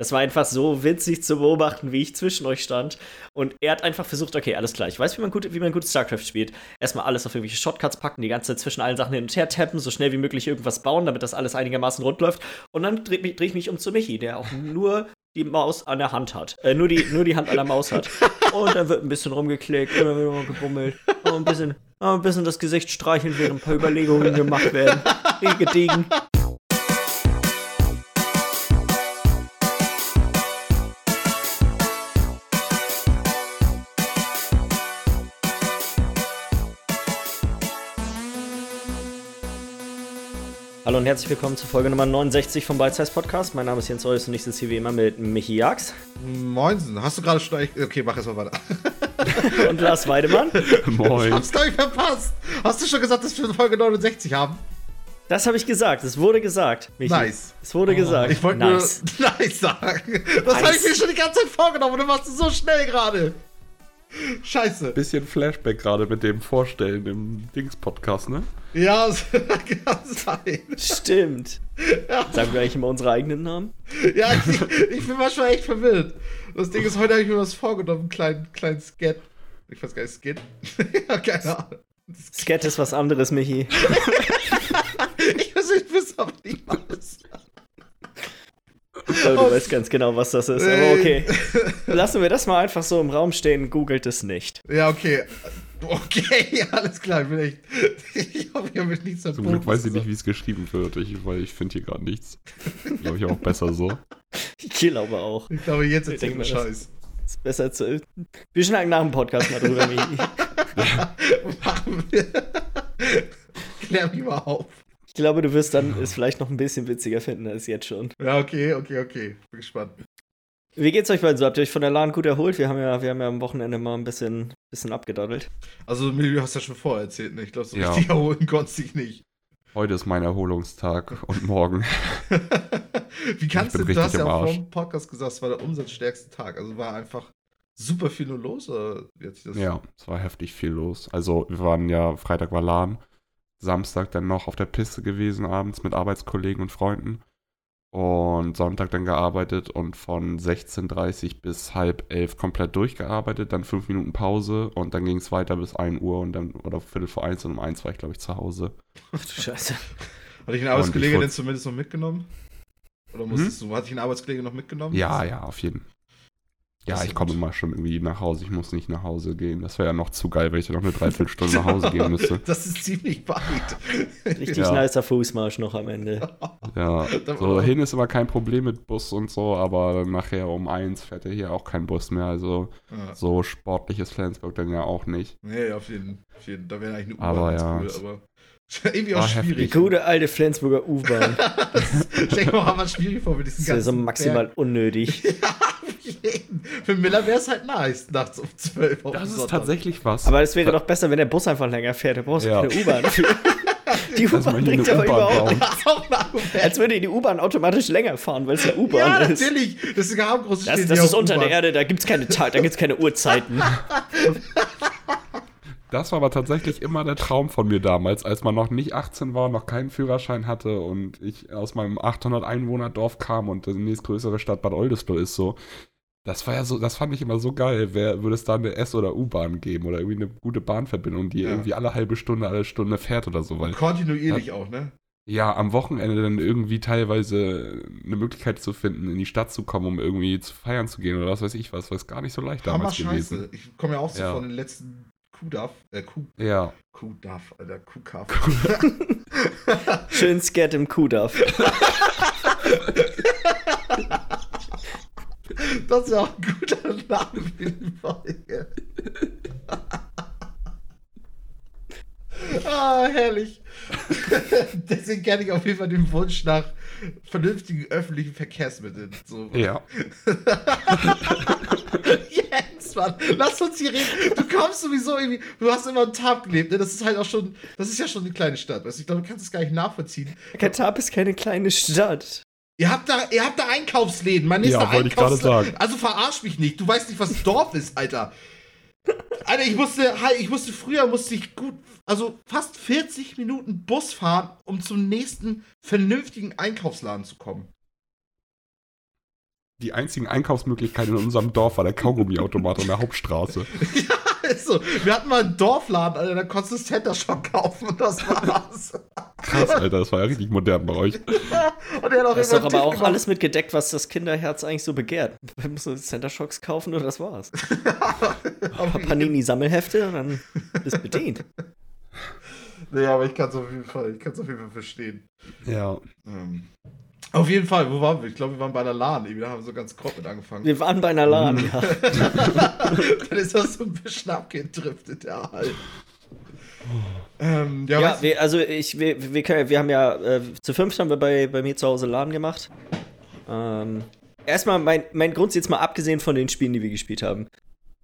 Das war einfach so witzig zu beobachten, wie ich zwischen euch stand. Und er hat einfach versucht, okay, alles klar, ich weiß, wie man gut, wie man gut StarCraft spielt. Erstmal alles auf irgendwelche Shotcuts packen, die ganze Zeit zwischen allen Sachen hin und her tappen, so schnell wie möglich irgendwas bauen, damit das alles einigermaßen rund läuft. Und dann drehe dreh ich mich um zu Michi, der auch nur die Maus an der Hand hat. Äh, nur, die, nur die Hand an der Maus hat. Und dann wird ein bisschen rumgeklickt, immer wieder mal gebummelt. Und ein bisschen, ein bisschen das Gesicht streicheln, während ein paar Überlegungen gemacht werden. Gediegen. Hallo und herzlich willkommen zur Folge Nummer 69 vom Size Podcast. Mein Name ist Jens Reus und ich sitze hier wie immer mit Michi Jax. Moinsen, hast du gerade schon. Okay, mach erstmal weiter. und Lars Weidemann. Moin. Ich hab's gleich verpasst. Hast du schon gesagt, dass wir Folge 69 haben? Das habe ich gesagt. Es wurde gesagt. Michi. Nice. Es wurde oh, gesagt. Ich wollte nice. nur nice sagen. Das nice. habe ich mir schon die ganze Zeit vorgenommen und du machst es so schnell gerade. Scheiße. Bisschen Flashback gerade mit dem Vorstellen im Dings-Podcast, ne? Ja, kann sein. Stimmt. Ja. Sagen wir eigentlich immer unsere eigenen Namen? Ja, ich, ich bin manchmal echt verwirrt. Das Ding ist, heute habe ich mir was vorgenommen, einen kleinen, kleinen Skat. Ich weiß gar nicht, Skat? ja, keine Ahnung. Skat ist was anderes, Michi. ich weiß nicht, bis aber niemals. Oh, du weißt ganz genau, was das ist. Aber okay. Lassen wir das mal einfach so im Raum stehen. Googelt es nicht. Ja, okay. Okay, alles klar. Ich bin echt. Ich hoffe, ich habe mich nichts Zum Glück weiß ich nicht, wie es geschrieben wird, ich, weil ich finde hier gerade nichts. Glaube ich auch besser so. Ich glaube auch. Ich glaube, jetzt erzählt mir Scheiß. Ist besser zu. Wir schnacken nach dem Podcast mal drüber, Michi. Machen wir. Klär mich mal auf glaube, du wirst dann es vielleicht noch ein bisschen witziger finden als jetzt schon. Ja, okay, okay, okay. Bin gespannt. Wie geht's euch beiden so? Habt ihr euch von der LAN gut erholt? Wir haben ja, wir haben ja am Wochenende mal ein bisschen, bisschen abgedaddelt. Also, du hast ja schon vorher erzählt, ne? Ich glaube, so ja. richtig erholen konntest dich nicht. Heute ist mein Erholungstag und morgen. Wie kannst du, du hast ja auch vor dem Podcast gesagt, es war der umsatzstärkste Tag. Also war einfach super viel nur los? Oder ja, es war heftig viel los. Also wir waren ja, Freitag war LAN Samstag dann noch auf der Piste gewesen abends mit Arbeitskollegen und Freunden. Und Sonntag dann gearbeitet und von 16.30 bis halb elf komplett durchgearbeitet, dann fünf Minuten Pause und dann ging es weiter bis 1 Uhr und dann, oder Viertel vor eins und um eins war ich, glaube ich, zu Hause. Ach du Scheiße. Hatte ich einen Arbeitskollege denn zumindest noch mitgenommen? Oder musstest hm? du, hatte ich einen Arbeitskollege noch mitgenommen? Ja, ja, auf jeden Fall. Ja, ich komme immer schon irgendwie nach Hause. Ich muss nicht nach Hause gehen. Das wäre ja noch zu geil, wenn ich noch eine Dreiviertelstunde nach Hause gehen müsste. Das ist ziemlich weit. Richtig ja. nicer Fußmarsch noch am Ende. Ja, so hin ist immer kein Problem mit Bus und so, aber nachher um eins fährt ja hier auch kein Bus mehr. Also ja. so sportlich ist Flensburg dann ja auch nicht. Nee, auf jeden Fall. Da wäre eigentlich eine U-Bahn ja. cool, aber irgendwie auch schwierig. Die gute alte Flensburger U-Bahn. Stell dir mal was schwierig vor mit diesen Das wäre so maximal Berg. unnötig. ja, Für Miller wäre es halt nice, nachts um 12 Uhr. Das ist Sonntag. tatsächlich was. Aber es wäre doch besser, wenn der Bus einfach länger fährt. Da brauchst du ja. keine U-Bahn. Die U-Bahn bringt aber überhaupt Als würde die U-Bahn automatisch länger fahren, weil es eine U-Bahn ja, ist. Ja, natürlich. Das ist ein großes Das, das ist unter der Erde, da gibt es keine, keine Uhrzeiten. Das war aber tatsächlich immer der Traum von mir damals, als man noch nicht 18 war, noch keinen Führerschein hatte und ich aus meinem 800 Einwohner Dorf kam und die nächstgrößere Stadt Bad Oldesloe ist so. Das war ja so, das fand ich immer so geil. Wer würde es da eine S- oder U-Bahn geben oder irgendwie eine gute Bahnverbindung, die ja. irgendwie alle halbe Stunde, alle Stunde fährt oder so. Weil, Kontinuierlich ja, auch, ne? Ja, am Wochenende dann irgendwie teilweise eine Möglichkeit zu finden, in die Stadt zu kommen, um irgendwie zu feiern zu gehen oder was weiß ich was, was gar nicht so leicht damals Hammer gewesen. Scheiße. Ich komme ja auch so ja. von den letzten Kudaf, äh, Kuh. Ja. Kudaf, Alter, Kukaf. Schön Skat im Kudaf. das ist ja auch ein guter Name für die Folge. Ah, herrlich. Deswegen kenne ich auf jeden Fall den Wunsch nach vernünftigen öffentlichen Verkehrsmitteln. So. Ja. Jens, Mann, lass uns hier reden. Du kommst sowieso irgendwie, du hast immer in Tab gelebt, ne? Das ist halt auch schon, das ist ja schon eine kleine Stadt. Weißt? Ich glaube, du kannst es gar nicht nachvollziehen. Tab ist keine kleine Stadt. Ihr habt da, ihr habt da Einkaufsläden, man ist ja, da wollte ich gerade sagen. Also verarsch mich nicht. Du weißt nicht, was Dorf ist, Alter. Alter, ich musste, ich musste früher musste ich gut, also fast 40 Minuten Bus fahren, um zum nächsten vernünftigen Einkaufsladen zu kommen. die einzigen Einkaufsmöglichkeiten in unserem Dorf war der Kaugummiautomat an der Hauptstraße. ja, so. Wir hatten mal einen Dorfladen, Alter, da konntest du Center Shock kaufen und das war's. Krass, Alter, das war ja richtig modern bei euch. und er hat auch Das ist doch aber auch gemacht. alles mit gedeckt, was das Kinderherz eigentlich so begehrt. Wir müssen Center Shocks kaufen und das war's. Paar Panini-Sammelhefte und dann bist bedient. Nee, aber ich kann es auf jeden Fall, ich auf jeden Fall verstehen. Ja. Ähm, auf jeden Fall, wo waren wir? Ich glaube, wir waren bei einer LAN. Irgendwie da haben wir so ganz grob mit angefangen. Wir waren bei einer LAN, ja. Dann ist das so ein bisschen abgedriftet, ja halt. Ähm, ja, Ja, wir, also ich, wir, wir, können, wir haben ja, äh, zu fünft haben wir bei, bei mir zu Hause LAN gemacht. Ähm, erstmal, mein, mein Grund jetzt mal abgesehen von den Spielen, die wir gespielt haben.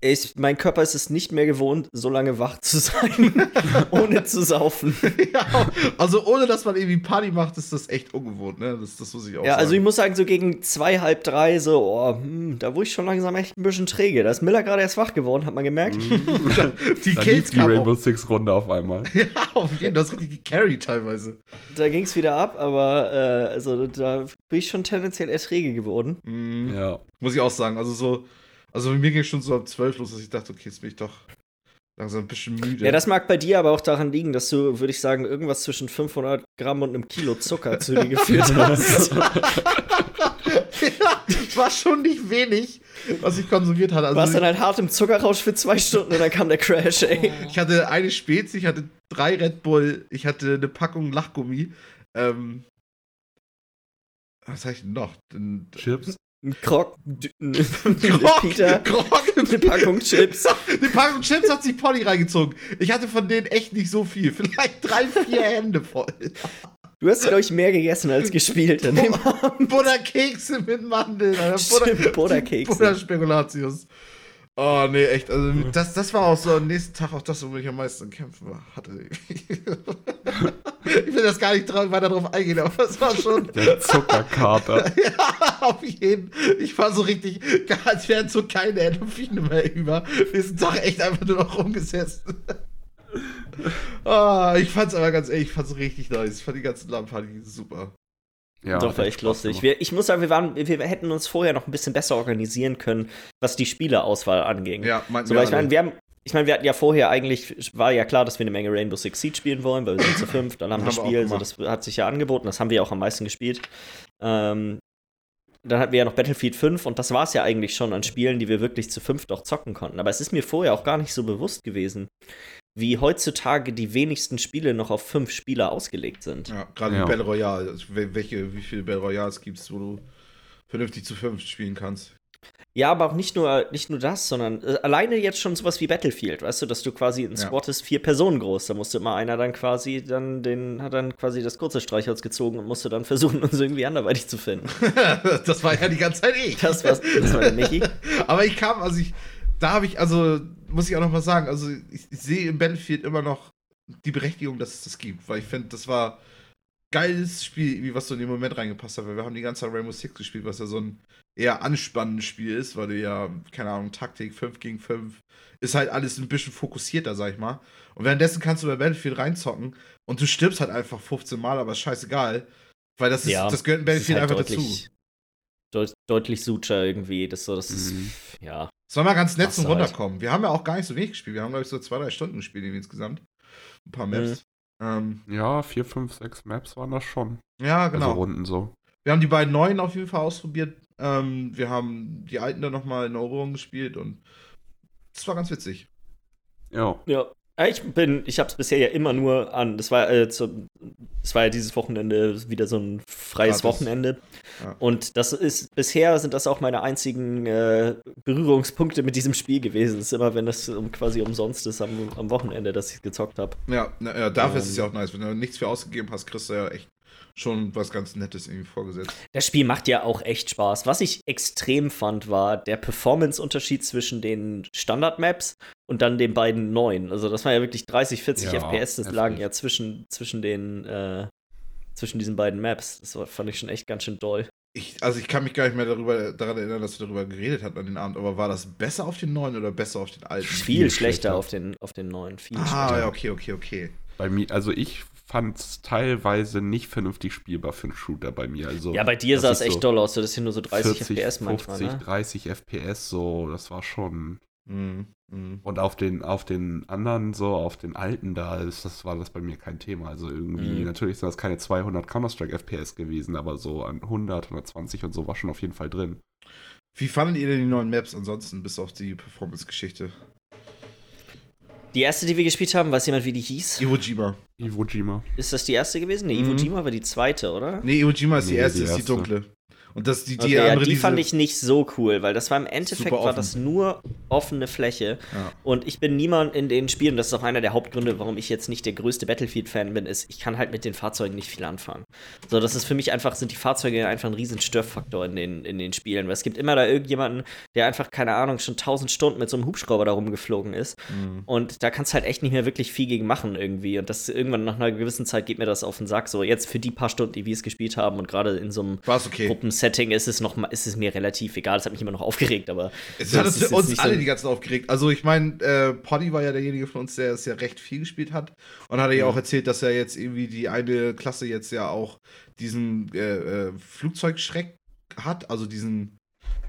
Ich, mein Körper ist es nicht mehr gewohnt, so lange wach zu sein, ohne zu saufen. ja, also ohne dass man irgendwie Party macht, ist das echt ungewohnt, ne? Das, das muss ich auch Ja, also ich sagen. muss sagen, so gegen zwei, halb drei, so, oh, hm, da wurde ich schon langsam echt ein bisschen träge. Da ist Miller gerade erst wach geworden, hat man gemerkt. die Da Kills die Rainbow. Six Runde auf einmal. Ja, auf jeden Fall. Das richtig gecarried teilweise. Da ging es wieder ab, aber äh, also da bin ich schon tendenziell eher träge geworden. Mhm. Ja. Muss ich auch sagen. Also so, also bei mir ging es schon so ab 12 los, dass ich dachte, okay, jetzt bin ich doch langsam ein bisschen müde. Ja, das mag bei dir aber auch daran liegen, dass du, würde ich sagen, irgendwas zwischen 500 Gramm und einem Kilo Zucker zu dir geführt hast. ja, war schon nicht wenig, was ich konsumiert hatte. Du Also warst dann halt hart im Zuckerrausch für zwei Stunden und dann kam der Crash, ey. ich hatte eine Spezi, ich hatte drei Red Bull, ich hatte eine Packung Lachgummi. Ähm, was habe ich denn noch? Chips. Ein Krog, Grog, Peter, Grog, eine Packung Chips. Die Packung Chips hat sich Polly reingezogen. Ich hatte von denen echt nicht so viel. Vielleicht drei, vier Hände voll. Du hast, glaube ich, mehr gegessen als gespielt an dem Abend. Butterkekse mit Mandeln. Stimmt, Butterkekse. Butterspekulatius. Oh, nee, echt. Also, das, das war auch so am nächsten Tag auch das, womit ich am meisten kämpfen hatte. ich will das gar nicht weiter drauf eingehen, aber es war schon. Der Zuckerkater. ja, auf jeden Ich war so richtig, als wären so keine Endorphine mehr über. Wir sind doch echt einfach nur noch rumgesessen. ah, ich fand's aber ganz ehrlich, ich fand's richtig nice. Ich fand die ganzen Lamparty super. Ja, Doch, war echt lustig. Wir, ich muss sagen, wir, waren, wir, hätten uns vorher noch ein bisschen besser organisieren können, was die Spieleauswahl anging. Ja, meinten So, ich meine, wir haben, ich meine, wir hatten ja vorher eigentlich, war ja klar, dass wir eine Menge Rainbow Six Siege spielen wollen, weil wir sind zu fünf, dann haben wir Spiel, so, das hat sich ja angeboten, das haben wir auch am meisten gespielt. Ähm, dann hatten wir ja noch Battlefield 5 und das war es ja eigentlich schon an Spielen, die wir wirklich zu fünf doch zocken konnten. Aber es ist mir vorher auch gar nicht so bewusst gewesen, wie heutzutage die wenigsten Spiele noch auf fünf Spieler ausgelegt sind. Ja, gerade Ja. Battle Royale. Also, wel- welche, wie viele Battle Royales gibt's, wo du vernünftig zu fünf spielen kannst? Ja, aber auch nicht nur, nicht nur das, sondern äh, alleine jetzt schon sowas wie Battlefield, weißt du, dass du quasi ein Ja. Squad ist vier Personen groß. Da musste immer einer dann quasi dann den, hat dann quasi das kurze Streichholz gezogen und musste dann versuchen, uns irgendwie anderweitig zu finden. das war ja die ganze Zeit ich. Das war, das war der Michi. Aber ich kam, also ich, da habe ich, also, muss ich auch noch mal sagen, also ich, ich sehe im Battlefield immer noch die Berechtigung, dass es das gibt, weil ich finde, das war geiles Spiel, wie was so in den Moment reingepasst hat, weil wir haben die ganze Zeit Rainbow Six gespielt, was ja so ein eher anspannendes Spiel ist, weil du ja, keine Ahnung, Taktik 5 gegen 5 ist halt alles ein bisschen fokussierter, sag ich mal. Und währenddessen kannst du bei Battlefield reinzocken und du stirbst halt einfach 15 Mal, aber ist scheißegal, weil das ist, Ja, das gehört in Battlefield halt einfach dazu. Deutlich, deut, deutlich sucher irgendwie. Das, so, das ist, Mhm. ja. Es war mal ganz nett zum halt. Runterkommen. Wir haben ja auch gar nicht so wenig gespielt. Wir haben, glaube ich, so zwei, drei Stunden gespielt insgesamt. Ein paar Maps. Ähm, Ja, vier, fünf, sechs Maps waren das schon. ja, genau. Also Runden so. Wir haben die beiden neuen auf jeden Fall ausprobiert. Ähm, wir haben die alten dann nochmal in Eroberung gespielt und das war ganz witzig. Ja. Ja. Ja, Ich bin, ich habe es bisher ja immer nur an. Das war, äh, zu, das war ja dieses Wochenende wieder so ein freies Gratis. Wochenende. Ja. Und das ist bisher sind das auch meine einzigen äh, Berührungspunkte mit diesem Spiel gewesen. Es ist immer, wenn das um, quasi umsonst ist am, am Wochenende, dass ich gezockt habe. Ja, na, ja dafür ist es ja Ähm. auch nice. Wenn du nichts für ausgegeben hast, kriegst du ja echt schon was ganz Nettes irgendwie vorgesetzt. Das Spiel macht ja auch echt Spaß. Was ich extrem fand, war der Performance-Unterschied zwischen den Standard-Maps und dann den beiden neuen. Also das war ja wirklich 30, 40 Ja, FPS, das lagen ja zwischen, zwischen den äh, zwischen diesen beiden Maps. Das war, fand ich schon echt ganz schön doll. Ich, also ich kann mich gar nicht mehr darüber, daran erinnern, dass wir darüber geredet hatten an den Abend, aber war das besser auf den neuen oder besser auf den alten? Viel, Viel schlechter schlechter. auf den, auf den neuen. Viel Ah, schlechter. ja, okay, okay, okay. Bei mir, also ich fand es teilweise nicht vernünftig spielbar für einen Shooter bei mir. Also, ja, bei dir das sah es echt so doll aus. Das ist hier nur so 30 40, FPS manchmal. 50, Ne? 30 FPS, so, das war schon. Mhm. Mhm. Und auf den, auf den anderen, so, auf den alten da, ist, das war das bei mir kein Thema. Also irgendwie, Mhm. natürlich sind das keine 200 Counter-Strike FPS gewesen, aber so an 100, 120 und so war schon auf jeden Fall drin. Wie fandet ihr denn die neuen Maps ansonsten, bis auf die Performance-Geschichte? Die erste, die wir gespielt haben, weiß jemand, wie die hieß? Iwo Jima. Iwo Jima. Ist das die erste gewesen? Nee, Mhm. Iwo Jima war die zweite, oder? Nee, Iwo Jima ist die Nee, erste, die ist die erste. dunkle. Und das, die, die Okay, ja, andere, die diese- fand ich nicht so cool, weil das war im Endeffekt war das nur offene Fläche. Ja. Und ich bin niemand in den Spielen, das ist auch einer der Hauptgründe, warum ich jetzt nicht der größte Battlefield-Fan bin, ist, ich kann halt mit den Fahrzeugen nicht viel anfangen. So, das ist für mich einfach, sind die Fahrzeuge einfach ein riesen Störfaktor in den, in den Spielen. Weil es gibt immer da irgendjemanden, der einfach, keine Ahnung, schon tausend Stunden mit so einem Hubschrauber da rumgeflogen ist. Mhm. Und da kannst du halt echt nicht mehr wirklich viel gegen machen irgendwie. Und das irgendwann nach einer gewissen Zeit geht mir das auf den Sack. So, jetzt für die paar Stunden, die wir es gespielt haben und gerade in so einem okay. Gruppensetting ist es noch ist es mir relativ egal. Es hat mich immer noch aufgeregt, aber Es hat es uns nicht alle die ganzen aufgeregt. Also ich meine, äh, Poddy war ja derjenige von uns, der es ja recht viel gespielt hat. Und hat ja Mhm. auch erzählt, dass er jetzt irgendwie die eine Klasse jetzt ja auch diesen äh, äh, Flugzeugschreck hat. Also diesen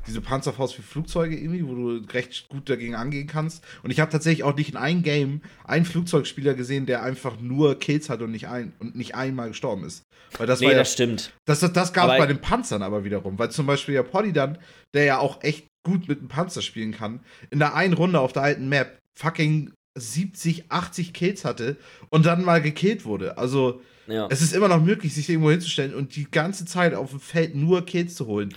diese Panzerfaust für Flugzeuge irgendwie, wo du recht gut dagegen angehen kannst. Und ich habe tatsächlich auch nicht in einem Game einen Flugzeugspieler gesehen, der einfach nur Kills hat und nicht ein und nicht einmal gestorben ist. Weil das nee, war ja das stimmt. das, das, das gab es bei den Panzern aber wiederum, weil zum Beispiel ja Polydan, der ja auch echt gut mit dem Panzer spielen kann, in der einen Runde auf der alten Map fucking 70, 80 Kills hatte und dann mal gekillt wurde. Also Ja. es ist immer noch möglich, sich irgendwo hinzustellen und die ganze Zeit auf dem Feld nur Kills zu holen.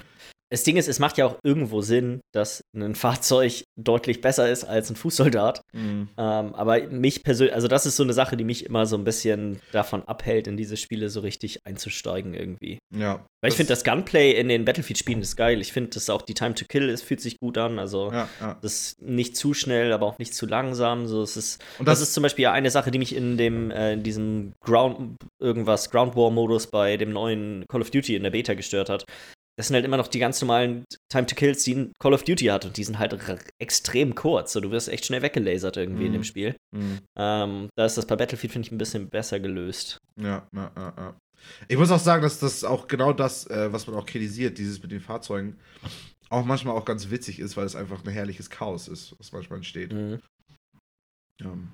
Das Ding ist, es macht ja auch irgendwo Sinn, dass ein Fahrzeug deutlich besser ist als ein Fußsoldat. Ähm, aber mich persönlich, also das ist so eine Sache, die mich immer so ein bisschen davon abhält, in diese Spiele so richtig einzusteigen irgendwie. Ja. Weil ich finde, das Gunplay in den Battlefield-Spielen ist geil. Ich finde, dass auch die Time to Kill ist, fühlt sich gut an. Also Ja, ja. das ist nicht zu schnell, aber auch nicht zu langsam. So, es ist, Und das, das, ist zum Beispiel eine Sache, die mich in dem, äh, in diesem Ground, irgendwas, Ground War-Modus bei dem neuen Call of Duty in der Beta gestört hat. Das sind halt immer noch die ganz normalen Time to Kills, die ein Call of Duty hat und die sind halt extrem kurz. So, du wirst echt schnell weggelasert irgendwie in Mhm. dem Spiel. Mhm. Ähm, da ist das bei Battlefield, finde ich, ein bisschen besser gelöst. Ja, ja, ja, ja. Ich muss auch sagen, dass das auch genau das, äh, was man auch kritisiert, dieses mit den Fahrzeugen, auch manchmal auch ganz witzig ist, weil es einfach ein herrliches Chaos ist, was manchmal entsteht. Mhm. Ähm,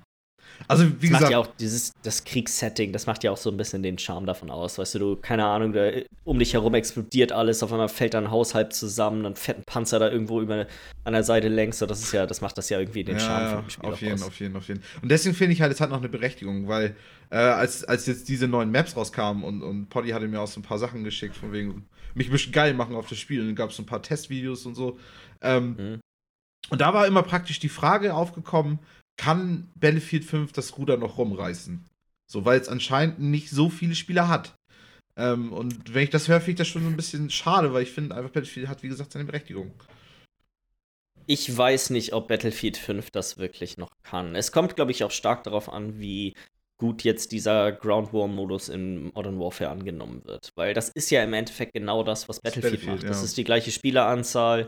Also, wie das macht gesagt, ja auch dieses, das Kriegssetting, das macht ja auch so ein bisschen den Charme davon aus. Weißt du, du, keine Ahnung, da, um dich herum explodiert alles, auf einmal fällt dann ein Haus halb zusammen, dann fährt ein Panzer da irgendwo über an der Seite längs. So, das ist ja, das macht das ja irgendwie den Charme ja, von dem Spiel auf jeden, aus. auf jeden, auf jeden. Und deswegen finde ich halt, es hat noch eine Berechtigung, weil äh, als, als jetzt diese neuen Maps rauskamen und, und Poddy hatte mir auch so ein paar Sachen geschickt, von wegen mich ein bisschen geil machen auf das Spiel. Und dann gab es so ein paar Testvideos und so. Ähm, Mhm. Und da war immer praktisch die Frage aufgekommen, kann Battlefield 5 das Ruder noch rumreißen? So, weil es anscheinend nicht so viele Spieler hat. Ähm, und wenn ich das höre, finde ich das schon so ein bisschen schade, weil ich finde einfach, Battlefield hat, wie gesagt, seine Berechtigung. Ich weiß nicht, ob Battlefield 5 das wirklich noch kann. Es kommt, glaube ich, auch stark darauf an, wie gut jetzt dieser Ground War-Modus in Modern Warfare angenommen wird. Weil das ist ja im Endeffekt genau das, was Battlefield, Battlefield, macht. Das ja. ist die gleiche Spieleranzahl,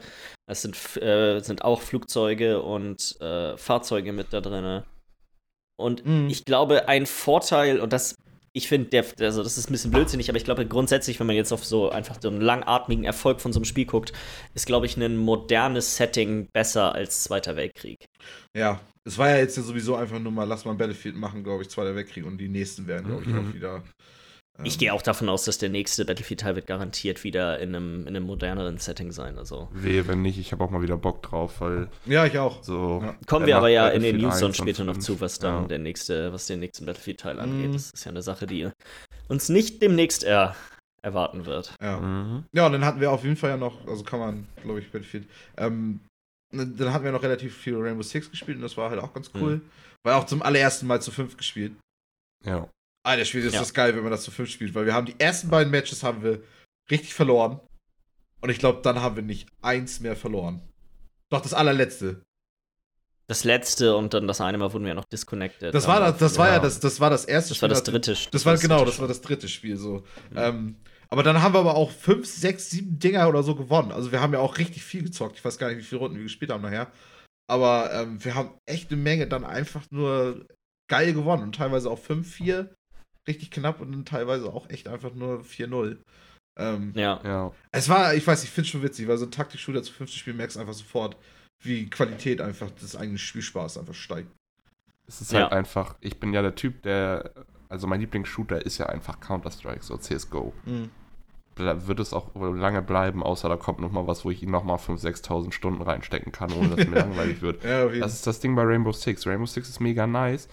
es sind, äh, sind auch Flugzeuge und äh, Fahrzeuge mit da drin. Und Mhm. ich glaube, ein Vorteil, und das, ich finde, der, also das ist ein bisschen blödsinnig, aber ich glaube grundsätzlich, wenn man jetzt auf so einfach so einen langatmigen Erfolg von so einem Spiel guckt, ist, glaube ich, ein modernes Setting besser als Zweiter Weltkrieg. Ja, es war ja jetzt ja sowieso einfach nur mal, lass mal Battlefield machen, glaube ich, Zweiter Weltkrieg und die nächsten werden, glaube ich, Mhm. auch wieder. Ähm, Ich gehe auch davon aus, dass der nächste Battlefield-Teil wird garantiert wieder in einem, in einem moderneren Setting sein. Also Wehe, wenn nicht, ich habe auch mal wieder Bock drauf, weil Ja, ich auch. so. Ja. kommen wir aber ja in den News dann 1 und später noch 5, zu, was dann ja. der nächste, was den nächsten Battlefield-Teil angeht. Mhm. Das ist ja eine Sache, die uns nicht demnächst er erwarten wird. Ja. Mhm. ja, und dann hatten wir auf jeden Fall ja noch, also kann man, glaube ich, Battlefield. Ähm, dann hatten wir noch relativ viel Rainbow Six gespielt und das war halt auch ganz cool. Weil auch zum allerersten Mal zu fünf gespielt. Ja. Alter, Spiel ist Ja. das geil, wenn man das zu fünf spielt, weil wir haben die ersten beiden Matches haben wir richtig verloren. Und ich glaube, dann haben wir nicht eins mehr verloren. Doch, das allerletzte. Das letzte und dann das eine Mal wurden wir ja noch disconnected. Das war das, das war ja Ja. das, das war das erste das war das Spiel, dritte. Das war genau, dritte das war das dritte Spiel so. Mhm. Ähm, aber dann haben wir aber auch fünf, sechs, sieben Dinger oder so gewonnen. Also wir haben ja auch richtig viel gezockt. Ich weiß gar nicht, wie viele Runden wir gespielt haben nachher. Aber ähm, wir haben echt eine Menge dann einfach nur geil gewonnen und teilweise auch 5-4. Richtig knapp und dann teilweise auch echt einfach nur 4-0. Ähm, Ja. Ja. Es war, ich weiß, ich finde es schon witzig, weil so ein Taktik-Shooter zu 50 Spielen merkst einfach sofort, wie Qualität einfach des eigenen Spielspaß einfach steigt. Es ist Ja. halt einfach, ich bin ja der Typ, der, also mein Lieblingsshooter ist ja einfach Counter-Strike, so CSGO. Mhm. Wird es auch lange bleiben, außer da kommt nochmal was, wo ich ihn nochmal 5.000, 6.000 Stunden reinstecken kann, ohne dass mir langweilig wird. Ja, Das ist das Ding bei Rainbow Six. Rainbow Six ist mega nice.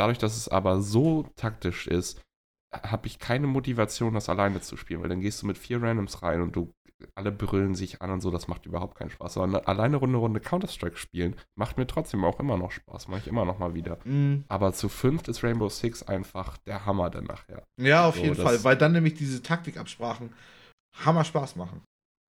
Dadurch, dass es aber so taktisch ist, habe ich keine Motivation, das alleine zu spielen, weil dann gehst du mit vier Randoms rein und du alle brüllen sich an und so, das macht überhaupt keinen Spaß. Aber eine- alleine Runde Runde Counter-Strike spielen macht mir trotzdem auch immer noch Spaß, mache ich immer noch mal wieder. Mhm. Aber zu fünft ist Rainbow Six einfach der Hammer dann nachher. Ja, auf So, jeden Fall, weil dann nämlich diese Taktikabsprachen Hammer Spaß machen.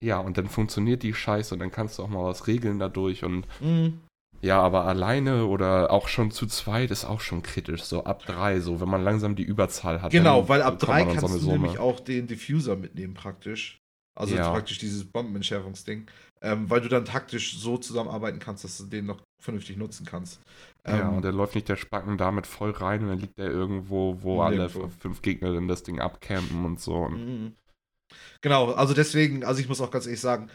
Ja, und dann funktioniert die Scheiße und dann kannst du auch mal was regeln dadurch und Mhm. Ja, aber alleine oder auch schon zu zweit ist auch schon kritisch. So ab drei, so wenn man langsam die Überzahl hat. Genau, weil ab drei so kannst eine du Summe. nämlich auch den Diffuser mitnehmen praktisch. Also Ja. praktisch dieses Bombenentschärfungsding. Ähm, weil du dann taktisch so zusammenarbeiten kannst, dass du den noch vernünftig nutzen kannst. Ja, Ähm, und dann läuft nicht der Spacken damit voll rein und dann liegt der irgendwo, wo alle fünf Gegner dann das Ding abcampen und so. Mhm. Genau, also deswegen, also ich muss auch ganz ehrlich sagen,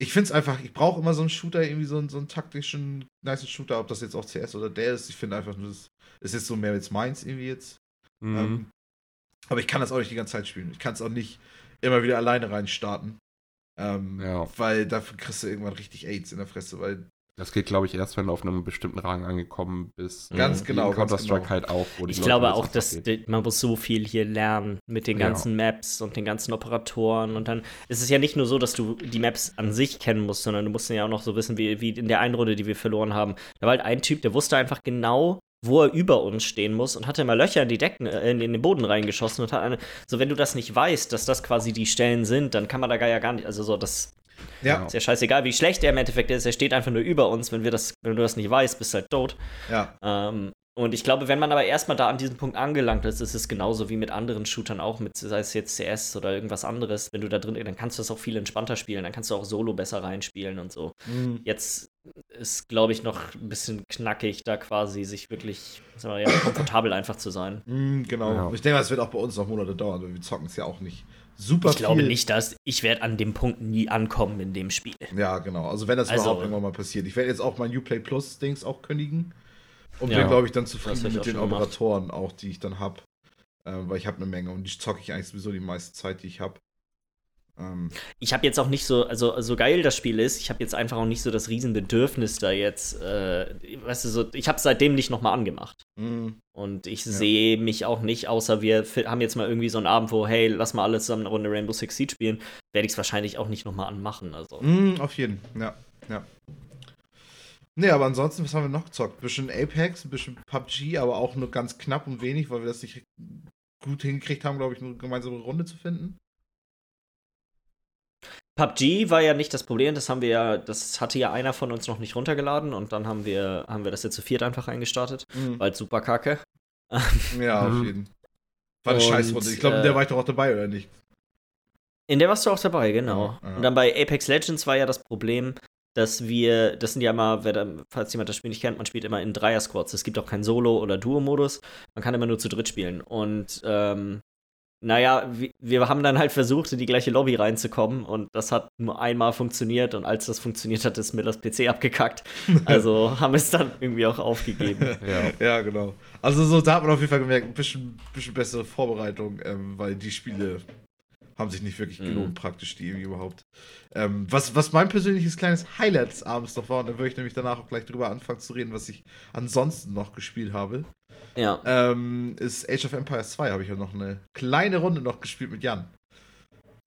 ich finde es einfach, ich brauche immer so einen Shooter, irgendwie so einen, so einen taktischen, nice Shooter, ob das jetzt auch CS oder der ist. Ich finde einfach, das ist jetzt so mehr jetzt meins irgendwie jetzt. Mhm. Ähm, aber ich kann das auch nicht die ganze Zeit spielen. Ich kann es auch nicht immer wieder alleine reinstarten. Ähm, Ja. Weil dafür kriegst du irgendwann richtig AIDS in der Fresse, weil das geht, glaube ich, erst, wenn du auf einem bestimmten Rang angekommen bist. Ganz Wie genau, ganz Counter-Strike genau. halt auch. Wo die Ich Leute glaube das auch, dass geht. die- man muss so viel hier lernen mit den Ja. ganzen Maps und den ganzen Operatoren und dann ist es ja nicht nur so, dass du die Maps an sich kennen musst, sondern du musst ja auch noch so wissen, wie, wie in der einen Runde, die wir verloren haben. Da war halt ein Typ, der wusste einfach genau, wo er über uns stehen muss und hatte immer Löcher in die Decken, äh, in, in den Boden reingeschossen und hat eine, so wenn du das nicht weißt, dass das quasi die Stellen sind, dann kann man da gar ja gar nicht, also so das ja, ist ja scheißegal, wie schlecht er im Endeffekt ist, er steht einfach nur über uns, wenn wir das, wenn du das nicht weißt, bist du halt tot. ja, Ähm, und ich glaube, wenn man aber erstmal da an diesem Punkt angelangt ist, ist es genauso wie mit anderen Shootern auch, mit sei es jetzt CS oder irgendwas anderes. Wenn du da drin, dann kannst du das auch viel entspannter spielen, dann kannst du auch Solo besser reinspielen und so. Mhm. Jetzt ist, glaube ich, noch ein bisschen knackig, da quasi sich wirklich sagen wir, ja, komfortabel einfach zu sein. Mhm, genau. Ja. Ich denke, das wird auch bei uns noch Monate dauern, weil wir zocken es ja auch nicht super Ich glaube viel. nicht, dass ich werde an dem Punkt nie ankommen in dem Spiel. Ja, genau. Also wenn das Also- überhaupt irgendwann mal passiert. Ich werde jetzt auch mein Uplay Plus Dings auch kündigen. Und Ja. bin, glaube ich, dann zufrieden ich mit den schon gemacht. Operatoren auch, die ich dann habe. Ähm, weil ich habe eine Menge und die zocke ich eigentlich sowieso die meiste Zeit, die ich habe. Ähm, Ich habe jetzt auch nicht so, also so geil das Spiel ist, ich habe jetzt einfach auch nicht so das Riesenbedürfnis da jetzt, äh, weißt du, so, ich habe seitdem nicht nochmal angemacht. mh, Und ich Ja. sehe mich auch nicht, außer wir haben jetzt mal irgendwie so einen Abend, wo, hey, lass mal alle zusammen eine Runde Rainbow Six Siege spielen, werde ich es wahrscheinlich auch nicht nochmal anmachen. Also. mh, auf jeden. Ja, ja. Nee, aber ansonsten, was haben wir noch gezockt? Ein bisschen Apex, ein bisschen PUBG, aber auch nur ganz knapp und wenig, weil wir das nicht gut hingekriegt haben, glaube ich, eine gemeinsame Runde zu finden. PUBG war ja nicht das Problem, das haben wir ja, das hatte ja einer von uns noch nicht runtergeladen und dann haben wir, haben wir das jetzt zu viert einfach eingestartet, Mhm. weil super kacke. Ja, auf Mhm. jeden. War eine Und, Scheißrunde. Ich glaube, in der war ich doch auch dabei, oder nicht? In der warst du auch dabei, genau. Ja, ja. Und dann bei Apex Legends war ja das Problem, dass wir, das sind ja immer, wer da, falls jemand das Spiel nicht kennt, man spielt immer in Dreier-Squads. Es gibt auch keinen Solo- oder Duo-Modus. Man kann immer nur zu dritt spielen. Und ähm, naja, wir, wir haben dann halt versucht, in die gleiche Lobby reinzukommen und das hat nur einmal funktioniert und als das funktioniert hat, ist mir das PC abgekackt. Also haben wir es dann irgendwie auch aufgegeben. Ja. Ja, genau. Also so, da hat man auf jeden Fall gemerkt, ein bisschen, bisschen bessere Vorbereitung, ähm, weil die Spiele haben sich nicht wirklich Mhm. gelohnt, praktisch die irgendwie überhaupt. Ähm, was, was mein persönliches kleines Highlight des Abends noch war, und da würde ich nämlich danach auch gleich drüber anfangen zu reden, was ich ansonsten noch gespielt habe, Ja. ähm, ist Age of Empires 2, habe ich ja noch eine kleine Runde noch gespielt mit Jan.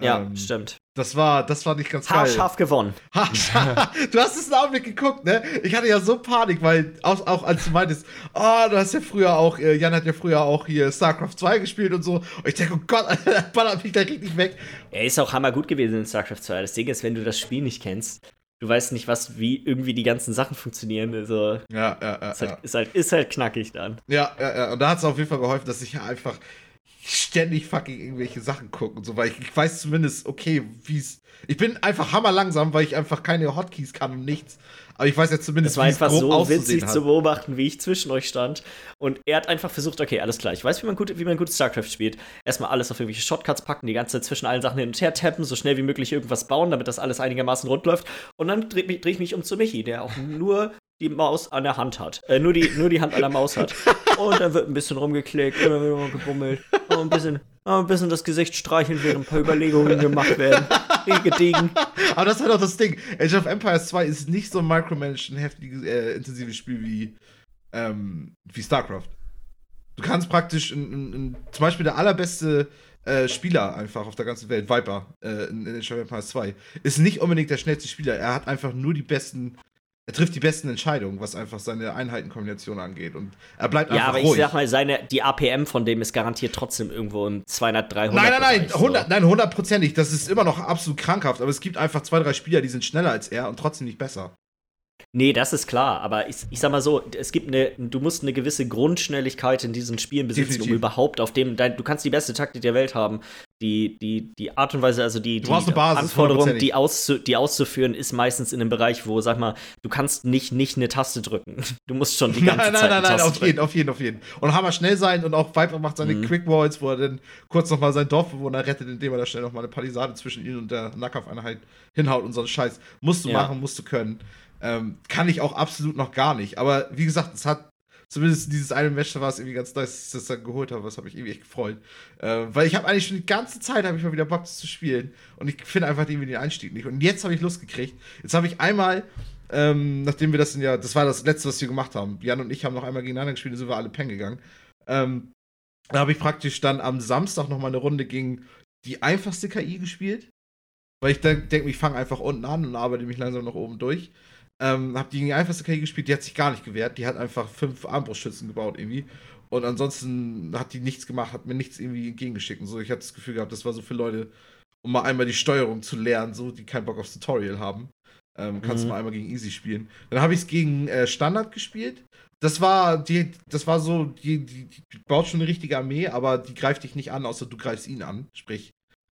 Ja, Ähm, stimmt. Das war, das war nicht ganz geil. Haarscharf gewonnen. du hast es einen Augenblick geguckt, ne? Ich hatte ja so Panik, weil auch, auch als du meintest, oh, du hast ja früher auch, äh, Jan hat ja früher auch hier StarCraft 2 gespielt und so. Und ich denke, oh Gott, ballert mich da richtig weg. Er ist auch hammergut gewesen in StarCraft 2. Das Ding ist, wenn du das Spiel nicht kennst, du weißt nicht, was, wie irgendwie die ganzen Sachen funktionieren. Also, Ja, ja, ja. ist halt, Ja, ist halt, ist halt knackig dann. ja, ja, ja. Und da hat es auf jeden Fall geholfen, dass ich ja einfach ständig fucking irgendwelche Sachen gucken und so, weil ich, ich weiß zumindest, okay, wie es. Ich bin einfach hammerlangsam, weil ich einfach keine Hotkeys kann und nichts. Aber ich weiß ja zumindest, Es war einfach so witzig hat. zu beobachten, wie ich zwischen euch stand. Und er hat einfach versucht, okay, alles klar, ich weiß, wie man gut, wie man gut StarCraft spielt. Erstmal alles auf irgendwelche Shotcuts packen, die ganze Zeit zwischen allen Sachen hin und her tappen, so schnell wie möglich irgendwas bauen, damit das alles einigermaßen rund läuft. Und dann drehe dreh ich mich um zu Michi, der auch nur die Maus an der Hand hat. Äh, nur, die, nur die Hand an der Maus hat. Und dann wird ein bisschen rumgeklickt, immer wieder mal gebummelt. Und ein bisschen, ein bisschen das Gesicht streicheln, während ein paar Überlegungen gemacht werden. Gediegen. Aber das ist halt auch das Ding. Age of Empires 2 ist nicht so ein Micromanaged, heftiges, äh, intensives Spiel wie, ähm, wie StarCraft. Du kannst praktisch in, in, in, zum Beispiel der allerbeste äh, Spieler einfach auf der ganzen Welt, Viper, äh, in, in Age of Empires 2, ist nicht unbedingt der schnellste Spieler. Er hat einfach nur die besten, er trifft die besten Entscheidungen, was einfach seine Einheitenkombination angeht. Und er bleibt Ja, einfach aber ruhig. ich sag mal, seine, die APM von dem ist garantiert trotzdem irgendwo im 200, 300. Nein, nein, nein, so. 100, nein, hundertprozentig. Das ist immer noch absolut krankhaft. Aber es gibt einfach zwei, drei Spieler, die sind schneller als er und trotzdem nicht besser. Nee, das ist klar, aber ich, ich sag mal so, es gibt eine, du musst eine gewisse Grundschnelligkeit in diesen Spielen besitzen, Definitiv. um überhaupt auf dem, dein, du kannst die beste Taktik der Welt haben. Die, die, die Art und Weise, also die, die Basis, Anforderung, die, auszu, die auszuführen, ist meistens in einem Bereich, wo, sag mal, du kannst nicht, nicht eine Taste drücken. Du musst schon die ganze nein, nein, Zeit nein, nein, Taste auf jeden, auf jeden, auf jeden. Und hammer schnell sein und auch Viper macht seine Mhm. Quick Walls, wo er dann kurz nochmal seinen Dorfbewohner rettet, indem er da schnell nochmal eine Palisade zwischen ihn und der Nahkampfeinheit hinhaut und so einen Scheiß. Musst du Ja. machen, musst du können. Ähm, kann ich auch absolut noch gar nicht. Aber wie gesagt, es hat zumindest dieses eine Match, da war es irgendwie ganz nice, dass ich das dann geholt habe. Das habe ich irgendwie echt gefreut. Äh, weil ich habe eigentlich schon die ganze Zeit, habe ich mal wieder Bock, das zu spielen. Und ich finde einfach irgendwie den Einstieg nicht. Und jetzt habe ich Lust gekriegt. Jetzt habe ich einmal ähm, nachdem wir das ja, das war das letzte, was wir gemacht haben. Jan und ich haben noch einmal gegeneinander gespielt, sind wir alle pennen gegangen. Ähm, da habe ich praktisch dann am Samstag noch mal eine Runde gegen die einfachste KI gespielt. Weil ich denke, ich fange einfach unten an und arbeite mich langsam nach oben durch. Ähm, hab die gegen die einfachste KI gespielt, die hat sich gar nicht gewehrt. Die hat einfach fünf Armbrustschützen gebaut irgendwie. Und ansonsten hat die nichts gemacht, hat mir nichts irgendwie entgegengeschickt. Und so, ich hatte das Gefühl gehabt, das war so für Leute, um mal einmal die Steuerung zu lernen, so, die keinen Bock aufs Tutorial haben. Ähm, kannst du Mhm. mal einmal gegen Easy spielen. Dann habe ich es gegen äh, Standard gespielt. Das war, die, das war so, die, die, die baut schon eine richtige Armee, aber die greift dich nicht an, außer du greifst ihn an. Sprich,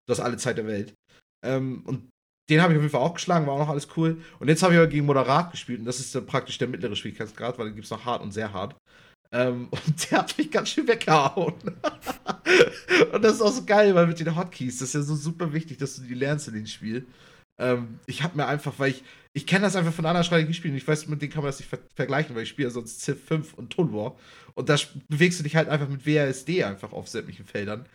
du hast alle Zeit der Welt. Ähm, und den habe ich auf jeden Fall auch geschlagen, war auch noch alles cool. Und jetzt habe ich aber gegen Moderat gespielt und das ist praktisch der mittlere Schwierigkeitsgrad, weil da gibt es noch hart und sehr hart. Ähm, und der hat mich ganz schön weggehauen. und das ist auch so geil, weil mit den Hotkeys, das ist ja so super wichtig, dass du die lernst in dem Spiel. Ähm, ich habe mir einfach, weil ich, ich kenne das einfach von anderen Strategiespielen, ich weiß, mit denen kann man das nicht ver vergleichen, weil ich spiele sonst Civ 5 und Total War. Und da bewegst du dich halt einfach mit WASD einfach auf sämtlichen Feldern.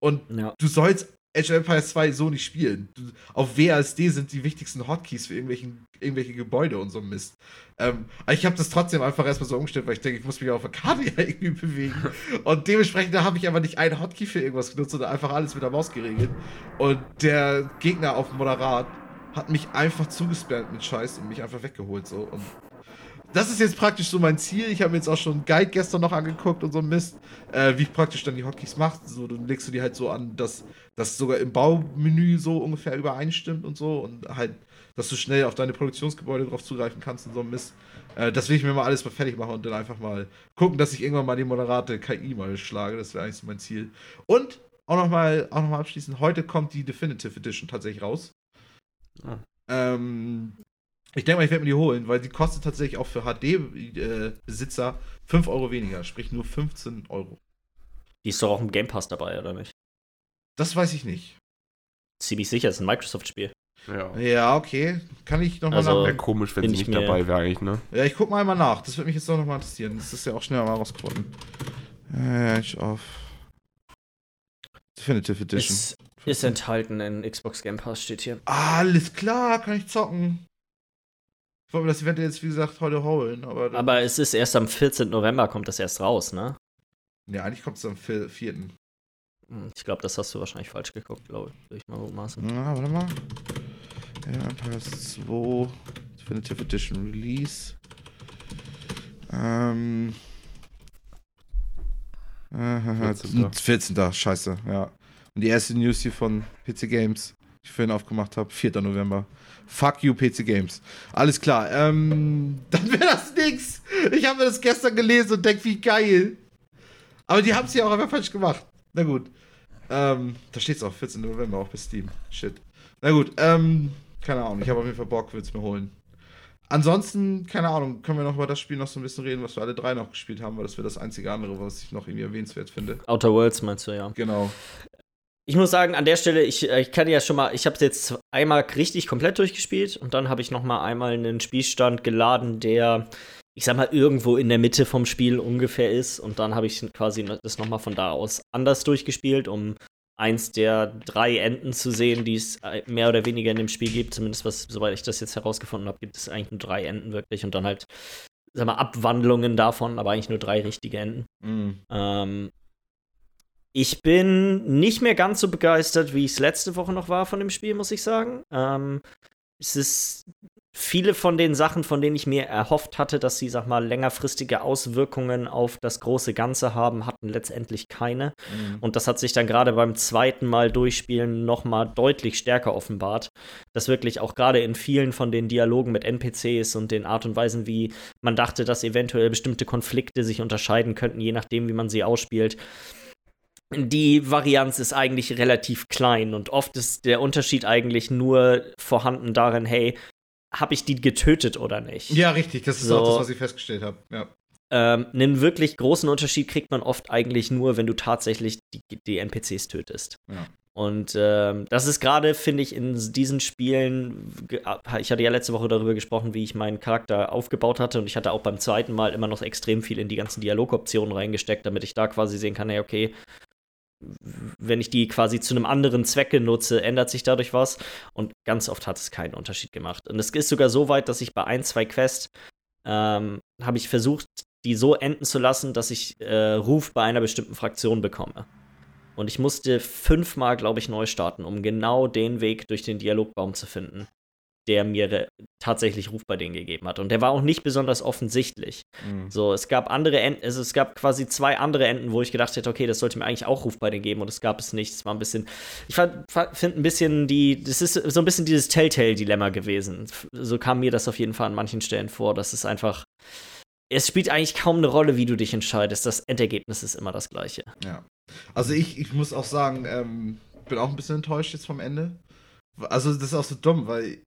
Und Ja. du sollst Age of Empires 2 so nicht spielen. Auf WASD sind die wichtigsten Hotkeys für irgendwelchen, irgendwelche Gebäude und so Mist. Ähm, ich habe das trotzdem einfach erstmal so umgestellt, weil ich denke, ich muss mich auf der Karte ja irgendwie bewegen. Und dementsprechend habe ich aber nicht einen Hotkey für irgendwas genutzt, sondern einfach alles mit der Maus geregelt. Und der Gegner auf Moderat hat mich einfach zugespammt mit Scheiß und mich einfach weggeholt. So. Und das ist jetzt praktisch so mein Ziel. Ich habe mir jetzt auch schon einen Guide gestern noch angeguckt und so Mist, äh, wie ich praktisch dann die Hotkeys mache. So, dann legst du die halt so an, dass das sogar im Baumenü so ungefähr übereinstimmt und so und halt, dass du schnell auf deine Produktionsgebäude drauf zugreifen kannst und so ein Mist. Äh, das will ich mir mal alles mal fertig machen und dann einfach mal gucken, dass ich irgendwann mal die moderate KI mal schlage. Das wäre eigentlich so mein Ziel. Und auch nochmal auch noch mal abschließend, heute kommt die Definitive Edition tatsächlich raus. Ah. Ähm, ich denke mal, ich werde mir die holen, weil die kostet tatsächlich auch für HD-Besitzer 5 Euro weniger, sprich nur 15 Euro. Die ist doch auch im Game Pass dabei, oder nicht? Das weiß ich nicht. Ziemlich sicher, ist ein Microsoft-Spiel. Ja. Ja, okay. Kann ich nochmal Also- Wäre nachgucken. komisch, wenn sie ich nicht dabei wäre, eigentlich, ne? Ja, ich guck mal einmal nach. Das würde mich jetzt doch nochmal interessieren. Das ist ja auch schnell mal rausgeworden. Edge of Definitive Edition. Ist, ist enthalten in Xbox Game Pass, steht hier. Alles klar, kann ich zocken. Ich wollte mir das Event jetzt, wie gesagt, heute holen, aber. Aber es ist erst am 14. November, kommt das erst raus, ne? Ja, eigentlich kommt es am 4. Hm, Ich glaube, das hast du wahrscheinlich falsch geguckt, glaube ich. Ich mal mutmaßen. Na, warte mal. Ja, Empires 2 Definitive Edition Release. Ähm. Äh, 14.. 14. Scheiße, ja. Und die erste News hier von PC Games, die ich vorhin aufgemacht habe, 4. November. Fuck you, PC Games. Alles klar, ähm, dann wäre das nix. Ich habe mir das gestern gelesen und denk, wie geil. Aber die haben es ja auch einfach falsch gemacht. Na gut. Ähm, da steht es auch, 14. November, auch bei Steam. Shit. Na gut, ähm, keine Ahnung, ich habe auf jeden Fall Bock, will es mir holen. Ansonsten, keine Ahnung, können wir noch über das Spiel noch so ein bisschen reden, was wir alle drei noch gespielt haben, weil das wäre das einzige andere, was ich noch irgendwie erwähnenswert finde. Outer Worlds meinst du, ja. Genau. Ich muss sagen, an der Stelle, ich, äh, ich kann ja schon mal, ich habe es jetzt einmal richtig komplett durchgespielt und dann habe ich noch mal einmal einen Spielstand geladen, der, ich sag mal, irgendwo in der Mitte vom Spiel ungefähr ist und dann habe ich quasi das noch mal von da aus anders durchgespielt, um eins der drei Enden zu sehen, die es äh, mehr oder weniger in dem Spiel gibt. Zumindest, was, soweit ich das jetzt herausgefunden habe, gibt es eigentlich nur drei Enden wirklich und dann halt, sag mal, Abwandlungen davon, aber eigentlich nur drei richtige Enden. Mhm. Ähm, ich bin nicht mehr ganz so begeistert, wie ich es letzte Woche noch war von dem Spiel, muss ich sagen. Ähm, es ist viele von den Sachen, von denen ich mir erhofft hatte, dass sie, sag mal, längerfristige Auswirkungen auf das große Ganze haben, hatten letztendlich keine. Mhm. Und das hat sich dann gerade beim zweiten Mal durchspielen noch mal deutlich stärker offenbart, dass wirklich auch gerade in vielen von den Dialogen mit NPCs und den Art und Weisen, wie man dachte, dass eventuell bestimmte Konflikte sich unterscheiden könnten, je nachdem, wie man sie ausspielt, die Varianz ist eigentlich relativ klein und oft ist der Unterschied eigentlich nur vorhanden darin, hey, habe ich die getötet oder nicht? Ja, richtig, das ist So. auch das, was ich festgestellt habe. Ja. Ähm, einen wirklich großen Unterschied kriegt man oft eigentlich nur, wenn du tatsächlich die, die NPCs tötest. Ja. Und ähm, das ist gerade, finde ich, in diesen Spielen, ge- ich hatte ja letzte Woche darüber gesprochen, wie ich meinen Charakter aufgebaut hatte und ich hatte auch beim zweiten Mal immer noch extrem viel in die ganzen Dialogoptionen reingesteckt, damit ich da quasi sehen kann, hey, okay, wenn ich die quasi zu einem anderen Zwecke nutze, ändert sich dadurch was. Und ganz oft hat es keinen Unterschied gemacht. Und es ist sogar so weit, dass ich bei ein, zwei Quests ähm, habe ich versucht, die so enden zu lassen, dass ich äh, Ruf bei einer bestimmten Fraktion bekomme. Und ich musste fünfmal, glaube ich, neu starten, um genau den Weg durch den Dialogbaum zu finden, der mir tatsächlich Ruf bei denen gegeben hat. Und der war auch nicht besonders offensichtlich. Mhm. So, es gab andere Enden, also es gab quasi zwei andere Enden, wo ich gedacht hätte, okay, das sollte mir eigentlich auch Ruf bei denen geben und es gab es nicht. Es war ein bisschen, ich finde ein bisschen die, das ist so ein bisschen dieses Telltale-Dilemma gewesen. So kam mir das auf jeden Fall an manchen Stellen vor, dass es einfach, es spielt eigentlich kaum eine Rolle, wie du dich entscheidest. Das Endergebnis ist immer das gleiche. Ja. Also ich, ich muss auch sagen, ähm, bin auch ein bisschen enttäuscht jetzt vom Ende. Also das ist auch so dumm, weil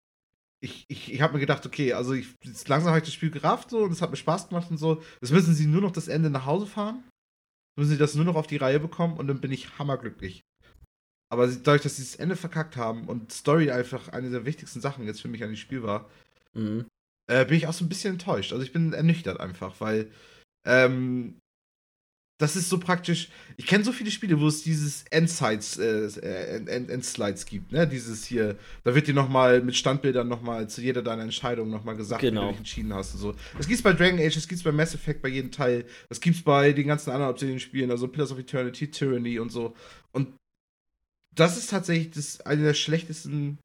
ich, ich, ich habe mir gedacht, okay, also ich, jetzt langsam habe ich das Spiel gerafft so und es hat mir Spaß gemacht und so. Jetzt müssen sie nur noch das Ende nach Hause fahren. Müssen sie das nur noch auf die Reihe bekommen und dann bin ich hammerglücklich. Aber dadurch, dass sie das Ende verkackt haben und Story einfach eine der wichtigsten Sachen jetzt für mich an dem Spiel war, Mhm. äh, bin ich auch so ein bisschen enttäuscht. Also ich bin ernüchtert einfach, weil ähm, das ist so praktisch. Ich kenne so viele Spiele, wo es dieses Endsides, äh, äh, End, End, Endslides gibt, ne? Dieses hier, da wird dir nochmal mit Standbildern nochmal zu jeder deiner Entscheidung nochmal gesagt, wie Genau. du dich entschieden hast und so. Das gibt's bei Dragon Age, das gibt's bei Mass Effect, bei jedem Teil. Das gibt's bei den ganzen anderen Obsidian-Spielen, also Pillars of Eternity, Tyranny und so. Und das ist tatsächlich das, eine der schlechtesten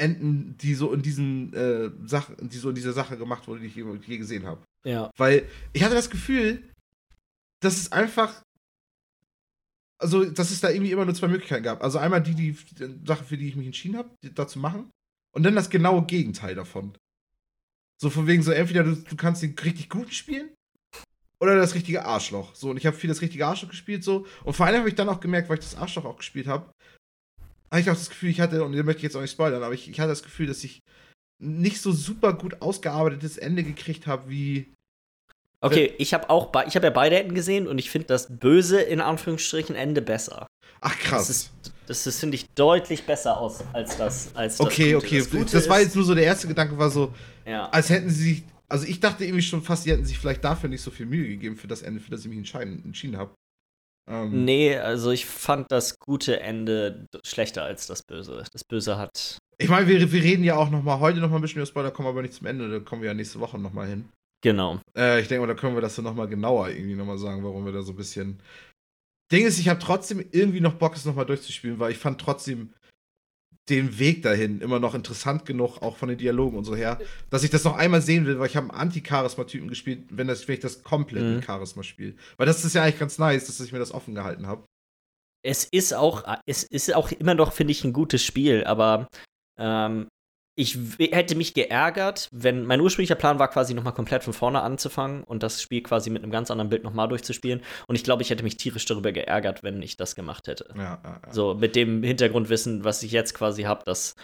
Enden, die so in diesen äh, Sachen, die so in dieser Sache gemacht wurde, die ich je, je gesehen habe. Ja. Weil ich hatte das Gefühl, dass es einfach. Also, dass es da irgendwie immer nur zwei Möglichkeiten gab. Also einmal die, die, die Sache, für die ich mich entschieden habe, da zu machen. Und dann das genaue Gegenteil davon. So von wegen so, entweder du, du kannst den richtig guten spielen oder das richtige Arschloch. So, und ich habe viel das richtige Arschloch gespielt, so. Und vor allem habe ich dann auch gemerkt, weil ich das Arschloch auch gespielt habe, habe ich auch das Gefühl, ich hatte, und den möchte ich jetzt auch nicht spoilern, aber ich, ich hatte das Gefühl, dass ich nicht so super gut ausgearbeitetes Ende gekriegt habe, wie. Okay, ich habe auch, ich habe ja beide Enden gesehen und ich finde das böse, in Anführungsstrichen, Ende besser. Ach krass. Das ist, das ist finde ich, deutlich besser aus als das. Als das okay, Gute. okay. Das, Das, Gute war ist- jetzt nur so der erste Gedanke, war so, Ja. als hätten sie sich. Also ich dachte irgendwie schon fast, sie hätten sich vielleicht dafür nicht so viel Mühe gegeben für das Ende, für das ich mich entscheiden, entschieden habe. Ähm, Nee, also ich fand das gute Ende schlechter als das Böse. Das Böse hat. Ich meine, wir, wir reden ja auch noch mal heute noch mal ein bisschen über Spoiler, kommen aber nicht zum Ende, da kommen wir ja nächste Woche noch mal hin. Genau. Äh, ich denke mal, da können wir das dann noch mal genauer irgendwie noch mal sagen, warum wir da so ein bisschen. Ding ist, ich habe trotzdem irgendwie noch Bock, es noch mal durchzuspielen, weil ich fand trotzdem den Weg dahin immer noch interessant genug, auch von den Dialogen und so her, dass ich das noch einmal sehen will, weil ich habe einen Anti-Charisma-Typen gespielt, wenn, das, wenn ich das komplett Mhm. mit Charisma spiele. Weil das ist ja eigentlich ganz nice, dass ich mir das offen gehalten habe. Es ist auch, es ist auch immer noch, finde ich, ein gutes Spiel, aber ähm, ich hätte mich geärgert, wenn mein ursprünglicher Plan war, quasi nochmal komplett von vorne anzufangen und das Spiel quasi mit einem ganz anderen Bild nochmal durchzuspielen. Und ich glaube, ich hätte mich tierisch darüber geärgert, wenn ich das gemacht hätte. Ja, ja, ja. So mit dem Hintergrundwissen, was ich jetzt quasi habe, dass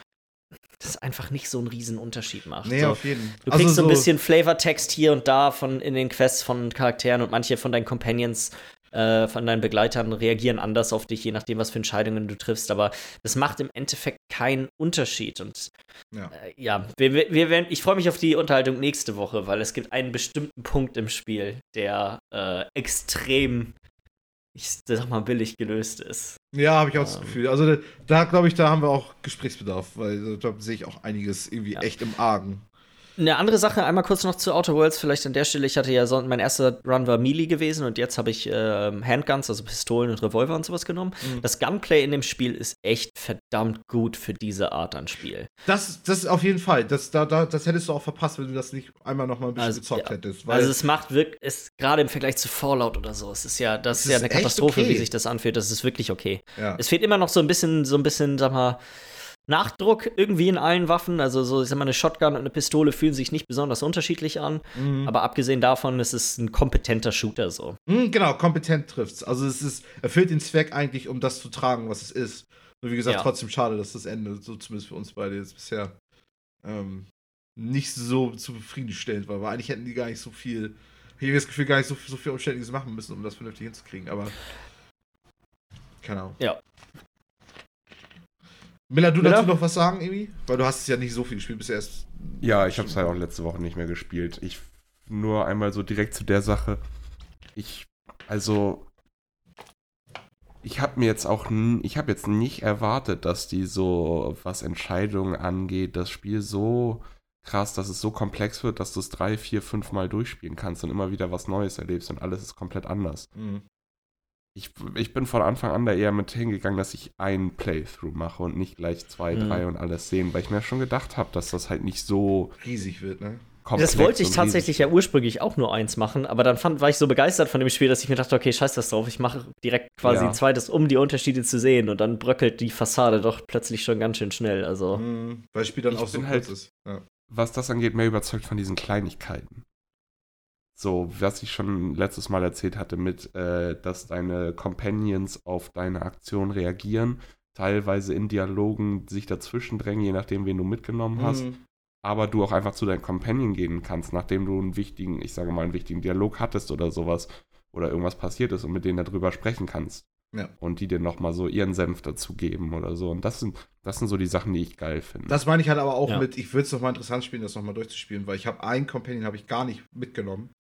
das einfach nicht so einen riesen Unterschied macht. Nee, so, auf jeden Du Also kriegst so ein bisschen Flavortext hier und da von in den Quests von Charakteren und manche von deinen Companions, äh, von deinen Begleitern reagieren anders auf dich, je nachdem, was für Entscheidungen du triffst. Aber das macht im Endeffekt keinen Unterschied. Und Ja. äh, ja, wir, wir, werden, ich freue mich auf die Unterhaltung nächste Woche, weil es gibt einen bestimmten Punkt im Spiel, der äh, extrem, ich sag mal, billig gelöst ist. Ja, habe ich auch das Ähm. Gefühl. Also da- da glaube ich, da haben wir auch Gesprächsbedarf, weil da sehe ich auch einiges irgendwie Ja. echt im Argen. Eine andere Sache, einmal kurz noch zu Outer Worlds, vielleicht an der Stelle. Ich hatte ja so, mein erster Run war Melee gewesen und jetzt habe ich ähm, Handguns, also Pistolen und Revolver und sowas genommen. Mhm. Das Gunplay in dem Spiel ist echt verdammt gut für diese Art an Spiel. Das, das auf jeden Fall. Das, da, da, das hättest du auch verpasst, wenn du das nicht einmal noch mal ein bisschen Also, gezockt ja. hättest. Weil Also es macht wirklich, gerade im Vergleich zu Fallout oder so, es ist ja, das ist ja eine Katastrophe, okay. wie sich das anfühlt. Das ist wirklich okay. ja. Es fehlt immer noch so ein bisschen, so ein bisschen, sag mal, Nachdruck irgendwie in allen Waffen. Also so, ich sag mal, eine Shotgun und eine Pistole fühlen sich nicht besonders unterschiedlich an. Mhm. Aber abgesehen davon ist es ein kompetenter Shooter so. Mhm, genau, kompetent trifft's. Also es ist, erfüllt den Zweck eigentlich, um das zu tragen, was es ist. Nur wie gesagt, Ja. trotzdem schade, dass das Ende, so zumindest für uns beide jetzt bisher, ähm, nicht so zufriedenstellend war. Weil eigentlich hätten die gar nicht so viel, ich habe das Gefühl, gar nicht so, so viel Umständliches machen müssen, um das vernünftig hinzukriegen. Aber keine Ahnung. Ja. Miller, du Miller? dazu noch was sagen, irgendwie? Weil du hast es ja nicht so viel gespielt, bisher erst. Ja, ich habe es halt auch letzte Woche nicht mehr gespielt. Ich nur einmal so direkt zu der Sache. Ich, also, ich habe mir jetzt auch, n- ich habe jetzt nicht erwartet, dass die so, was Entscheidungen angeht, das Spiel so krass, dass es so komplex wird, dass du es drei, vier, fünf Mal durchspielen kannst und immer wieder was Neues erlebst und alles ist komplett anders. Mhm. Ich, ich bin von Anfang an da eher mit hingegangen, dass ich ein Playthrough mache und nicht gleich zwei, Mhm. drei und alles sehen, weil ich mir schon gedacht habe, dass das halt nicht so Riesig wird, ne? Das wollte ich tatsächlich riesig ja ursprünglich auch nur eins machen, aber dann fand, war ich so begeistert von dem Spiel, dass ich mir dachte, okay, scheiß das drauf, ich mache direkt quasi Ja. ein zweites, um die Unterschiede zu sehen und dann bröckelt die Fassade doch plötzlich schon ganz schön schnell. Also, Mhm. Weil das Spiel dann Ich auch so halt- ist. Ja. was das angeht, mehr überzeugt von diesen Kleinigkeiten. So, was ich schon letztes Mal erzählt hatte, mit, äh, dass deine Companions auf deine Aktion reagieren, teilweise in Dialogen sich dazwischen drängen, je nachdem, wen du mitgenommen hast, Mhm. aber du auch einfach zu deinem Companion gehen kannst, nachdem du einen wichtigen, ich sage mal, einen wichtigen Dialog hattest oder sowas, oder irgendwas passiert ist und mit denen darüber sprechen kannst. Ja. Und die dir nochmal so ihren Senf dazugeben oder so. Und das sind, das sind so die Sachen, die ich geil finde. Das meine ich halt aber auch Ja. mit, ich würde es nochmal interessant spielen, das nochmal durchzuspielen, weil ich habe einen Companion habe ich gar nicht mitgenommen.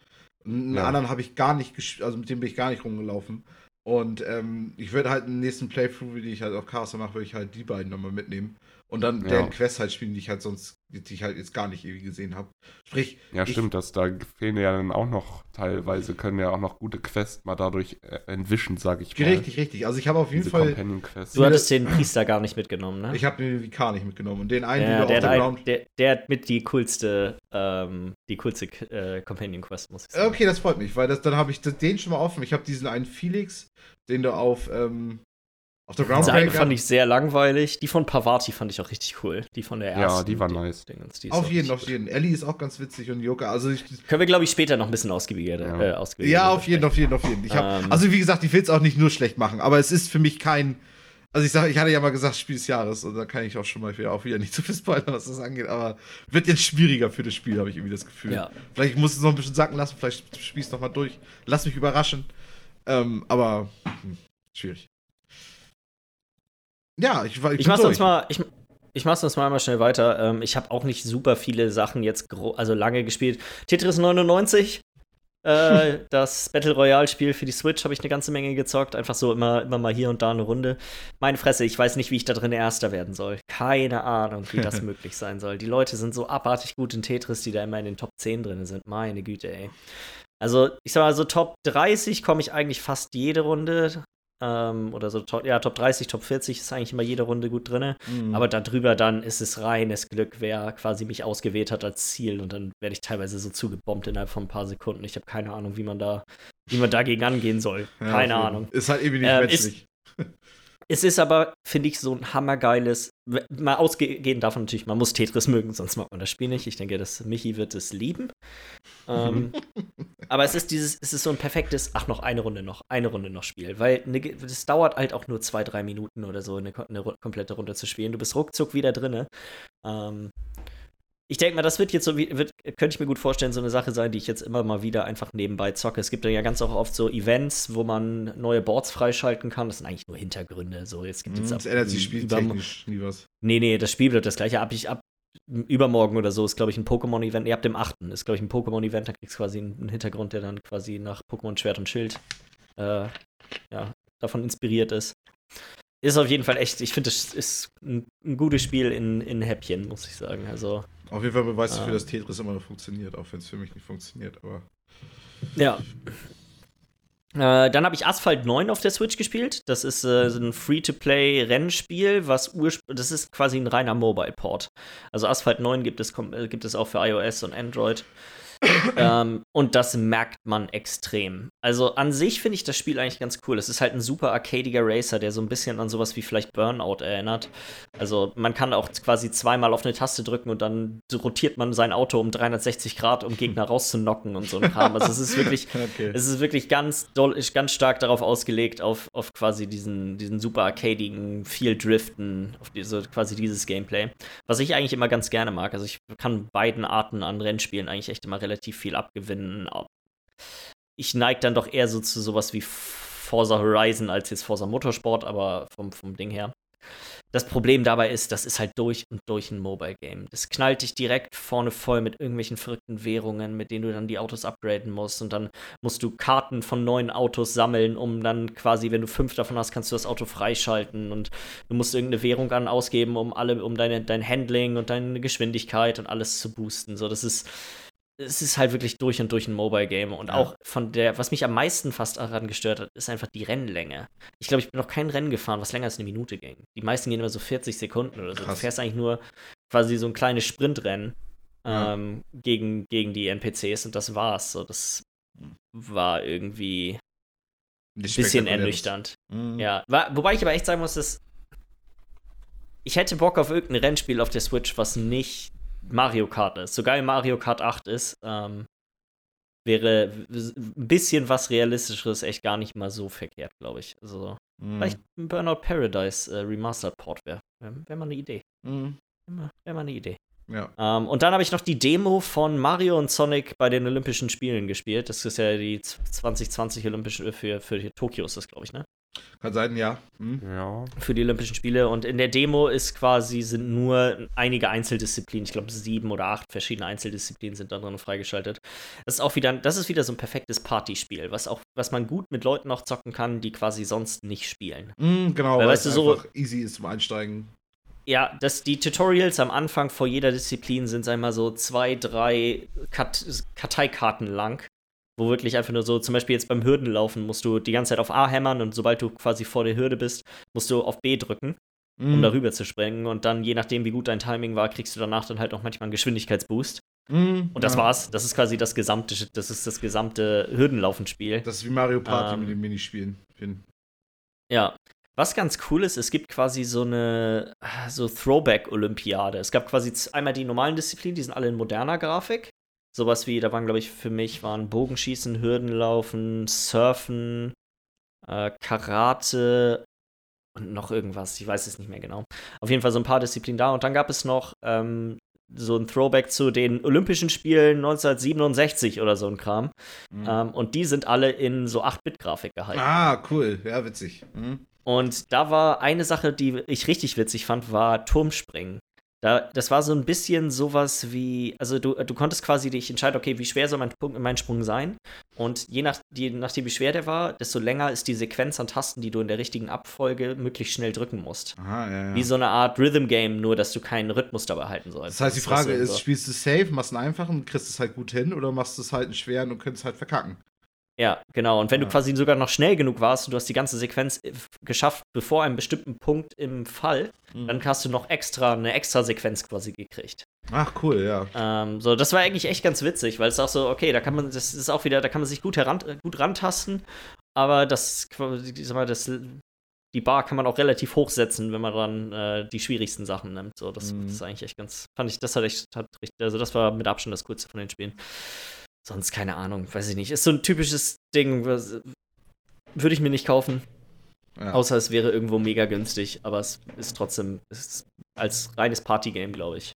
Einen Ja. anderen habe ich gar nicht, gesch- also mit dem bin ich gar nicht rumgelaufen. Und ähm, ich würde halt im nächsten Playthrough, wie ich halt auf Caster mache, würde ich halt die beiden nochmal mitnehmen. Und dann Ja. deren Quests halt spielen, die ich halt sonst, die ich halt jetzt gar nicht irgendwie gesehen habe. Sprich, Ja, ich- stimmt, dass da fehlen ja dann auch noch teilweise, können ja auch noch gute Quests mal dadurch äh, entwischen, sag ich mal. richtig, richtig. Also ich habe auf jeden Diese Fall, du hattest den Priester gar nicht mitgenommen, ne? ich habe den VK nicht mitgenommen. Und den einen, ja, den der, du auf hat der ein, Ground. der, der hat mit die coolste, ähm, die coolste äh, Companion Quest, muss ich sagen. Okay, das freut mich, weil das, dann habe ich den schon mal offen. Ich habe diesen einen Felix, den du auf, ähm, auf der Diese eine Groundbreaker fand ich sehr langweilig. Die von Pavati fand ich auch richtig cool. Die von der Ja, ersten. die war nice. Dingens, die Auf jeden, auf jeden. Ellie ist auch ganz witzig und Yoka. Also ich, Können wir, glaube ich, später noch ein bisschen ausgiebiger. Ja. Äh, ausgiebiger ja, auf jeden, auf jeden, auf jeden. Ich hab, Ähm. also wie gesagt, ich will es auch nicht nur schlecht machen, aber es ist für mich kein. Also ich sage, ich hatte ja mal gesagt, Spiel des Jahres und da kann ich auch schon mal wieder, auch wieder nicht zu viel spoilern, was das angeht, aber wird jetzt schwieriger für das Spiel, habe ich irgendwie das Gefühl. Ja. Vielleicht muss es noch ein bisschen sacken lassen, vielleicht spielst du noch mal durch. Lass mich überraschen. Ähm, aber hm, schwierig. Ja, ich. Ich bin mach's durch. uns mal. Ich, ich mach's uns mal, mal schnell weiter. Ähm, ich habe auch nicht super viele Sachen jetzt also lange gespielt. Tetris 99. äh, das Battle Royale Spiel für die Switch habe ich eine ganze Menge gezockt. Einfach so immer, immer mal hier und da eine Runde. Meine Fresse, ich weiß nicht, wie ich da drin Erster werden soll. Keine Ahnung, wie das möglich sein soll. Die Leute sind so abartig gut in Tetris, die da immer in den Top 10 drin sind. Meine Güte, ey. Also, ich sag mal, so Top 30 komme ich eigentlich fast jede Runde. Ähm, oder so, top, ja, Top 30, Top 40 ist eigentlich immer jede Runde gut drin. Mhm. Aber darüber dann ist es reines Glück, wer quasi mich ausgewählt hat als Ziel. Und dann werde ich teilweise so zugebombt innerhalb von ein paar Sekunden. Ich habe keine Ahnung, wie man da, wie man dagegen angehen soll. Ja, keine jeden. Ahnung. Ist halt irgendwie nicht Ähm. Es ist aber, finde ich, so ein hammergeiles, mal ausgehend davon natürlich, man muss Tetris mögen, sonst mag man das Spiel nicht. Ich denke, dass Michi wird es lieben. ähm, aber es ist dieses, es ist so ein perfektes, ach, noch eine Runde noch, eine Runde noch Spiel. Weil es ne, dauert halt auch nur zwei, drei Minuten oder so, eine, eine komplette Runde zu spielen. Du bist ruckzuck wieder drinne. Ähm, ich denke mal, das wird jetzt so, wird, könnte ich mir gut vorstellen, so eine Sache sein, die ich jetzt immer mal wieder einfach nebenbei zocke. Es gibt ja ganz auch oft so Events, wo man neue Boards freischalten kann. Das sind eigentlich nur Hintergründe. So, jetzt gibt es jetzt das ändert sich spieltechnisch nie was. Nee, nee, das Spiel bleibt das gleiche. Ab, ich, ab übermorgen oder so ist, glaube ich, ein Pokémon-Event. Ihr habt dem 8. ist, glaube ich, ein Pokémon-Event. Da kriegst du quasi einen Hintergrund, der dann quasi nach Pokémon Schwert und Schild äh, ja, davon inspiriert ist. Ist auf jeden Fall echt, ich finde, es ist ein, ein, gutes Spiel in, in Häppchen, muss ich sagen. Also, auf jeden Fall beweist dafür, ähm, dass Tetris immer noch funktioniert, auch wenn es für mich nicht funktioniert, aber. Ja. Äh, dann habe ich Asphalt 9 auf der Switch gespielt. Das ist äh, so ein Free-to-Play-Rennspiel, was ursprünglich, das ist quasi ein reiner Mobile-Port. Also Asphalt 9 gibt es, äh, gibt es auch für iOS und Android ähm, und das merkt man extrem. Also an sich finde ich das Spiel eigentlich ganz cool. Es ist halt ein super arcadiger Racer, der so ein bisschen an sowas wie vielleicht Burnout erinnert. Also man kann auch quasi zweimal auf eine Taste drücken und dann rotiert man sein Auto um 360 Grad, um Gegner rauszunocken und so ein Kram. Also es ist wirklich, okay. es ist wirklich ganz doll, ganz stark darauf ausgelegt, auf, auf quasi diesen, diesen super arcadigen, viel Driften, auf diese, quasi dieses Gameplay. Was ich eigentlich immer ganz gerne mag. Also ich kann beiden Arten an Rennspielen eigentlich echt immer relativ viel abgewinnen. Ich neige dann doch eher so zu sowas wie Forza Horizon als jetzt Forza Motorsport, aber vom, vom Ding her. Das Problem dabei ist, das ist halt durch und durch ein Mobile Game. Das knallt dich direkt vorne voll mit irgendwelchen verrückten Währungen, mit denen du dann die Autos upgraden musst. Und dann musst du Karten von neuen Autos sammeln, um dann quasi, wenn du fünf davon hast, kannst du das Auto freischalten. Und du musst irgendeine Währung an ausgeben, um alle, um deine, dein Handling und deine Geschwindigkeit und alles zu boosten. So, das ist es ist halt wirklich durch und durch ein Mobile-Game. Und ja. auch von der, was mich am meisten fast daran gestört hat, ist einfach die Rennlänge. Ich glaube, ich bin noch kein Rennen gefahren, was länger als eine Minute ging. Die meisten gehen immer so 40 Sekunden oder so. Krass. Du fährst eigentlich nur quasi so ein kleines Sprintrennen ja. ähm, gegen, gegen die NPCs und das war's. So, das war irgendwie ein bisschen ernüchternd. Mhm. Ja, war, wobei ich aber echt sagen muss, dass ich hätte Bock auf irgendein Rennspiel auf der Switch, was nicht Mario Kart ist. So geil Mario Kart 8 ist, ähm, wäre ein bisschen was Realistischeres echt gar nicht mal so verkehrt, glaube ich. Also, mm. vielleicht ein Burnout Paradise äh, Remastered Port wäre wär, wär mal eine Idee. Mm. Wäre wär mal eine Idee. Ja. Ähm, und dann habe ich noch die Demo von Mario und Sonic bei den Olympischen Spielen gespielt. Das ist ja die 2020 Olympischen, für, für Tokio ist das, glaube ich, ne? Kann sein, ja. Hm. ja. Für die Olympischen Spiele. Und in der Demo ist quasi, sind nur einige Einzeldisziplinen, ich glaube sieben oder acht verschiedene Einzeldisziplinen sind da drin freigeschaltet. Das ist auch wieder, das ist wieder so ein perfektes Partyspiel, was auch, was man gut mit Leuten auch zocken kann, die quasi sonst nicht spielen. Mm, genau, weil, weißt du, so easy ist zum Einsteigen. Ja, das, die Tutorials am Anfang vor jeder Disziplin sind einmal so zwei, drei Kat Karteikarten lang wo wirklich einfach nur so, zum Beispiel jetzt beim Hürdenlaufen musst du die ganze Zeit auf A hämmern und sobald du quasi vor der Hürde bist, musst du auf B drücken, mm. um mhm. darüber zu springen. Und dann, je nachdem, wie gut dein Timing war, kriegst du danach dann halt auch manchmal einen Geschwindigkeitsboost. Mm, und das ja. war's. Das ist quasi das gesamte, das ist das gesamte Hürdenlaufenspiel. Das ist wie Mario Party ähm, mit den Minispielen. Ja. Was ganz cool ist, es gibt quasi so eine so Throwback-Olympiade. Es gab quasi einmal die normalen Disziplinen, die sind alle in moderner Grafik sowas wie, da waren, glaube ich, für mich waren Bogenschießen, Hürdenlaufen, Surfen, äh, Karate und noch irgendwas. Ich weiß es nicht mehr genau. Auf jeden Fall so ein paar Disziplinen da. Und dann gab es noch ähm, so ein Throwback zu den Olympischen Spielen 1967 oder so ein Kram. Mhm. Ähm, und die sind alle in so 8-Bit-Grafik gehalten. Ah, cool. Ja, witzig. Mhm. Und da war eine Sache, die ich richtig witzig fand, war Turmspringen. Da, das war so ein bisschen sowas wie, also du, du konntest quasi dich entscheiden, okay, wie schwer soll mein, mein Sprung sein? Und je, nach, je nachdem, wie schwer der war, desto länger ist die Sequenz an Tasten, die du in der richtigen Abfolge möglichst schnell drücken musst. Aha, ja, ja. Wie so eine Art Rhythm-Game, nur dass du keinen Rhythmus dabei halten sollst. Das heißt, die Frage ist, so. spielst du safe, machst einen einfachen, kriegst es halt gut hin oder machst du es halt einen schweren und könntest halt verkacken? Ja, genau. Und wenn ja. du quasi sogar noch schnell genug warst und du hast die ganze Sequenz äh, geschafft, bevor einem bestimmten Punkt im Fall, mhm. dann hast du noch extra eine extra Sequenz quasi gekriegt. Ach, cool, ja. Ähm, so, das war eigentlich echt ganz witzig, weil es auch so, okay, da kann man, das ist auch wieder, da kann man sich gut, heran, gut rantasten, aber das, sag mal, das, die Bar kann man auch relativ hoch setzen, wenn man dann äh, die schwierigsten Sachen nimmt. So, das, Mhm. das ist eigentlich echt ganz, fand ich, das hat echt, hat also das war mit Abstand das Coolste von den Spielen. Sonst keine Ahnung, weiß ich nicht. Ist so ein typisches Ding, was würde ich mir nicht kaufen, Ja. außer es wäre irgendwo mega günstig, aber es ist trotzdem ist als reines Partygame, glaube ich,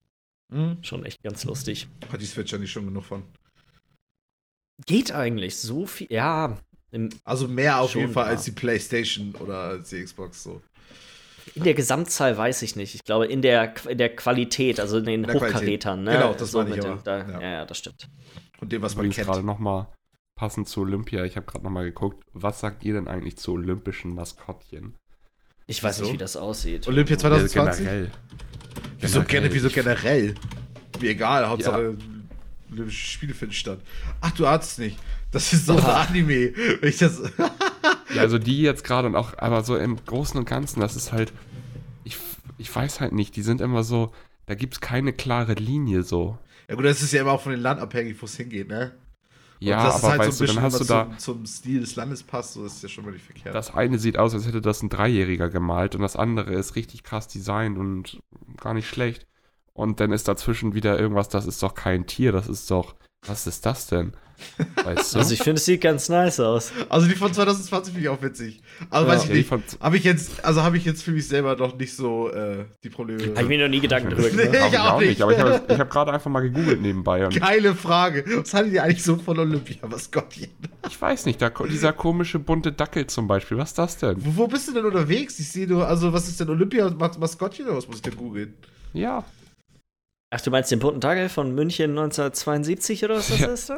Hm? schon echt ganz lustig. Hat die Switch ja nicht schon genug von. Geht eigentlich so viel, ja, Also mehr auf jeden Fall ja. als die PlayStation oder als die Xbox so. In der Gesamtzahl weiß ich nicht. Ich glaube, in der, in der Qualität, also in den In. Hochkarätern. Ne? Genau, das meine ich den- Da, ja. ja, das stimmt. Und dem, was man kennt. gerade nochmal passend zu Olympia. Ich habe gerade nochmal geguckt, was sagt ihr denn eigentlich zu olympischen Maskottchen? Ich weiß Wieso? nicht, wie das aussieht. Olympia 2020? Ja, generell. Wieso, Generell. wieso generell? Mir egal, Hauptsache Olympische Spiele finden statt. Ach, du ahnst es nicht. Das ist doch ein. Anime. Wenn ich das Ja, also die jetzt gerade und auch, aber so im Großen und Ganzen, das ist halt, ich, ich weiß halt nicht, die sind immer so, da gibt es keine klare Linie so. Ja gut, das ist ja immer auch von den Land abhängig, wo es hingeht, ne? Und Ja, das ist aber halt weißt so du, ein dann hast du bisschen da, zum, zum Stil des Landes passt, so ist ja schon mal nicht verkehrt. das eine sieht aus, als hätte das ein Dreijähriger gemalt und das andere ist richtig krass designt und gar nicht schlecht. Und dann ist dazwischen wieder irgendwas, das ist doch kein Tier, das ist doch, was ist das denn? Weißt du? Also ich finde, es sieht ganz nice aus. Also die von 2020 finde ich auch witzig. Aber Ja. weiß ich nicht. Habe ich jetzt, also habe ich jetzt für mich selber noch nicht so äh, die Probleme. Habe ich mir noch nie Gedanken drüber Nee. gemacht. Glaub ich auch nicht. Aber ich habe hab gerade einfach mal gegoogelt nebenbei und Geile Frage. Was hattet ihr eigentlich so von Olympia? Was Gottchen? ich weiß nicht, da, dieser komische bunte Dackel zum Beispiel, was ist das denn? Wo, wo bist du denn unterwegs? Ich sehe nur, also was ist denn Olympia Mas Maskottchen oder was muss ich denn googeln? Ja. Ach, du meinst den bunten Tagel von München 1972 oder was das Ja. ist?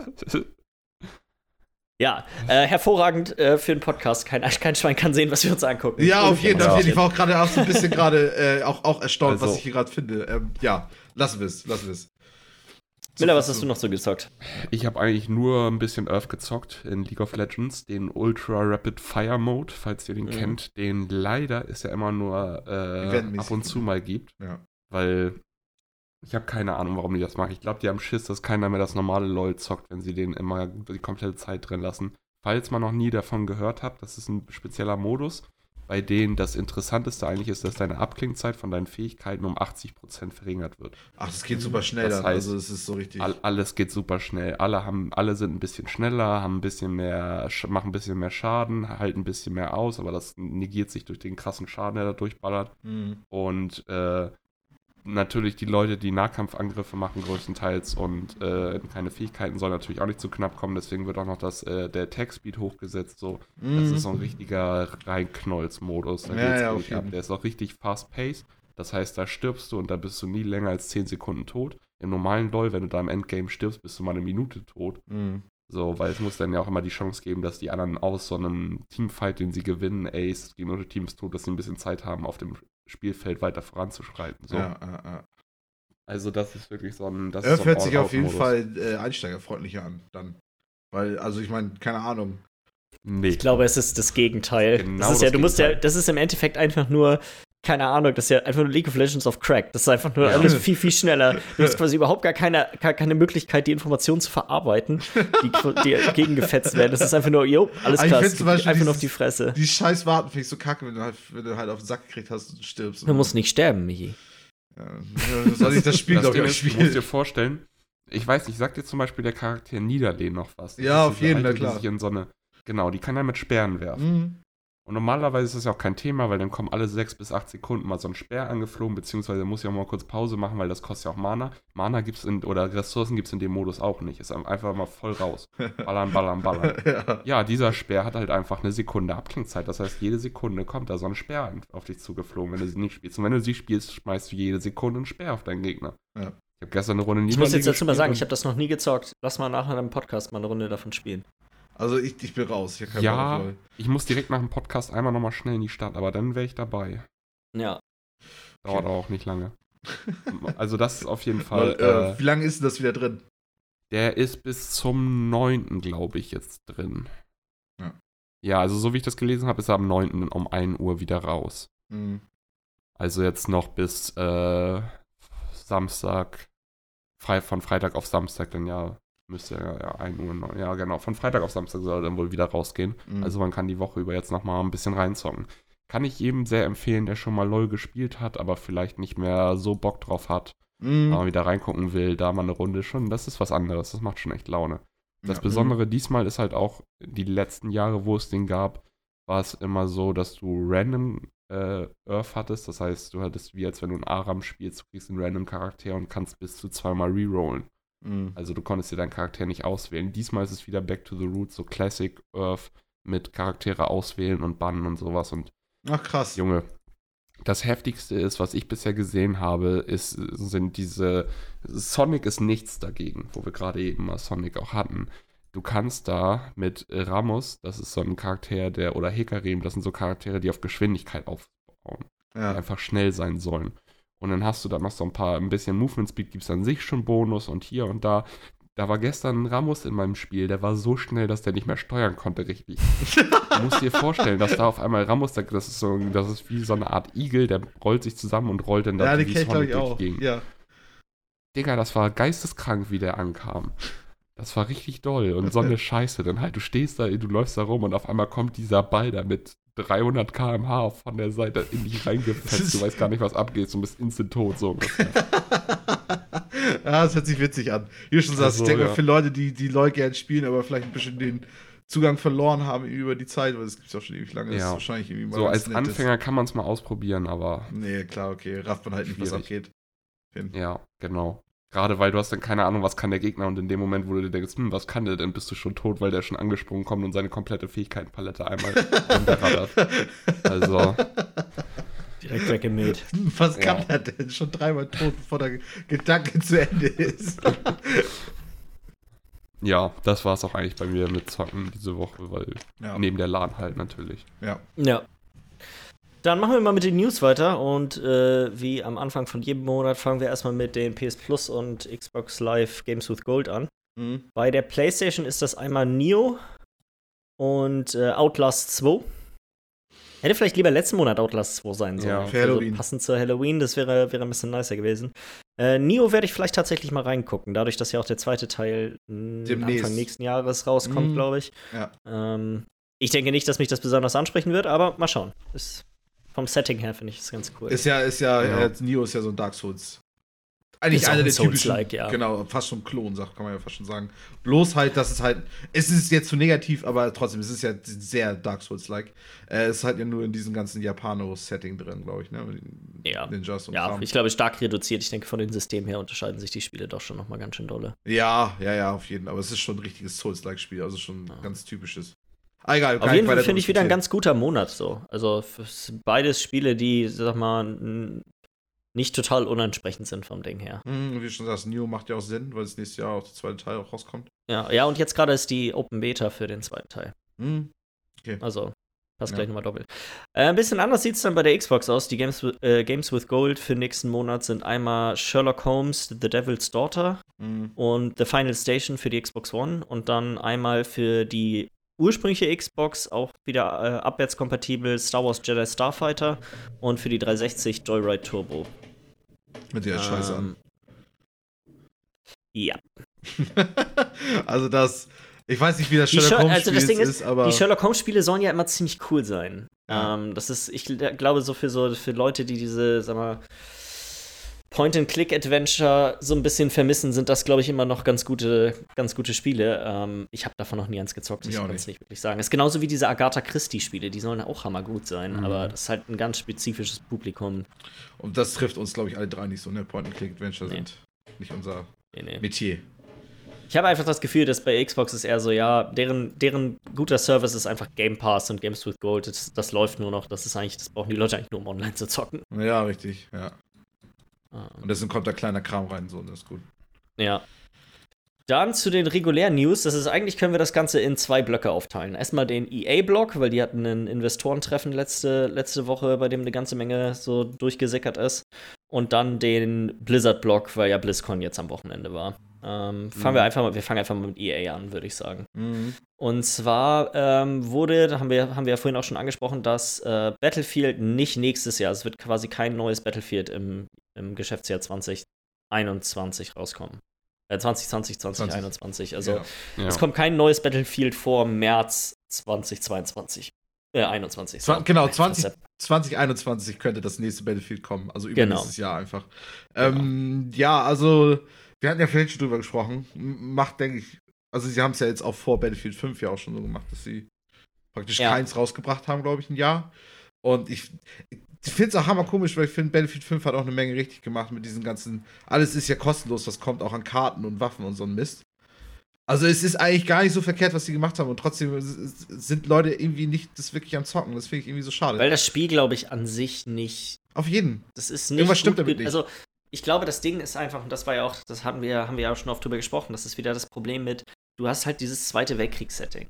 Ja, äh, hervorragend äh, für einen Podcast. Kein, kein Schwein kann sehen, was wir uns angucken. Ja, auf jeden Ja. Fall. Ich war auch gerade auch so ein bisschen gerade äh, auch, auch erstaunt, was Also- ich hier gerade finde. Ähm, ja, lassen wir es, lassen wir es. Miller, was hast du noch so gezockt? Ich habe eigentlich nur ein bisschen Earth gezockt in League of Legends, den Ultra Rapid Fire Mode, falls ihr den Mhm. kennt, den leider ist ja immer nur äh, ab und zu mal gibt, Ja. weil ich habe keine Ahnung, warum die das machen. Ich glaube, die haben Schiss, dass keiner mehr das normale LoL zockt, wenn sie den immer die komplette Zeit drin lassen. Falls man noch nie davon gehört hat, das ist ein spezieller Modus, bei dem das Interessanteste eigentlich ist, dass deine Abklingzeit von deinen Fähigkeiten um 80% verringert wird. Ach, das geht super schnell Das dann. heißt, also es ist so richtig. All, alles geht super schnell. Alle haben, alle sind ein bisschen schneller, haben ein bisschen mehr, machen ein bisschen mehr Schaden, halten ein bisschen mehr aus, aber das negiert sich durch den krassen Schaden, der da durchballert. Mhm. Und äh, natürlich die Leute, die Nahkampfangriffe machen größtenteils und äh, keine Fähigkeiten sollen natürlich auch nicht zu knapp kommen. Deswegen wird auch noch das, äh, der Attack Speed hochgesetzt. So, das Mhm. ist so ein richtiger Reinknolls-Modus. Da Ja, geht's ja, ab. Der ist auch richtig fast-paced. Das heißt, da stirbst du und da bist du nie länger als 10 Sekunden tot. Im normalen LoL, wenn du da im Endgame stirbst, bist du mal eine Minute tot. Mhm. So, weil es muss dann ja auch immer die Chance geben, dass die anderen aus so einem Teamfight, den sie gewinnen, Ace, gegen andere Teams tut, dass sie ein bisschen Zeit haben, auf dem Spielfeld weiter voranzuschreiten. So. Ja, ja, ja. Also das ist wirklich so ein. Das Earth so ein hört sich auf jeden. Fall äh, einsteigerfreundlicher an, dann. Weil, also ich meine, keine Ahnung. Nee. Ich glaube, es ist das Gegenteil. Genau das ist ja, das du musst ja, Gegenteil. das ist im Endeffekt einfach nur, keine Ahnung, das ist ja einfach nur League of Legends of Crack. Das ist einfach nur Ja. alles viel, viel schneller. Du hast quasi überhaupt gar keine, gar keine Möglichkeit, die Informationen zu verarbeiten, die, die gegengefetzt werden. Das ist einfach nur, jo, alles klar, einfach nur auf die Fresse. Die scheiß Warten finde ich so kacke, wenn du, halt, wenn du halt auf den Sack gekriegt hast und stirbst. Du musst nicht sterben, Michi. Ja, soll ich das Spiel, das glaube ich, du musst spielen. dir vorstellen, ich weiß nicht, sagt dir zum Beispiel der Charakter Niederlehn noch was? Das Ja, auf jeden Fall, Alte, die klar. sich in so eine, genau, die kann ja mit Sperren werfen. Mhm. Und normalerweise ist das ja auch kein Thema, weil dann kommen alle sechs bis acht Sekunden mal so ein Speer angeflogen, beziehungsweise muss ich auch mal kurz Pause machen, weil das kostet ja auch Mana. Mana gibt's in, oder Ressourcen gibt es in dem Modus auch nicht. Ist einfach mal voll raus. Ballern, ballern, ballern. ja. Ja, dieser Speer hat halt einfach eine Sekunde Abklingzeit. Das heißt, jede Sekunde kommt da so ein Speer auf dich zugeflogen, wenn du sie nicht spielst. Und wenn du sie spielst, schmeißt du jede Sekunde einen Speer auf deinen Gegner. Ja. Ich habe gestern eine Runde Ich muss jetzt dazu mal sagen, ich habe das noch nie gezockt. Lass mal nachher im Podcast mal eine Runde davon spielen. Also ich, ich bin raus. Ich Ja. Bock. Ich muss direkt nach dem Podcast einmal nochmal schnell in die Stadt, aber dann wäre ich dabei. Ja. Dauert Okay. auch nicht lange. Also das ist auf jeden Fall. Lol, äh, Äh, wie lange ist denn das wieder drin? der ist bis zum 9. glaube ich jetzt drin. Ja. Ja, also so wie ich das gelesen habe, ist er am 9. um 1 Uhr wieder raus. Mhm. Also jetzt noch bis äh, Samstag, frei, von Freitag auf Samstag, dann ja, müsste ja, ja 1 Uhr, ja genau, von Freitag auf Samstag soll er dann wohl wieder rausgehen. Mhm. Also man kann die Woche über jetzt nochmal ein bisschen reinzocken. Kann ich jedem sehr empfehlen, der schon mal LOL gespielt hat, aber vielleicht nicht mehr so Bock drauf hat, Mhm. mal wieder reingucken will, da mal eine Runde schon. Das ist was anderes. Das macht schon echt Laune. Das Ja. Besondere diesmal ist halt auch, die letzten Jahre, wo es den gab, war es immer so, dass du random äh, Earth hattest. Das heißt, du hattest wie als wenn du einen Aram spielst, du kriegst einen random Charakter und kannst bis zu zweimal rerollen. Mhm. Also du konntest dir deinen Charakter nicht auswählen. Diesmal ist es wieder Back to the Roots, so Classic Earth mit Charaktere auswählen und bannen und sowas. Und Ach krass. Junge, das heftigste ist, was ich bisher gesehen habe, ist, sind diese Sonic ist nichts dagegen, wo wir gerade eben mal Sonic auch hatten. Du kannst da mit Ramos, das ist so ein Charakter, der, oder Hekarim, das sind so Charaktere, die auf Geschwindigkeit aufbauen, die Ja. einfach schnell sein sollen. Und dann hast du da noch so ein paar, ein bisschen Movement Speed gibt es an sich schon Bonus und hier und da. Da war gestern ein Ramos in meinem Spiel, der war so schnell, dass der nicht mehr steuern konnte, richtig. Du musst dir vorstellen, dass da auf einmal Ramos, das ist so, das ist wie so eine Art Igel, der rollt sich zusammen und rollt dann da Ja, die ich durch auch. die Gegend. Ja. Digga, das war geisteskrank, wie der ankam. Das war richtig doll und so eine Scheiße. Dann halt, du stehst da, du läufst da rum und auf einmal kommt dieser Ball da mit 300 km/h von der Seite in dich reingefetzt. Du weißt gar nicht, was abgeht. Du bist instant tot. So. ja, das hört sich witzig an. Wie du schon sagst, Also, ich denke mal, ja. für Leute, die, die LOL gerne spielen, aber vielleicht ein bisschen den Zugang verloren haben über die Zeit, weil das gibt es auch schon ewig lange, das Ja. ist wahrscheinlich irgendwie mal So, als nettes- Anfänger kann man es mal ausprobieren, aber Nee, klar, okay. Rafft man halt nicht, was abgeht. Hin. ja, genau. Gerade weil du hast dann keine Ahnung, was kann der Gegner und in dem Moment, wo du dir denkst, hm, was kann der, dann bist du schon tot, weil der schon angesprungen kommt und seine komplette Fähigkeitenpalette einmal runterraddert. Also, Direkt weggemäht. Was Ja. kann er denn? Schon dreimal tot, bevor der Gedanke zu Ende ist. ja, das war es auch eigentlich bei mir mit Zocken diese Woche, weil ja. neben der LAN halt natürlich. ja. Ja. Dann machen wir mal mit den News weiter und äh, wie am Anfang von jedem Monat fangen wir erstmal mit den PS Plus und Xbox Live Games with Gold an. Mhm. Bei der PlayStation ist das einmal Neo und äh, Outlast 2. Hätte vielleicht lieber letzten Monat Outlast 2 sein sollen. Ja. Für Halloween. passend zu Halloween, das wäre, wäre ein bisschen nicer gewesen. Äh, Neo werde ich vielleicht tatsächlich mal reingucken, dadurch, dass ja auch der zweite Teil mh, Demnächst. Anfang nächsten Jahres rauskommt, Mhm. glaube ich. Ja. Ähm, ich denke nicht, dass mich das besonders ansprechen wird, aber mal schauen. Ist, vom Setting her finde ich es ganz cool. Ist ja, ist ja, Ja. Äh, Neo ist ja so ein Dark Souls. Eigentlich Ist einer ein der typischen, Souls-like, ja. genau, fast schon Klon, sagt, kann man ja fast schon sagen. Bloß halt, dass es halt, es ist jetzt zu negativ, aber trotzdem, es ist ja sehr Dark Souls-like. Äh, es ist halt ja nur in diesem ganzen Japano-Setting drin, glaube ich, ne? Ja. Ninjas und ja, Kram. ich glaube, stark reduziert. Ich denke, von den Systemen her unterscheiden sich die Spiele doch schon noch mal ganz schön dolle. Ja, ja, ja, auf jeden Fall. Aber es ist schon ein richtiges Souls-like-Spiel, also schon ein ganz typisches. Ah, egal, Auf jeden Fall finde ich wieder ein ganz guter Monat so. Also beides Spiele, die, sag mal, nicht total unentsprechend sind vom Ding her. Hm, wie du schon sagst, Neo macht ja auch Sinn, weil es nächstes Jahr auch der zweite Teil auch rauskommt. Ja, ja und jetzt gerade ist die Open Beta für den zweiten Teil. Hm. Also, passt Ja. gleich nochmal doppelt. Äh, ein bisschen anders sieht es dann bei der Xbox aus. Die Games, with- äh, Games with Gold für nächsten Monat sind einmal Sherlock Holmes, The Devil's Daughter Hm. und The Final Station für die Xbox One und dann einmal für die ursprüngliche Xbox auch wieder äh, abwärtskompatibel Star Wars Jedi Starfighter und für die 360 Joyride Turbo. Mit der Scheiße an. Ähm, Ja. also das, ich weiß nicht, wie das Sherlock Sher- Holmes also Spiel das Ding ist, ist, aber Die Sherlock Holmes Spiele sollen ja immer ziemlich cool sein. Ja. Ähm, das ist, ich gl- glaube, so für so für Leute, die diese, sag mal, Point-and-Click-Adventure so ein bisschen vermissen, sind das, glaube ich, immer noch ganz gute, ganz gute Spiele. Ähm, ich habe davon noch nie eins gezockt, ich kann es nicht. nicht wirklich sagen. Es ist genauso wie diese Agatha Christie-Spiele, die sollen auch hammergut sein, Mhm. aber das ist halt ein ganz spezifisches Publikum. und das trifft uns, glaube ich, alle drei nicht so, ne? Point-and-Click-Adventure Nee. sind nicht unser Nee, nee. Metier. Ich habe einfach das Gefühl, dass bei Xbox ist eher so, ja, deren, deren guter Service ist einfach Game Pass und Games with Gold. Das, das läuft nur noch. Das ist eigentlich, das brauchen die Leute eigentlich nur, um online zu zocken. Ja, richtig, ja. Und deswegen kommt da kleiner Kram rein, so, das ist gut. Ja. Dann zu den regulären News. Das ist eigentlich, können wir das Ganze in zwei Blöcke aufteilen. Erstmal den EA-Block, weil die hatten ein Investorentreffen letzte, letzte Woche, bei dem eine ganze Menge so durchgesickert ist. Und dann den Blizzard-Block, weil ja BlizzCon jetzt am Wochenende war. Ähm, fangen Mhm. wir einfach mal, wir fangen einfach mal mit EA an, würde ich sagen. Mhm. Und zwar ähm, wurde, da haben wir, haben wir ja vorhin auch schon angesprochen, dass äh, Battlefield nicht nächstes Jahr, es wird quasi kein neues Battlefield im, im Geschäftsjahr 2021 rauskommen. Äh, 2020, 2021. Also Ja. Ja. es kommt kein neues Battlefield vor März 2022. Ja, 21. Zwa genau, 20, 2021 könnte das nächste Battlefield kommen. Also übernächstes genau. Jahr einfach. Genau. Ähm, ja, also, wir hatten ja vorhin schon drüber gesprochen. Macht, denke ich, also sie haben es ja jetzt auch vor Battlefield 5 ja auch schon so gemacht, dass sie praktisch ja. keins rausgebracht haben, glaube ich, ein Jahr. Und ich, ich finde es auch hammer komisch, weil ich finde, Battlefield 5 hat auch eine Menge richtig gemacht mit diesen ganzen. Alles ist ja kostenlos, was kommt auch an Karten und Waffen und so ein Mist. Also es ist eigentlich gar nicht so verkehrt, was sie gemacht haben und trotzdem sind Leute irgendwie nicht das wirklich am Zocken. Das finde ich irgendwie so schade. Weil das Spiel, glaube ich, an sich nicht. Auf jeden. Das ist nicht. Irgendwas stimmt damit nicht. Also ich glaube, das Ding ist einfach, und das war ja auch, das haben wir, haben wir ja auch schon oft drüber gesprochen, das ist wieder das Problem mit, du hast halt dieses Zweite Weltkriegs-Setting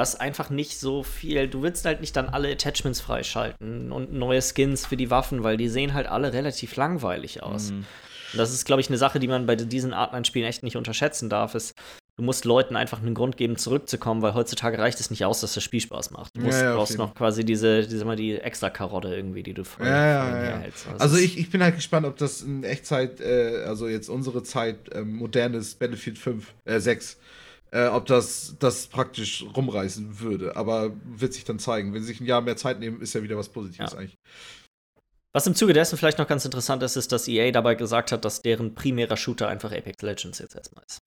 was einfach nicht so viel. Du willst halt nicht dann alle Attachments freischalten und neue Skins für die Waffen, weil die sehen halt alle relativ langweilig aus. Mhm. Und das ist, glaube ich, eine Sache, die man bei diesen Arten an Spielen echt nicht unterschätzen darf. Ist, du musst Leuten einfach einen Grund geben, zurückzukommen, weil heutzutage reicht es nicht aus, dass das Spiel Spaß macht. Du musst, ja, ja, brauchst noch quasi diese, diese mal die extra Karotte irgendwie, die du vorher ja, ja, hältst. Also, also ich, ich bin halt gespannt, ob das in Echtzeit, äh, also jetzt unsere Zeit, äh, modernes Battlefield 5, äh, 6 äh, ob das das praktisch rumreißen würde. Aber wird sich dann zeigen. Wenn sie sich ein Jahr mehr Zeit nehmen, ist ja wieder was Positives ja. eigentlich. Was im Zuge dessen vielleicht noch ganz interessant ist, ist, dass EA dabei gesagt hat, dass deren primärer Shooter einfach Apex Legends jetzt erstmal ist.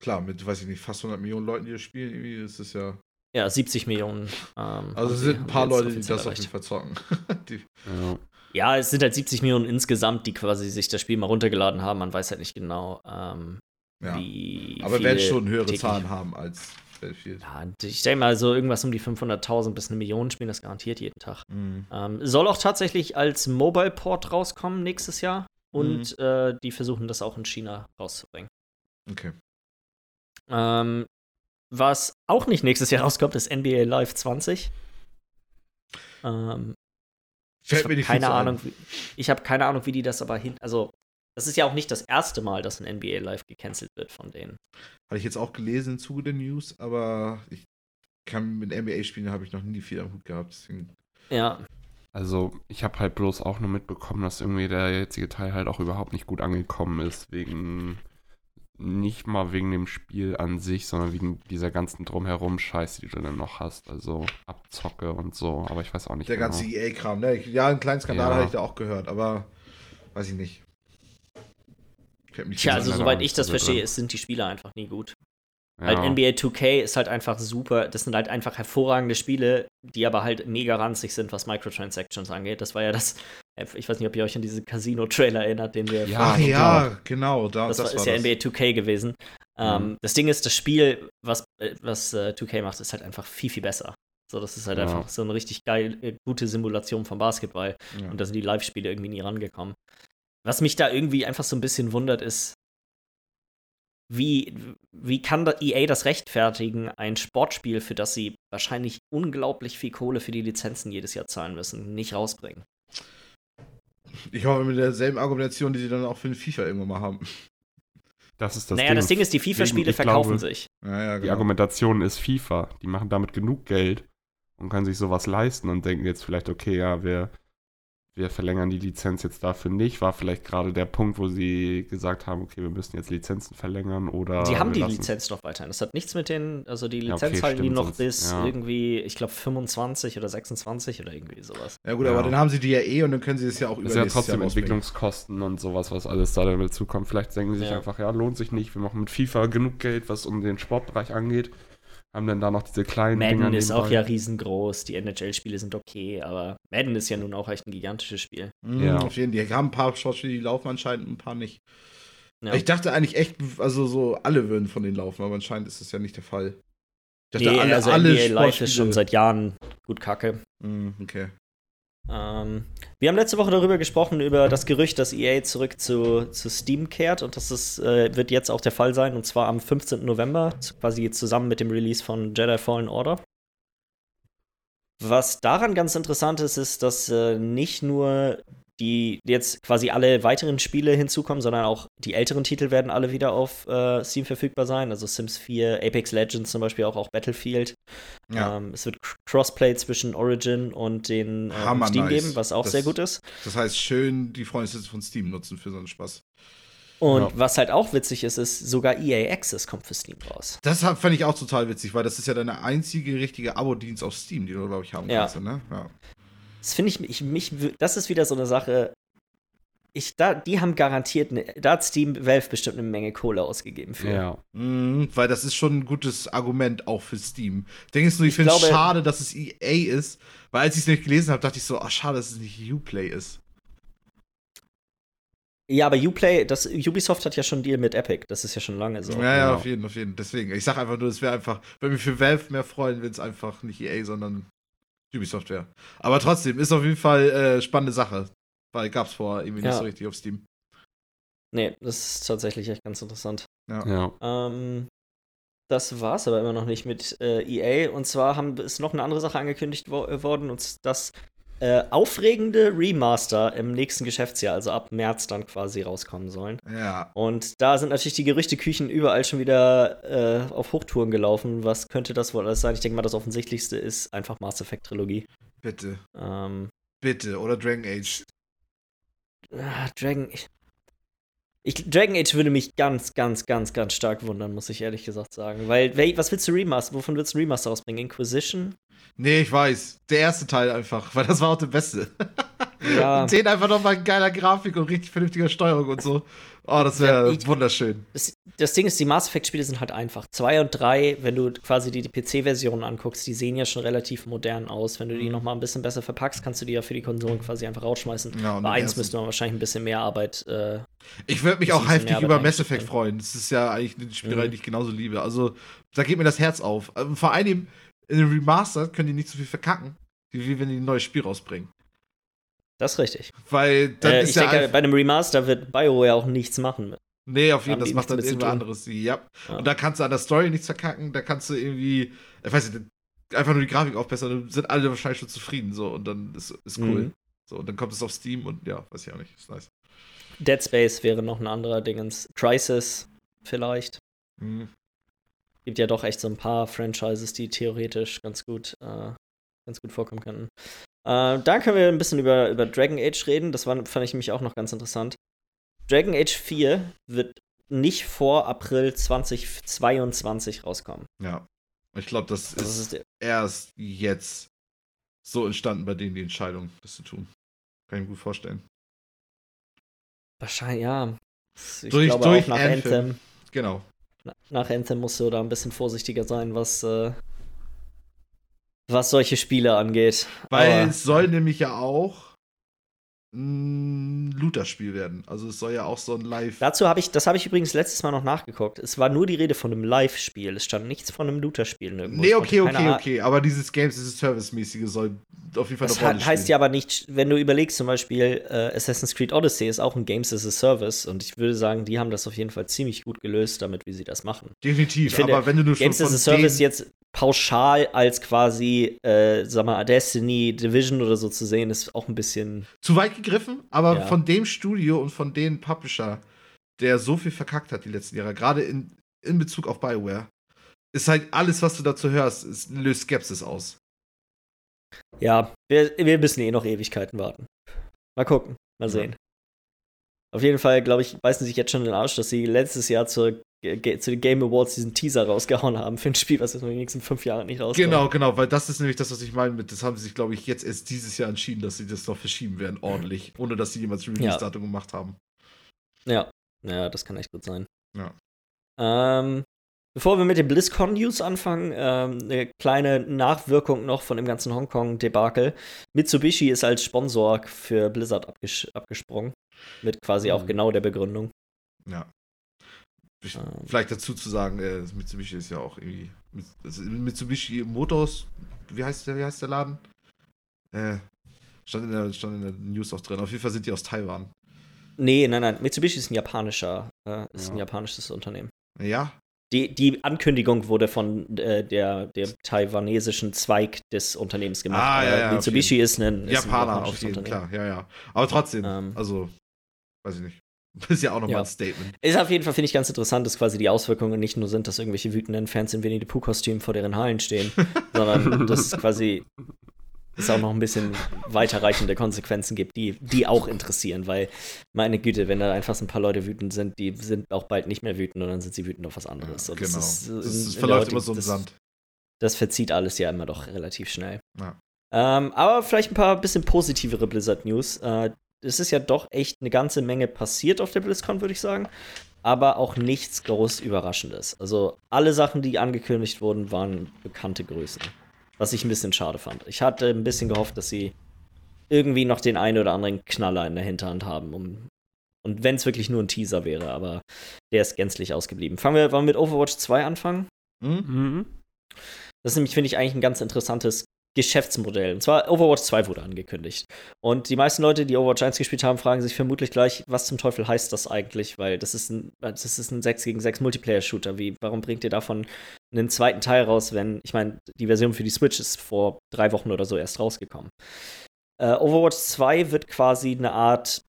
Klar, mit, weiß ich nicht, fast 100 Millionen Leuten, die das spielen, irgendwie ist es ja. Ja, 70 Millionen. Ähm, also es sind ein paar Leute, die das erreicht. auf jeden Fall zocken. ja. ja. es sind halt 70 Millionen insgesamt, die quasi sich das Spiel mal runtergeladen haben. Man weiß halt nicht genau, ähm, ja. Aber werden schon höhere Zahlen haben als Battlefield. Ja, ich denke mal, so irgendwas um die 500.000 bis eine Million spielen das garantiert jeden Tag. Mhm. Ähm, soll auch tatsächlich als Mobile Port rauskommen nächstes Jahr. Und mhm. äh, die versuchen das auch in China rauszubringen. Okay. Ähm, was auch nicht nächstes Jahr rauskommt, ist NBA Live 20. Ähm, Fällt mir nicht keine Ahnung, wie, ich habe keine Ahnung, wie die das aber hin. Also das ist ja auch nicht das erste Mal, dass ein NBA Live gecancelt wird von denen. Hatte ich jetzt auch gelesen im Zuge der News, aber ich kann mit NBA-Spielen habe ich noch nie viel am Hut gehabt. Deswegen. Ja. Also, ich habe halt bloß auch nur mitbekommen, dass irgendwie der jetzige Teil halt auch überhaupt nicht gut angekommen ist, wegen nicht mal wegen dem Spiel an sich, sondern wegen dieser ganzen drumherum Scheiße, die du dann noch hast. Also Abzocke und so, aber ich weiß auch nicht Der genau. ganze EA-Kram, ne? Ja, einen kleinen Skandal ja. hatte ich da auch gehört, aber weiß ich nicht. Tja, also soweit ich das verstehe, ist, sind die Spieler einfach nie gut. Ja. Halt NBA 2K ist halt einfach super. Das sind halt einfach hervorragende Spiele, die aber halt mega ranzig sind, was Microtransactions angeht. Das war ja das, ich weiß nicht, ob ihr euch an diesen Casino-Trailer erinnert, den wir. Ja, ja, genau. Da, das, das war, ist ja das. NBA 2K gewesen. Ähm, mhm. das Ding ist, das Spiel, was, äh, was äh, 2K macht, ist halt einfach viel, viel besser. So, das ist halt ja. einfach so eine richtig geil, äh, gute Simulation vom Basketball. Und da sind die Live-Spiele irgendwie nie rangekommen. Was mich da irgendwie einfach so ein bisschen wundert, ist, wie, wie kann EA das rechtfertigen, ein Sportspiel, für das sie wahrscheinlich unglaublich viel Kohle für die Lizenzen jedes Jahr zahlen müssen, nicht rausbringen? Ich hoffe mit derselben Argumentation, die sie dann auch für den FIFA irgendwann mal haben. Das ist das naja, Ding. das Ding ist, die FIFA-Spiele verkaufen glaube, sich. Ja, ja, genau. Die Argumentation ist FIFA. Die machen damit genug Geld und können sich sowas leisten und denken jetzt vielleicht, okay, ja, wir wir verlängern die Lizenz jetzt dafür nicht. War vielleicht gerade der Punkt, wo sie gesagt haben, okay, wir müssen jetzt Lizenzen verlängern oder. Sie haben die Lizenz noch weiterhin. Das hat nichts mit den, also die Lizenz ja, okay, halten die noch sonst, bis ja. irgendwie, ich glaube, 25 oder 26 oder irgendwie sowas. Ja gut, ja. aber dann haben sie die ja eh und dann können sie es ja auch über Das ist ja trotzdem Entwicklungskosten und sowas, was alles da damit zukommt. Vielleicht denken sie sich einfach, ja, lohnt sich nicht. Wir machen mit FIFA genug Geld, was um den Sportbereich angeht haben dann da noch diese kleinen Madden Dinger ist auch ja riesengroß, die NHL-Spiele sind okay, aber Madden ist ja nun auch echt ein gigantisches Spiel. Mhm, ja. Auf jeden Fall. Die haben ein paar Sportspiele, die laufen anscheinend, ein paar nicht. Ja. Ich dachte eigentlich echt, also so alle würden von denen laufen, aber anscheinend ist das ja nicht der Fall. Ich dachte, nee, alle, also alle NBA Live ist schon seit Jahren gut kacke. Mhm, okay. Ähm, wir haben letzte Woche darüber gesprochen, über das Gerücht, dass EA zurück zu, zu Steam kehrt und das ist, äh, wird jetzt auch der Fall sein und zwar am 15. November, quasi zusammen mit dem Release von Jedi Fallen Order. Was daran ganz interessant ist, ist, dass äh, nicht nur die jetzt quasi alle weiteren Spiele hinzukommen, sondern auch die älteren Titel werden alle wieder auf äh, Steam verfügbar sein. Also Sims 4, Apex Legends zum Beispiel, auch, auch Battlefield. Ja. Ähm, es wird Crossplay zwischen Origin und den ähm, Steam nice. geben, was auch das, sehr gut ist. Das heißt, schön die Freunde von Steam nutzen für so einen Spaß. Und Ja. was halt auch witzig ist, ist, sogar EA Access kommt für Steam raus. Das fand ich auch total witzig, weil das ist ja deine einzige richtige Abo-Dienst auf Steam, die du, glaube ich, haben Ja. kannst. Ne? Ja. Das finde ich, ich, mich, das ist wieder so eine Sache. Ich, da, die haben garantiert, ne, da hat Steam Valve bestimmt eine Menge Kohle ausgegeben für. Ja. Mhm, weil das ist schon ein gutes Argument auch für Steam. Ding ist nur, ich, Ich finde es schade, dass es EA ist, weil als ich es nicht gelesen habe, dachte ich so, ach schade, dass es nicht Uplay ist. Ja, aber Uplay, das, Ubisoft hat ja schon einen Deal mit Epic, das ist ja schon lange so. ja, ja, ja. auf jeden, auf jeden. Deswegen, ich sag einfach nur, es wäre einfach, würde mich für Valve mehr freuen, wenn es einfach nicht EA, sondern Ubisoft wäre. Aber trotzdem, ist auf jeden Fall äh, spannende Sache. Weil gab's vorher irgendwie Ja. nicht so richtig auf Steam. Nee, das ist tatsächlich echt ganz interessant. Ja. Ähm, das war's aber immer noch nicht mit äh, EA. Und zwar haben, ist noch eine andere Sache angekündigt wo äh, worden, und das äh, aufregende Remaster im nächsten Geschäftsjahr, also ab März dann quasi rauskommen sollen. Ja. Und da sind natürlich die Gerüchteküchen überall schon wieder äh, auf Hochtouren gelaufen. Was könnte das wohl alles sein? Ich denke mal, das Offensichtlichste ist einfach Mass Effect Trilogie. Bitte. Ähm, Bitte. Oder Dragon Age. ah, Dragon. Ich, Dragon Age würde mich ganz, ganz, ganz, ganz stark wundern, muss ich ehrlich gesagt sagen. Weil, was willst du Remaster? Wovon willst du Remaster rausbringen? Inquisition? Nee, ich weiß. Der erste Teil einfach, weil das war auch der beste. Ja. Und den einfach nochmal in geiler Grafik und richtig vernünftiger Steuerung und so. Oh, das wäre Ja, wunderschön. Das, das Ding ist, die Mass Effect-Spiele sind halt einfach. Zwei und drei, wenn du quasi die, die PC-Versionen anguckst, die sehen ja schon relativ modern aus. Wenn du die Mhm. noch mal ein bisschen besser verpackst, kannst du die ja für die Konsolen quasi einfach rausschmeißen. Ja, Bei eins müsste man wahrscheinlich ein bisschen mehr Arbeit. Äh, Ich würde mich auch heftig über Mass Effect freuen. Das ist ja eigentlich eine Spielerei, Mhm. die ich genauso liebe. Also, da geht mir das Herz auf. Ähm, Vor allem in einem Remaster können die nicht so viel verkacken, wie wenn die ein neues Spiel rausbringen. das ist richtig. Weil Äh, ist ich ja denke, bei einem Remaster wird BioWare auch nichts machen. Mit. Nee, auf jeden Fall, das macht dann tun. anderes. Ja. Ja. Und da kannst du an der Story nichts verkacken, da kannst du irgendwie, ich weiß nicht, einfach nur die Grafik aufbessern, dann sind alle wahrscheinlich schon zufrieden so und dann ist, ist cool. Mhm. So, und dann kommt es auf Steam und ja, weiß ich auch nicht, ist nice. Dead Space wäre noch ein anderer Dingens. Crisis vielleicht. Mhm. Gibt ja doch echt so ein paar Franchises, die theoretisch ganz gut, äh, ganz gut vorkommen könnten. Äh, dann können wir ein bisschen über, über Dragon Age reden. Das war, fand ich nämlich auch noch ganz interessant. Dragon Age 4 wird nicht vor April 2022 rauskommen. Ja. Ich glaube, das Also das ist ist erst jetzt so entstanden bei denen die Entscheidung, das zu tun. Kann ich mir gut vorstellen. wahrscheinlich, ja. Ich Durch- glaube durch auch nach Anthem. Anthem. Genau. Na- Nach Anthem musst du da ein bisschen vorsichtiger sein, was, äh, was solche Spiele angeht. Weil Aber- es soll nämlich ja auch Looter-Spiel werden. Also es soll ja auch so ein Live. Dazu habe ich, das habe ich übrigens letztes Mal noch nachgeguckt. Es war nur die Rede von einem Live-Spiel. Es stand nichts von einem Looter-Spiel nirgendwo. Nee, okay, okay, okay. Aber dieses Games, dieses Service-mäßige soll auf jeden Fall Das Rolle hat, heißt ja aber nicht, wenn du überlegst, zum Beispiel äh, Assassin's Creed Odyssey ist auch ein Games as a Service und ich würde sagen, die haben das auf jeden Fall ziemlich gut gelöst, damit wie sie das machen. Definitiv. Finde, aber wenn du nur schon Games as a Service jetzt pauschal als quasi, äh, sag mal, Destiny, Division oder so zu sehen, ist auch ein bisschen. zu weit gegriffen, aber Ja. von dem Studio und von dem Publisher, der so viel verkackt hat die letzten Jahre, gerade in, in Bezug auf Bioware, ist halt alles, was du dazu hörst, ist, löst Skepsis aus. Ja, wir, wir müssen eh noch Ewigkeiten warten. Mal gucken, mal Ja. sehen. Auf jeden Fall, glaube ich, beißen sich jetzt schon den Arsch, dass sie letztes Jahr zur, zu den Game Awards diesen Teaser rausgehauen haben für ein Spiel, was jetzt in den nächsten fünf Jahren nicht rauskommt. Genau, genau, weil das ist nämlich das, was ich meine mit, das haben sie sich, glaube ich, jetzt erst dieses Jahr entschieden, dass sie das noch verschieben werden, ordentlich, ohne dass sie jemals Release-Datum gemacht haben. Ja, ja, das kann echt gut sein. Ja. Ähm, bevor wir mit den BlizzCon-News anfangen, ähm, eine kleine Nachwirkung noch von dem ganzen Hongkong-Debakel. Mitsubishi ist als Sponsor für Blizzard abges abgesprungen. Mit quasi auch Mhm. genau der Begründung. Ja. Ähm. Vielleicht dazu zu sagen, äh, Mitsubishi ist ja auch irgendwie. Mit- also Mitsubishi Motors, wie heißt der, wie heißt der Laden? Äh, stand, in der, stand in der News auch drin. Auf jeden Fall sind die aus Taiwan. Nee, nein, nein. Mitsubishi ist ein japanischer, äh, ist ein Ja. japanisches Unternehmen. Ja, Die, die Ankündigung wurde von äh, der, der taiwanesischen Zweig des Unternehmens gemacht. Ah, ja, ja, Mitsubishi ist ein, ist ein Japaner japanisches auf jeden Unternehmen. klar, ja, ja. Aber trotzdem, Ähm. also, weiß ich nicht. Das ist ja auch nochmal Ja. ein Statement. Ist auf jeden Fall, finde ich, ganz interessant, dass quasi die Auswirkungen nicht nur sind, dass irgendwelche wütenden Fans in Winnie the Pooh-Kostüm vor deren Hallen stehen, sondern dass quasi es auch noch ein bisschen weiterreichende Konsequenzen gibt, die, die auch interessieren, weil, meine Güte, wenn da einfach so ein paar Leute wütend sind, die sind auch bald nicht mehr wütend und dann sind sie wütend auf was anderes. Ja, genau. Das, ist, das, in- das in verläuft immer so im Sand. Das verzieht alles ja immer doch relativ schnell. Ja. Ähm, aber vielleicht ein paar bisschen positivere Blizzard-News. Äh, es ist ja doch echt eine ganze Menge passiert auf der BlizzCon, würde ich sagen. Aber auch nichts groß Überraschendes. Also alle Sachen, die angekündigt wurden, waren bekannte Größen. Was ich ein bisschen schade fand. Ich hatte ein bisschen gehofft, dass sie irgendwie noch den einen oder anderen Knaller in der Hinterhand haben. Um, und wenn es wirklich nur ein Teaser wäre, aber der ist gänzlich ausgeblieben. Fangen wir, wollen wir mit Overwatch 2 anfangen? Hm? Mhm. Das ist nämlich, finde ich, eigentlich ein ganz interessantes Geschäftsmodell. Und zwar Overwatch 2 wurde angekündigt. Und die meisten Leute, die Overwatch 1 gespielt haben, fragen sich vermutlich gleich, was zum Teufel heißt das eigentlich? Weil das ist ein, das ist ein 6 gegen 6 Multiplayer-Shooter. Wie, warum bringt ihr davon einen zweiten Teil raus, wenn, ich meine, die Version für die Switch ist vor drei Wochen oder so erst rausgekommen. Äh, Overwatch 2 wird quasi eine Art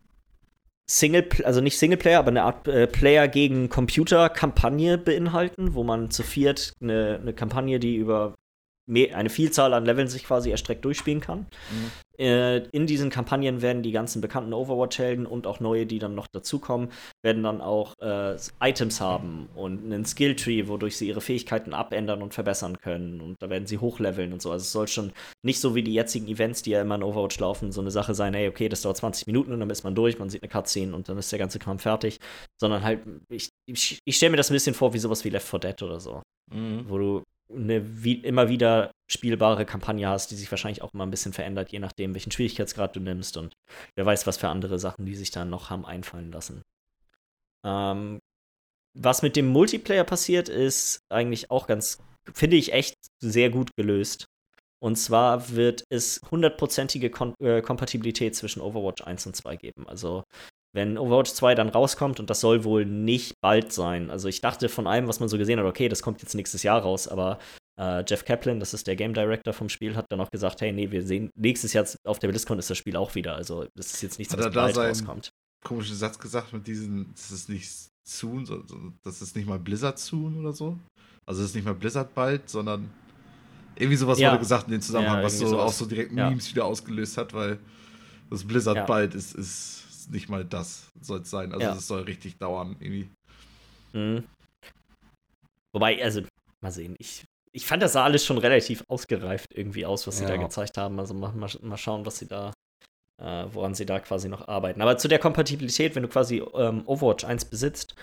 Single, also nicht Singleplayer, aber eine Art äh, Player gegen Computer-Kampagne beinhalten, wo man zu viert eine, eine Kampagne, die über eine Vielzahl an Leveln sich quasi erstreckt durchspielen kann. Äh, in diesen Kampagnen werden die ganzen bekannten Overwatch-Helden und auch neue, die dann noch dazukommen, werden dann auch äh, Items haben und einen Skilltree, wodurch sie ihre Fähigkeiten abändern und verbessern können. Und da werden sie hochleveln und so. Also es soll schon nicht so wie die jetzigen Events, die ja immer in Overwatch laufen, so eine Sache sein, hey, okay, das dauert 20 Minuten und dann ist man durch, man sieht eine Cutscene und dann ist der ganze Kram fertig. Sondern halt, ich, ich, ich stelle mir das ein bisschen vor wie sowas wie Left 4 Dead oder so Mhm. wo du eine wie, immer wieder spielbare Kampagne hast, die sich wahrscheinlich auch mal ein bisschen verändert, je nachdem, welchen Schwierigkeitsgrad du nimmst und wer weiß, was für andere Sachen, die sich da noch haben einfallen lassen. Ähm, was mit dem Multiplayer passiert, ist eigentlich auch ganz, finde ich, echt sehr gut gelöst. Und zwar wird es hundertprozentige Kon äh, Kompatibilität zwischen Overwatch 1 und 2 geben. Also wenn Overwatch 2 dann rauskommt, und das soll wohl nicht bald sein. Also ich dachte von allem, was man so gesehen hat, okay, das kommt jetzt nächstes Jahr raus, aber äh, Jeff Kaplan, das ist der Game Director vom Spiel, hat dann auch gesagt, hey, nee, wir sehen, nächstes Jahr auf der BlizzCon ist das Spiel auch wieder. Also das ist jetzt nichts, was da bald sein- rauskommt. Komischen Satz gesagt mit diesen, das ist nicht Soon, so- so- das ist nicht mal Blizzard Soon oder so. Also es ist nicht mal Blizzard bald, sondern irgendwie sowas Ja. wurde gesagt in dem Zusammenhang, Ja, was so sowas. auch so direkt Ja. Memes wieder ausgelöst hat, weil das Blizzard bald ist, ist nicht mal das, soll es sein. Also Ja. es soll richtig dauern, irgendwie. Mhm. Wobei, also, mal sehen, ich, ich fand das sah alles schon relativ ausgereift irgendwie aus, was sie da Ja. gezeigt haben. Also mal, mal, mal schauen, was sie da, äh, woran sie da quasi noch arbeiten. Aber zu der Kompatibilität, wenn du quasi ähm, Overwatch 1 besitzt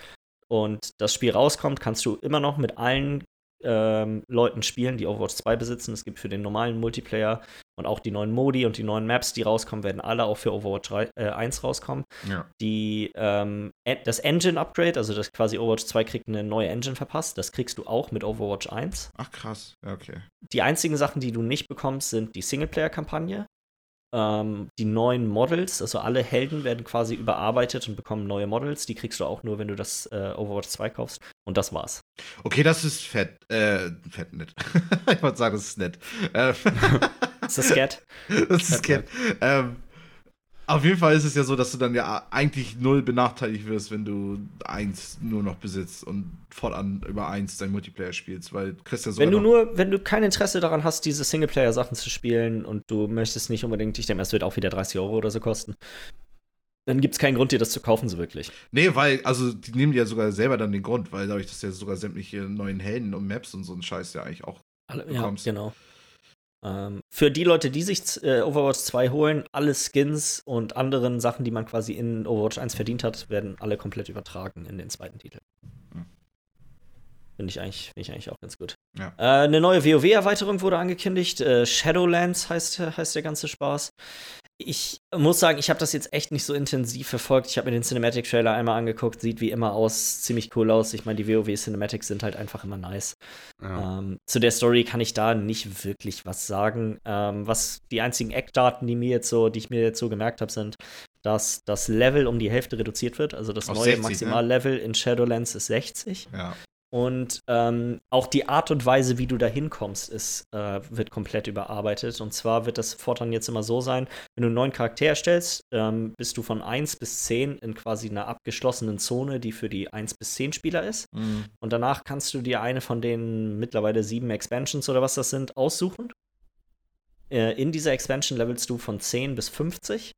und das Spiel rauskommt, kannst du immer noch mit allen ähm, Leuten spielen, die Overwatch 2 besitzen. Es gibt für den normalen Multiplayer und auch die neuen Modi und die neuen Maps, die rauskommen, werden alle auch für Overwatch 3, äh, 1 rauskommen Ja. die, ähm, das Engine-Upgrade, also das quasi Overwatch 2 kriegt eine neue Engine verpasst, das kriegst du auch mit Overwatch 1. Ach krass, okay. Die einzigen Sachen, die du nicht bekommst, sind die Singleplayer-Kampagne, ähm, die neuen Models, also alle Helden werden quasi überarbeitet und bekommen neue Models, die kriegst du auch nur, wenn du das äh, Overwatch 2 kaufst. Und das war's. Okay, das ist fett, äh, fett nett. ich wollte sagen, das ist nett. Ähm, Ist das Scat? das ist nett. Ähm, auf jeden Fall ist es ja so, dass du dann ja eigentlich null benachteiligt wirst, wenn du eins nur noch besitzt und fortan über eins dein Multiplayer spielst, weil du kriegst ja sogar Wenn du nur, wenn du kein Interesse daran hast, diese Singleplayer-Sachen zu spielen und du möchtest nicht unbedingt, ich denke, es wird auch wieder 30 Euro oder so kosten, dann gibt es keinen Grund, dir das zu kaufen, so wirklich. Nee, weil, also die nehmen dir ja sogar selber dann den Grund, weil dadurch, dass ja sogar sämtliche neuen Helden und Maps und so ein Scheiß ja eigentlich auch. Alle, ja, bekommst. genau. Ähm, für die Leute, die sich äh, Overwatch 2 holen, alle Skins und anderen Sachen, die man quasi in Overwatch 1 verdient hat, werden alle komplett übertragen in den zweiten Titel. Finde ich, eigentlich- finde ich eigentlich auch ganz gut. Ja. Äh, eine neue WoW-Erweiterung wurde angekündigt. Äh, Shadowlands heißt, heißt der ganze Spaß. Ich muss sagen, ich habe das jetzt echt nicht so intensiv verfolgt. Ich habe mir den Cinematic-Trailer einmal angeguckt. Sieht wie immer aus, ziemlich cool aus. Ich meine, die WoW-Cinematics sind halt einfach immer nice. Ja. Ähm, zu der Story kann ich da nicht wirklich was sagen. Ähm, was die einzigen Eckdaten, die mir jetzt so, die ich mir jetzt so gemerkt habe, sind, dass das Level um die Hälfte reduziert wird. Also das Auf neue 60, ne? Maximallevel in Shadowlands ist 60. Ja. Und ähm, auch die Art und Weise, wie du da hinkommst, ist, äh, wird komplett überarbeitet. Und zwar wird das fortan jetzt immer so sein, wenn du einen neuen Charakter erstellst, ähm, bist du von 1 bis 10 in quasi einer abgeschlossenen Zone, die für die 1 bis 10 Spieler ist. Mhm. Und danach kannst du dir eine von den mittlerweile sieben Expansions oder was das sind, aussuchen. äh, in dieser Expansion levelst du von 10 bis 50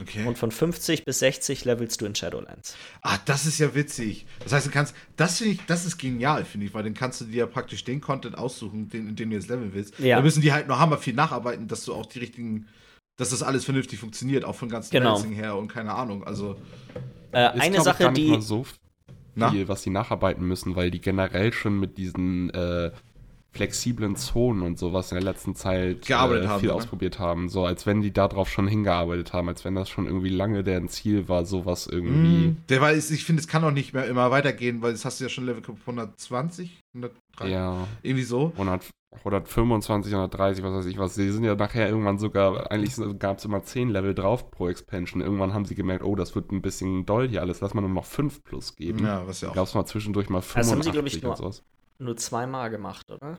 Okay. und von 50 bis 60 levelst du in Shadowlands. Ah, das ist ja witzig. Das heißt, du kannst, das finde ich, das ist genial, finde ich, weil dann kannst du dir ja praktisch den Content aussuchen, den, den du jetzt leveln willst. Ja. Da müssen die halt nur hammer viel nacharbeiten, dass du auch die richtigen, dass das alles vernünftig funktioniert, auch von ganzen Genau. Balancing her und keine Ahnung. Also, Äh, Ist, eine glaub ich, Sache, gar nicht die. mal so Na? viel, was sie nacharbeiten müssen, weil die generell schon mit diesen äh, flexiblen Zonen und sowas in der letzten Zeit Gearbeitet äh, haben, viel ne? ausprobiert haben. So als wenn die darauf schon hingearbeitet haben, als wenn das schon irgendwie lange deren Ziel war, sowas irgendwie. mh, der weiß, ich finde, es kann auch nicht mehr immer weitergehen, weil das hast du ja schon Level 120, 103, Ja, irgendwie so. 100, 125, 130, was weiß ich was. Sie sind ja nachher irgendwann sogar, eigentlich gab es immer 10 Level drauf pro Expansion. Irgendwann haben sie gemerkt, oh, das wird ein bisschen doll hier alles, lass mal nur noch 5 plus geben. Ja, was ja auch. Gab es mal zwischendurch mal Das haben 85 sie, ich, nur- und sowas. nur zweimal gemacht, oder?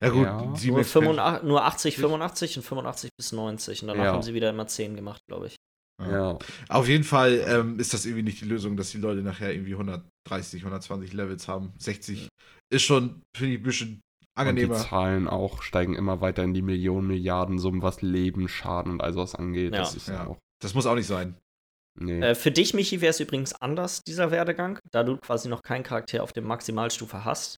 Ja, gut, Ja. sieben Nur, Expansion- 85, nur 80, 85 und 85 bis 90. Und danach Ja. haben sie wieder immer 10 gemacht, glaube ich. Ja. Auf jeden Fall ähm, ist das irgendwie nicht die Lösung, dass die Leute nachher irgendwie 130, 120 Levels haben. 60 ist schon, finde ich, ein bisschen Und die angenehmer. Zahlen auch steigen immer weiter in die Millionen, Milliarden Summen, was Leben, Schaden und all sowas angeht. Ja. Das ist ja, Ja. auch. Das muss auch nicht sein. Nee. Äh, für dich, Michi, wäre es übrigens anders, dieser Werdegang. Da du quasi noch keinen Charakter auf der Maximalstufe hast,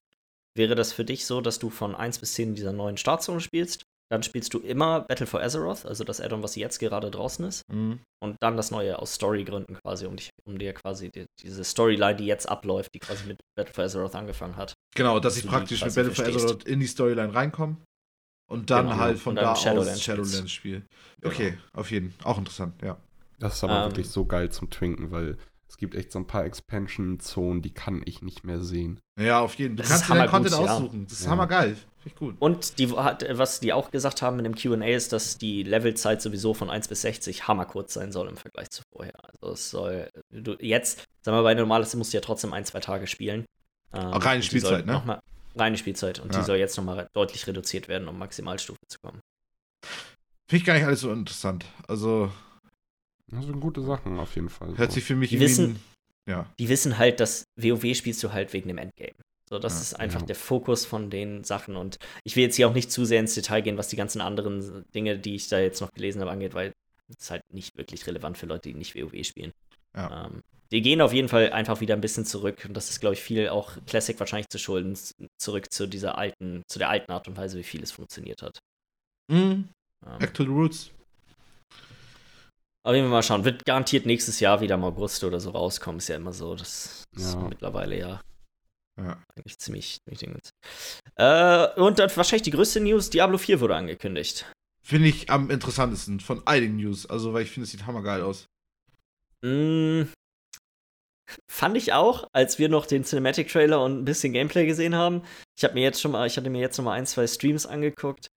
wäre das für dich so, dass du von 1 bis 10 in dieser neuen Startzone spielst. Dann spielst du immer Battle for Azeroth, also das Addon, was jetzt gerade draußen ist. Und dann das neue aus Storygründen quasi, um, dich, um dir quasi die, diese Storyline, die jetzt abläuft, die quasi mit Battle for Azeroth angefangen hat. Genau, dass ich praktisch mit Battle for. Azeroth in die Storyline reinkomme und dann Genau. halt von dann da aus Shadowlands Shadowlands spiele. Okay, auf jeden Fall. Auch interessant, ja. das ist aber ähm, wirklich so geil zum Twinken, weil gibt echt so ein paar Expansion-Zonen, die kann ich nicht mehr sehen. Ja, auf jeden Fall. Du Das kannst dir deinen Content ja. aussuchen. Das ist Ja. hammergeil. Finde ich gut. Und die, hat, was die auch gesagt haben in dem QA ist, dass die Levelzeit sowieso von 1 bis 60 hammerkurz sein soll im Vergleich zu vorher. Also es soll, du, jetzt, sagen wir bei normales musst du ja trotzdem ein, zwei Tage spielen. Ähm, Auch reine Spielzeit, ne? Noch mal, reine Spielzeit. Und Ja. die soll jetzt nochmal deutlich reduziert werden, um Maximalstufe zu kommen. Finde ich gar nicht alles so interessant. Also, Das sind gute Sachen auf jeden Fall. hört so. sich für mich Die irgendwie wissen- Ja. Die wissen halt, dass WoW spielst du halt wegen dem Endgame. So, das Ja, ist einfach ja. der Fokus von den Sachen. Und ich will jetzt hier auch nicht zu sehr ins Detail gehen, was die ganzen anderen Dinge, die ich da jetzt noch gelesen habe, angeht, weil es ist halt nicht wirklich relevant für Leute, die nicht WoW spielen. Ja. Ähm, die gehen auf jeden Fall einfach wieder ein bisschen zurück. Und das ist, glaube ich, viel auch Classic wahrscheinlich zu schulden, zurück zu dieser alten, zu der alten Art und Weise, wie viel es funktioniert hat. Mhm. Ähm, Back to the Roots. Aber wir mal schauen, wird garantiert nächstes Jahr wieder im August oder so rauskommen. Ist ja immer so. Das ist Ja. mittlerweile ja Ja. eigentlich ziemlich, ziemlich. Äh, und dann wahrscheinlich die größte News: Diablo 4 wurde angekündigt. Finde ich am interessantesten von all den News. Also, weil ich finde, es sieht hammergeil aus. Mm, fand ich auch, als wir noch den Cinematic Trailer und ein bisschen Gameplay gesehen haben. Ich habe mir jetzt schon mal, ich hatte mir jetzt noch mal ein, zwei Streams angeguckt.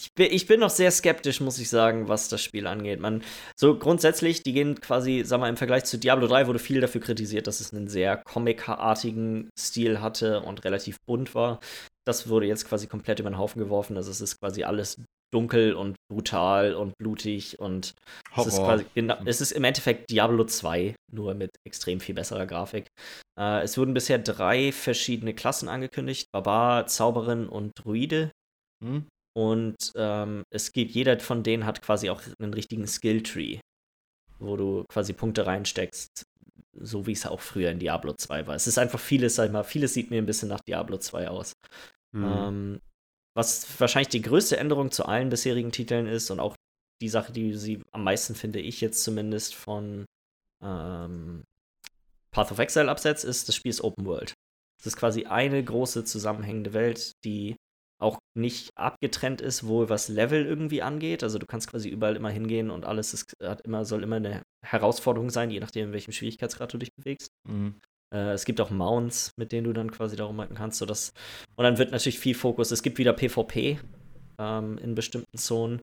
Ich bin, ich bin noch sehr skeptisch, muss ich sagen, was das Spiel angeht. Man, so grundsätzlich, die gehen quasi, sag mal, im Vergleich zu Diablo 3 wurde viel dafür kritisiert, dass es einen sehr comicartigen Stil hatte und relativ bunt war. Das wurde jetzt quasi komplett über den Haufen geworfen. Also es ist quasi alles dunkel und brutal und blutig und es ist, quasi, genau, es ist im Endeffekt Diablo 2, nur mit extrem viel besserer Grafik. Äh, es wurden bisher drei verschiedene Klassen angekündigt: Barbar, Zauberin und Druide. Hm? Und ähm, es gibt, jeder von denen hat quasi auch einen richtigen Skill-Tree, wo du quasi Punkte reinsteckst, so wie es auch früher in Diablo 2 war. Es ist einfach vieles, sag ich mal, vieles sieht mir ein bisschen nach Diablo 2 aus. Hm. Ähm, was wahrscheinlich die größte Änderung zu allen bisherigen Titeln ist und auch die Sache, die sie am meisten, finde ich jetzt zumindest, von ähm, Path of Exile absetzt, ist, das Spiel ist Open World. Es ist quasi eine große zusammenhängende Welt, die nicht abgetrennt ist, wohl was Level irgendwie angeht. Also du kannst quasi überall immer hingehen und alles ist, hat immer, soll immer eine Herausforderung sein, je nachdem, in welchem Schwierigkeitsgrad du dich bewegst. Mhm. Äh, es gibt auch Mounts, mit denen du dann quasi darum halten kannst. Sodass, und dann wird natürlich viel Fokus. Es gibt wieder PvP ähm, in bestimmten Zonen.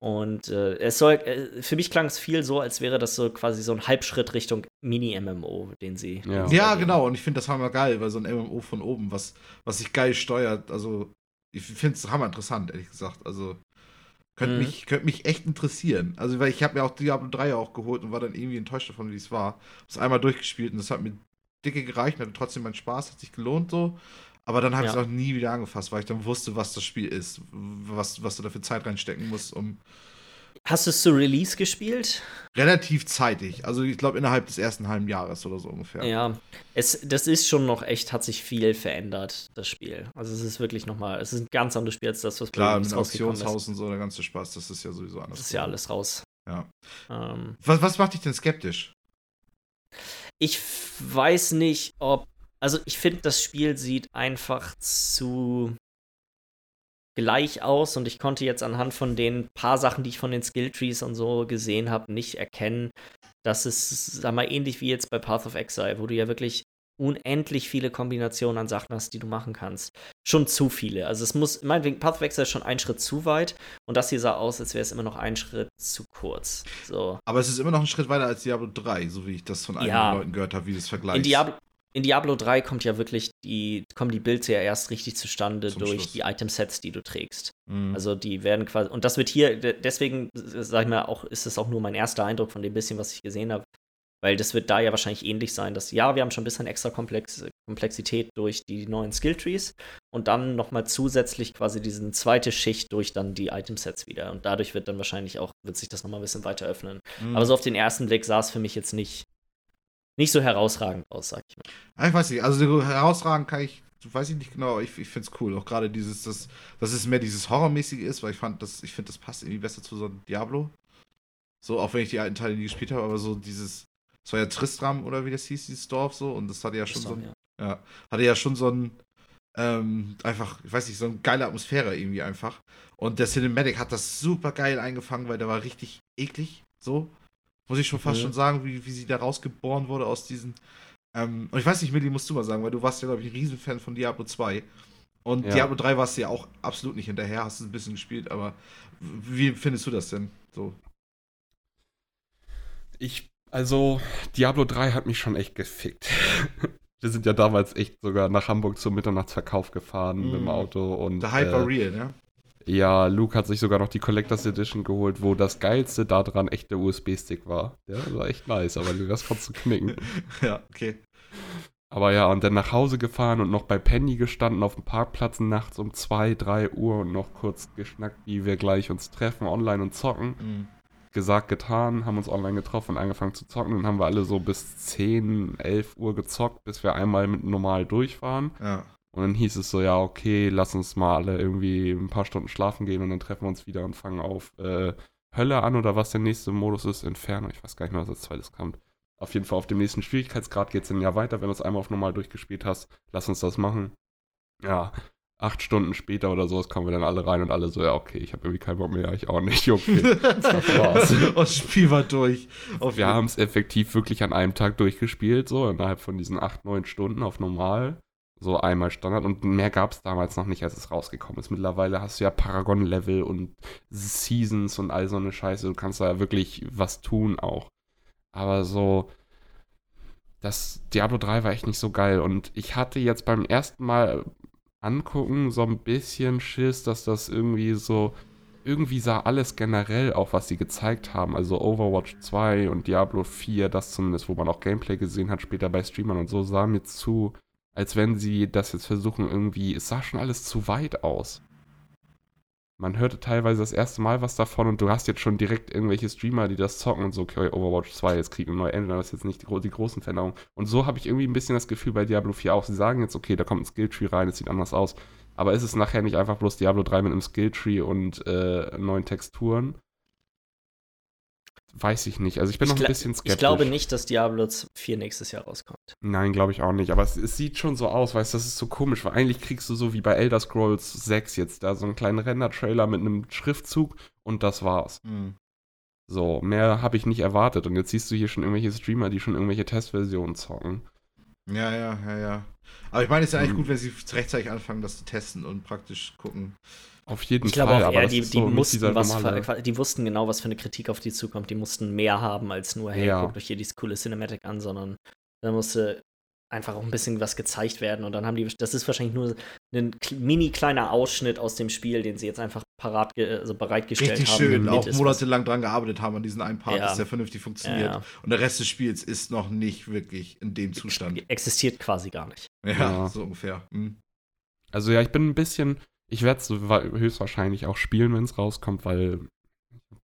Und äh, es soll, äh, für mich klang es viel so, als wäre das so quasi so ein Halbschritt Richtung Mini-MMO, den sie. Ja. den sie Ja, genau. Und ich finde das hammer geil, weil so ein MMO von oben, was, was sich geil steuert, also ich finde es hammer interessant, ehrlich gesagt. Also könnte Mhm. mich, könnt mich echt interessieren. Also, weil ich habe mir auch Diablo 3 auch geholt und war dann irgendwie enttäuscht davon, wie es war. Hab's einmal durchgespielt und das hat mir dicke gereicht, hatte trotzdem meinen Spaß, hat sich gelohnt so. Aber dann habe ich Ja. es auch nie wieder angefasst, weil ich dann wusste, was das Spiel ist, was, was du da für Zeit reinstecken musst, um Hast du es zu Release gespielt? relativ zeitig. Also ich glaube innerhalb des ersten halben Jahres oder so ungefähr. Ja. Es, das ist schon noch echt, hat sich viel verändert, das Spiel. Also es ist wirklich nochmal, es ist ein ganz anderes Spiel als das, was bei Klar, mit Auktionshaus und so, der ganze Spaß, das ist ja sowieso anders. Das ist ja alles raus. Ja. Ähm, Was, was macht dich denn skeptisch? ich weiß nicht, ob. Also, ich finde, das Spiel sieht einfach zu gleich aus und ich konnte jetzt anhand von den paar Sachen, die ich von den Skilltrees und so gesehen habe, nicht erkennen, dass es, sag mal, ähnlich wie jetzt bei Path of Exile, wo du ja wirklich unendlich viele Kombinationen an Sachen hast, die du machen kannst. Schon zu viele. Also es muss, meinetwegen, Path of Exile ist schon ein Schritt zu weit und das hier sah aus, als wäre es immer noch ein Schritt zu kurz. So. Aber es ist immer noch ein Schritt weiter als Diablo 3, so wie ich das von einigen Ja. Leuten gehört habe, wie das vergleicht. In Diablo, in Diablo 3 kommt ja wirklich die, kommen die Builds ja erst richtig zustande Zum durch Schluss. die Item-Sets, die du trägst. Mhm. Also die werden quasi, und das wird hier, de- deswegen, sag ich mal, auch, ist es auch nur mein erster Eindruck von dem bisschen, was ich gesehen habe. Weil das wird da ja wahrscheinlich ähnlich sein, dass ja, wir haben schon ein bisschen extra Komplex Komplexität durch die neuen Skilltrees und dann nochmal zusätzlich quasi diesen zweite Schicht durch dann die Item-Sets wieder. Und dadurch wird dann wahrscheinlich auch, wird sich das nochmal ein bisschen weiter öffnen. Mhm. Aber so auf den ersten Blick sah es für mich jetzt nicht, nicht so herausragend aus, sag ich mal. Ich weiß nicht, also so herausragend kann ich, weiß ich nicht genau, aber ich, ich finde es cool. Auch gerade dieses, dass, dass es mehr dieses Horrormäßige ist, weil ich fand, das, ich finde, das passt irgendwie besser zu so einem Diablo. So, auch wenn ich die alten Teile nie gespielt habe, aber so dieses, das war ja Tristram oder wie das hieß, dieses Dorf so, und das hatte ja schon so ein, Ja. ja, hatte ja schon so ein, ähm, einfach, ich weiß nicht, so eine geile Atmosphäre irgendwie einfach. Und der Cinematic hat das super geil eingefangen, weil der war richtig eklig, so. Muss ich schon fast Mhm. schon sagen, wie, wie sie da rausgeboren wurde aus diesen. Ähm, und ich weiß nicht, Millie, musst du mal sagen, weil du warst ja, glaube ich, ein Riesenfan von Diablo 2. Und Ja. Diablo 3 warst du ja auch absolut nicht hinterher, hast du ein bisschen gespielt, aber wie findest du das denn? So. Ich, also, Diablo 3 hat mich schon echt gefickt. Wir sind ja damals echt sogar nach Hamburg zum Mitternachtsverkauf gefahren mit dem Mm. Auto und. Der Hype war äh, real, ne? Ja, Luke hat sich sogar noch die Collectors Edition geholt, wo das geilste daran echt der USB-Stick war. Der war echt nice, aber das konntest du knicken. ja, okay. Aber ja, und dann nach Hause gefahren und noch bei Penny gestanden auf dem Parkplatz nachts um 2, 3 Uhr und noch kurz geschnackt, wie wir gleich uns treffen, online und zocken. Mhm. Gesagt, getan, haben uns online getroffen und angefangen zu zocken. Dann haben wir alle so bis 10, 11 Uhr gezockt, bis wir einmal mit normal durch waren. Ja. Und dann hieß es so, ja, okay, lass uns mal alle irgendwie ein paar Stunden schlafen gehen und dann treffen wir uns wieder und fangen auf äh, Hölle an oder was der nächste Modus ist, Inferno. Ich weiß gar nicht mehr, was als zweites kommt. Auf jeden Fall auf dem nächsten Schwierigkeitsgrad geht es dann ja weiter, wenn du es einmal auf normal durchgespielt hast. Lass uns das machen. Ja, acht Stunden später oder sowas kommen wir dann alle rein und alle so, ja, okay, ich habe irgendwie keinen Bock mehr, ich auch nicht, okay. das war's. Das Spiel war durch. Auf Wir haben es effektiv wirklich an einem Tag durchgespielt, so innerhalb von diesen acht, neun Stunden auf normal. So einmal Standard und mehr gab es damals noch nicht, als es rausgekommen ist. Mittlerweile hast du ja Paragon-Level und Seasons und all so eine Scheiße. Du kannst da ja wirklich was tun auch. Aber so, das Diablo 3 war echt nicht so geil. Und ich hatte jetzt beim ersten Mal angucken so ein bisschen Schiss, dass das irgendwie so irgendwie sah alles generell, auch was sie gezeigt haben, also Overwatch 2 und Diablo 4, das zumindest, wo man auch Gameplay gesehen hat, später bei Streamern und so, sah mir zu, als wenn sie das jetzt versuchen, irgendwie, es sah schon alles zu weit aus. Man hörte teilweise das erste Mal was davon und du hast jetzt schon direkt irgendwelche Streamer, die das zocken und so, okay, Overwatch 2, jetzt kriegt eine neue Engine, das ist jetzt nicht die, die großen Veränderungen. Und so habe ich irgendwie ein bisschen das Gefühl bei Diablo 4 auch. Sie sagen jetzt, okay, da kommt ein Skilltree rein, es sieht anders aus. Aber ist es nachher nicht einfach bloß Diablo 3 mit einem Skilltree und äh, neuen Texturen? Weiß ich nicht. Also ich bin Ich noch ein bisschen skeptisch. Ich glaube nicht, dass Diablo 4 nächstes Jahr rauskommt. Nein, glaube ich auch nicht. Aber es, es sieht schon so aus, weißt du, das ist so komisch, weil eigentlich kriegst du so wie bei Elder Scrolls 6 jetzt da so einen kleinen Render-Trailer mit einem Schriftzug und das war's. Mhm. So, mehr habe ich nicht erwartet. Und jetzt siehst du hier schon irgendwelche Streamer, die schon irgendwelche Testversionen zocken. Ja, ja, ja, ja. Aber ich meine, es ist ja eigentlich Mhm. gut, wenn sie rechtzeitig anfangen, das zu testen und praktisch gucken. Auf jeden Ich glaube Fall. auch aber eher, das die, die, so mussten was ver- die wussten genau, was für eine Kritik auf die zukommt. Die mussten mehr haben als nur, hey, Ja. guckt euch hier dieses coole Cinematic an, sondern da musste einfach auch ein bisschen was gezeigt werden. Und dann haben die, das ist wahrscheinlich nur ein mini kleiner Ausschnitt aus dem Spiel, den sie jetzt einfach parat, ge- also bereitgestellt Richtig haben. schön, damit auch monatelang dran gearbeitet haben an diesen einen Part, Ja. dass der vernünftig funktioniert. Ja, ja. Und der Rest des Spiels ist noch nicht wirklich in dem Zustand. Existiert quasi gar nicht. Ja, Ja. so ungefähr. Mhm. Also ja, ich bin ein bisschen, ich werde es höchstwahrscheinlich auch spielen, wenn es rauskommt, weil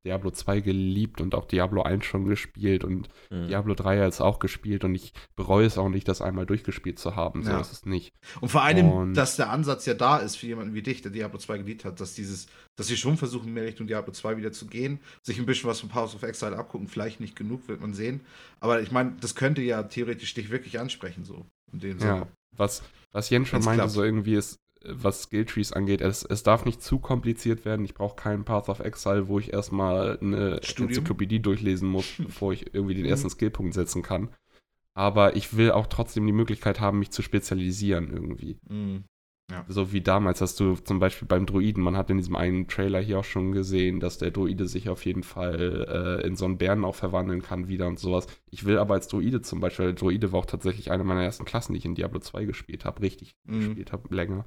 Diablo 2 geliebt und auch Diablo 1 schon gespielt und mhm. Diablo 3 jetzt auch gespielt und ich bereue es auch nicht, das einmal durchgespielt zu haben. So ja. ist es nicht. Und vor allem, und dass der Ansatz ja da ist für jemanden wie dich, der Diablo 2 geliebt hat, dass dieses, dass sie schon versuchen, mehr Richtung Diablo 2 wieder zu gehen, sich ein bisschen was von Powers of Exile abgucken, vielleicht nicht genug, wird man sehen. Aber ich meine, das könnte ja theoretisch dich wirklich ansprechen, so. In dem Sinne. Ja, was, was Jens schon meinte, klappt. so irgendwie ist, was Skilltrees angeht. Es, es darf nicht zu kompliziert werden. Ich brauche keinen Path of Exile, wo ich erstmal eine Studium? Enzyklopädie durchlesen muss, bevor ich irgendwie den mhm. ersten Skillpunkt setzen kann. Aber ich will auch trotzdem die Möglichkeit haben, mich zu spezialisieren irgendwie. Mhm. Ja. So wie damals hast du zum Beispiel beim Druiden, man hat in diesem einen Trailer hier auch schon gesehen, dass der Druide sich auf jeden Fall äh, in so einen Bären auch verwandeln kann wieder und sowas. Ich will aber als Druide zum Beispiel, der Druide war auch tatsächlich eine meiner ersten Klassen, die ich in Diablo 2 gespielt habe, richtig mhm. gespielt habe, länger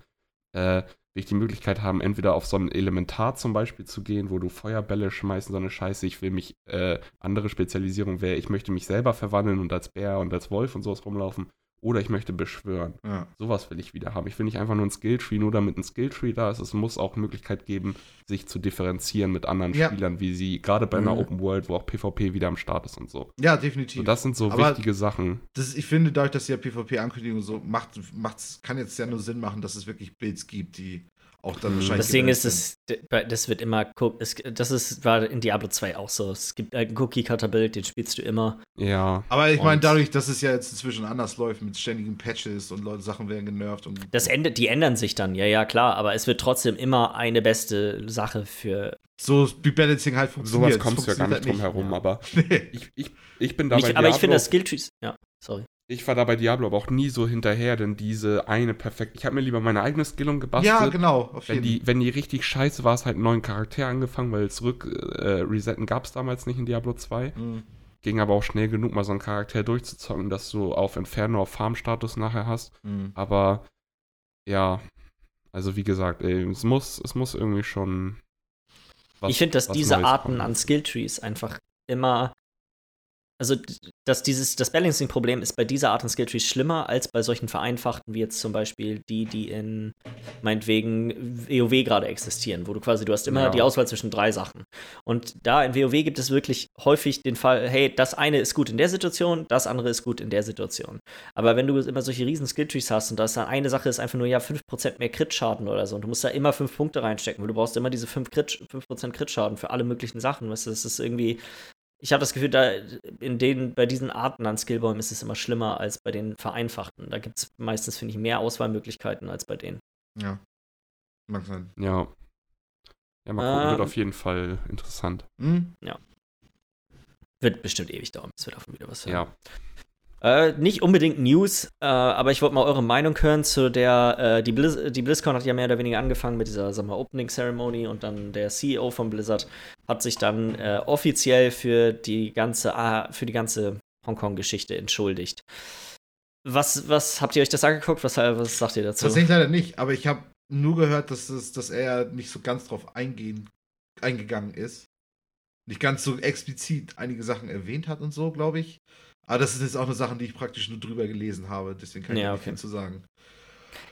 äh, will ich die Möglichkeit haben, entweder auf so ein Elementar zum Beispiel zu gehen, wo du Feuerbälle schmeißen, so eine Scheiße. Ich will mich, äh, andere Spezialisierung wäre, ich möchte mich selber verwandeln und als Bär und als Wolf und sowas rumlaufen. Oder ich möchte beschwören. Ja. Sowas will ich wieder haben. Ich will nicht einfach nur ein Skilltree, nur damit ein Skilltree da ist. Es muss auch Möglichkeit geben, sich zu differenzieren mit anderen ja. Spielern, wie sie, gerade bei einer mhm. Open World, wo auch PvP wieder am Start ist und so. Ja, definitiv. So, das sind so Aber wichtige Sachen. Das, ich finde, dadurch, dass ja PvP-Ankündigung so macht, macht's, kann jetzt ja nur Sinn machen, dass es wirklich Builds gibt, die auch dann wahrscheinlich. Deswegen ist es, das wird immer, das ist, war in Diablo 2 auch so. Es gibt einen Cookie-Cutter-Bild, den spielst du immer. Ja. Aber ich meine, dadurch, dass es ja jetzt inzwischen anders läuft mit ständigen Patches und Leute, Sachen werden genervt und. Das endet, die ändern sich dann, ja, ja, klar, aber es wird trotzdem immer eine beste Sache für. So wie Balancing halt funktioniert. Sowas kommst du ja gar nicht drum herum, aber ich, ich, ich bin dabei. aber ich finde das Skilltrees, ja, sorry. Ich war da bei Diablo aber auch nie so hinterher, denn diese eine perfekt. Ich habe mir lieber meine eigene Skillung gebastelt. Ja, genau. Auf wenn, die, wenn die richtig scheiße war, es halt einen neuen Charakter angefangen, weil zurück äh, resetten gab es damals nicht in Diablo 2. Mhm. Ging aber auch schnell genug, mal so einen Charakter durchzuzocken, dass du auf Inferno auf Farm-Status nachher hast. Mhm. Aber ja, also wie gesagt, ey, es muss, es muss irgendwie schon. Was, ich finde, dass diese Neues Arten kommen. an Skilltrees einfach immer also dass dieses, das Balancing-Problem ist bei dieser Art von Skilltrees schlimmer als bei solchen vereinfachten, wie jetzt zum Beispiel die, die in meinetwegen WoW gerade existieren, wo du quasi, du hast immer ja. die Auswahl zwischen drei Sachen. Und da in WoW gibt es wirklich häufig den Fall, hey, das eine ist gut in der Situation, das andere ist gut in der Situation. Aber wenn du immer solche riesen Skilltrees hast und da ist dann eine Sache ist einfach nur, ja, 5% mehr Crit-Schaden oder so und du musst da immer 5 Punkte reinstecken, weil du brauchst immer diese 5%, Crit, 5 Crit-Schaden für alle möglichen Sachen. Weißt du, das ist irgendwie ich habe das Gefühl, da in den, bei diesen Arten an Skillbäumen ist es immer schlimmer als bei den vereinfachten. Da gibt es meistens, finde ich, mehr Auswahlmöglichkeiten als bei denen. Ja. Mag sein. Ja. Ja, mal gucken, ähm, wird auf jeden Fall interessant. Mhm. Ja. Wird bestimmt ewig dauern, bis wir davon wieder was hören. Ja. Äh, nicht unbedingt News, äh, aber ich wollte mal eure Meinung hören zu der, äh, die, Blizz die BlizzCon hat ja mehr oder weniger angefangen mit dieser, sagen wir, Opening Ceremony und dann der CEO von Blizzard hat sich dann äh, offiziell für die ganze, ah, ganze Hongkong-Geschichte entschuldigt. Was, was habt ihr euch das angeguckt? Was, was sagt ihr dazu? Tatsächlich leider nicht, aber ich habe nur gehört, dass, es, dass er nicht so ganz drauf eingehen, eingegangen ist. Nicht ganz so explizit einige Sachen erwähnt hat und so, glaube ich. Aber das ist jetzt auch eine Sache, die ich praktisch nur drüber gelesen habe, deswegen kann ich ja, okay. nicht viel zu sagen.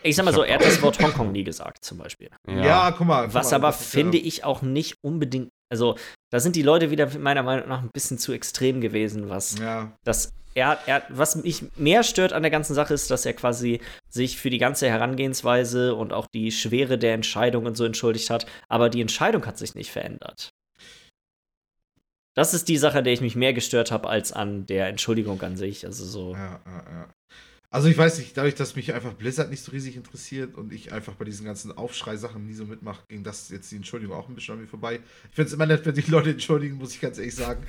Ich sag mal so, er hat das Wort Hongkong nie gesagt, zum Beispiel. Ja, ja guck mal. Guck Was mal, aber, finde ja. ich, auch nicht unbedingt. Also, da sind die Leute wieder meiner Meinung nach ein bisschen zu extrem gewesen, was ja. das. Er, er, was mich mehr stört an der ganzen Sache ist, dass er quasi sich für die ganze Herangehensweise und auch die Schwere der Entscheidung und so entschuldigt hat, aber die Entscheidung hat sich nicht verändert. Das ist die Sache, an der ich mich mehr gestört habe, als an der Entschuldigung an sich. Also so. Ja, ja, ja. Also ich weiß nicht, dadurch, dass mich einfach Blizzard nicht so riesig interessiert und ich einfach bei diesen ganzen Aufschrei-Sachen nie so mitmache, ging das jetzt die Entschuldigung auch ein bisschen an mir vorbei. Ich finde es immer nett, wenn sich Leute entschuldigen, muss ich ganz ehrlich sagen.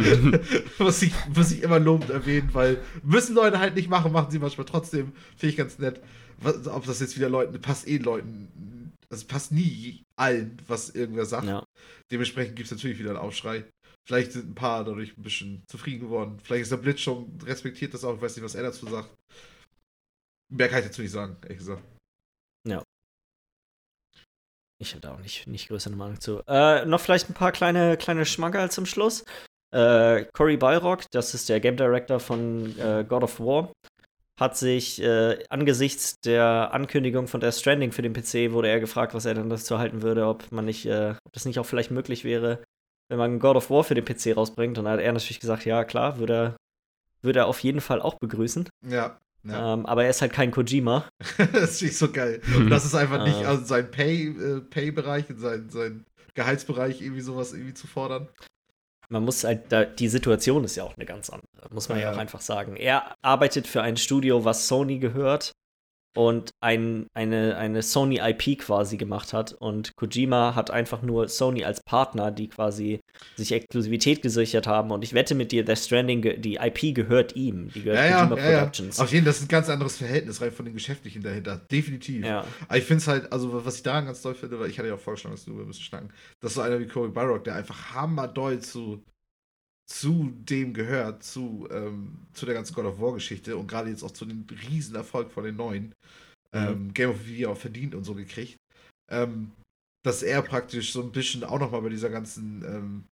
muss, ich, muss ich immer lobend erwähnen, weil müssen Leute halt nicht machen, machen sie manchmal trotzdem. Finde ich ganz nett. Was, ob das jetzt wieder Leuten, passt eh Leuten, das passt nie allen, was irgendwer sagt. Ja. Dementsprechend gibt es natürlich wieder einen Aufschrei. Vielleicht sind ein paar dadurch ein bisschen zufrieden geworden. Vielleicht ist der Blitz schon respektiert das auch. Ich weiß nicht, was er dazu sagt. Mehr kann ich dazu nicht sagen, ehrlich gesagt. Ja. Ich hatte auch nicht, nicht größere Meinung zu. Äh, noch vielleicht ein paar kleine, kleine Schmankerl zum Schluss. Äh, Cory Balrock, das ist der Game Director von äh, God of War, hat sich äh, angesichts der Ankündigung von Death Stranding für den PC, wurde er gefragt, was er dann dazu halten würde, ob man nicht, äh, ob das nicht auch vielleicht möglich wäre, wenn man God of War für den PC rausbringt. Und dann hat er natürlich gesagt, ja klar, würde er, würde er auf jeden Fall auch begrüßen. Ja. ja. Ähm, aber er ist halt kein Kojima. das finde ich so geil. Und das ist einfach nicht Ah. also sein Pay, äh, Pay-Bereich, in sein, sein Gehaltsbereich irgendwie sowas irgendwie zu fordern. Man muss halt, da, die Situation ist ja auch eine ganz andere, muss man ja, Ja. auch einfach sagen. Er arbeitet für ein Studio, was Sony gehört und ein, eine, eine Sony IP quasi gemacht hat. Und Kojima hat einfach nur Sony als Partner, die quasi sich Exklusivität gesichert haben. Und ich wette mit dir, Death Stranding, die IP gehört ihm. Die gehört Ja, ja, Kojima ja, ja. Productions. Auf jeden Fall, das ist ein ganz anderes Verhältnis rein von den Geschäftlichen dahinter. Definitiv. Ja. Aber ich finde es halt, also was ich daran ganz toll finde, weil ich hatte ja auch vorgeschlagen, dass wir über ein bisschen schnacken, dass so einer wie Cory Barrock, der einfach hammerdoll zu, zu dem gehört, zu, ähm, zu der ganzen God of War-Geschichte und gerade jetzt auch zu dem Riesenerfolg von den neuen ähm, Game of the Year auch verdient und so gekriegt, ähm, dass er praktisch so ein bisschen auch nochmal bei dieser ganzen ähm,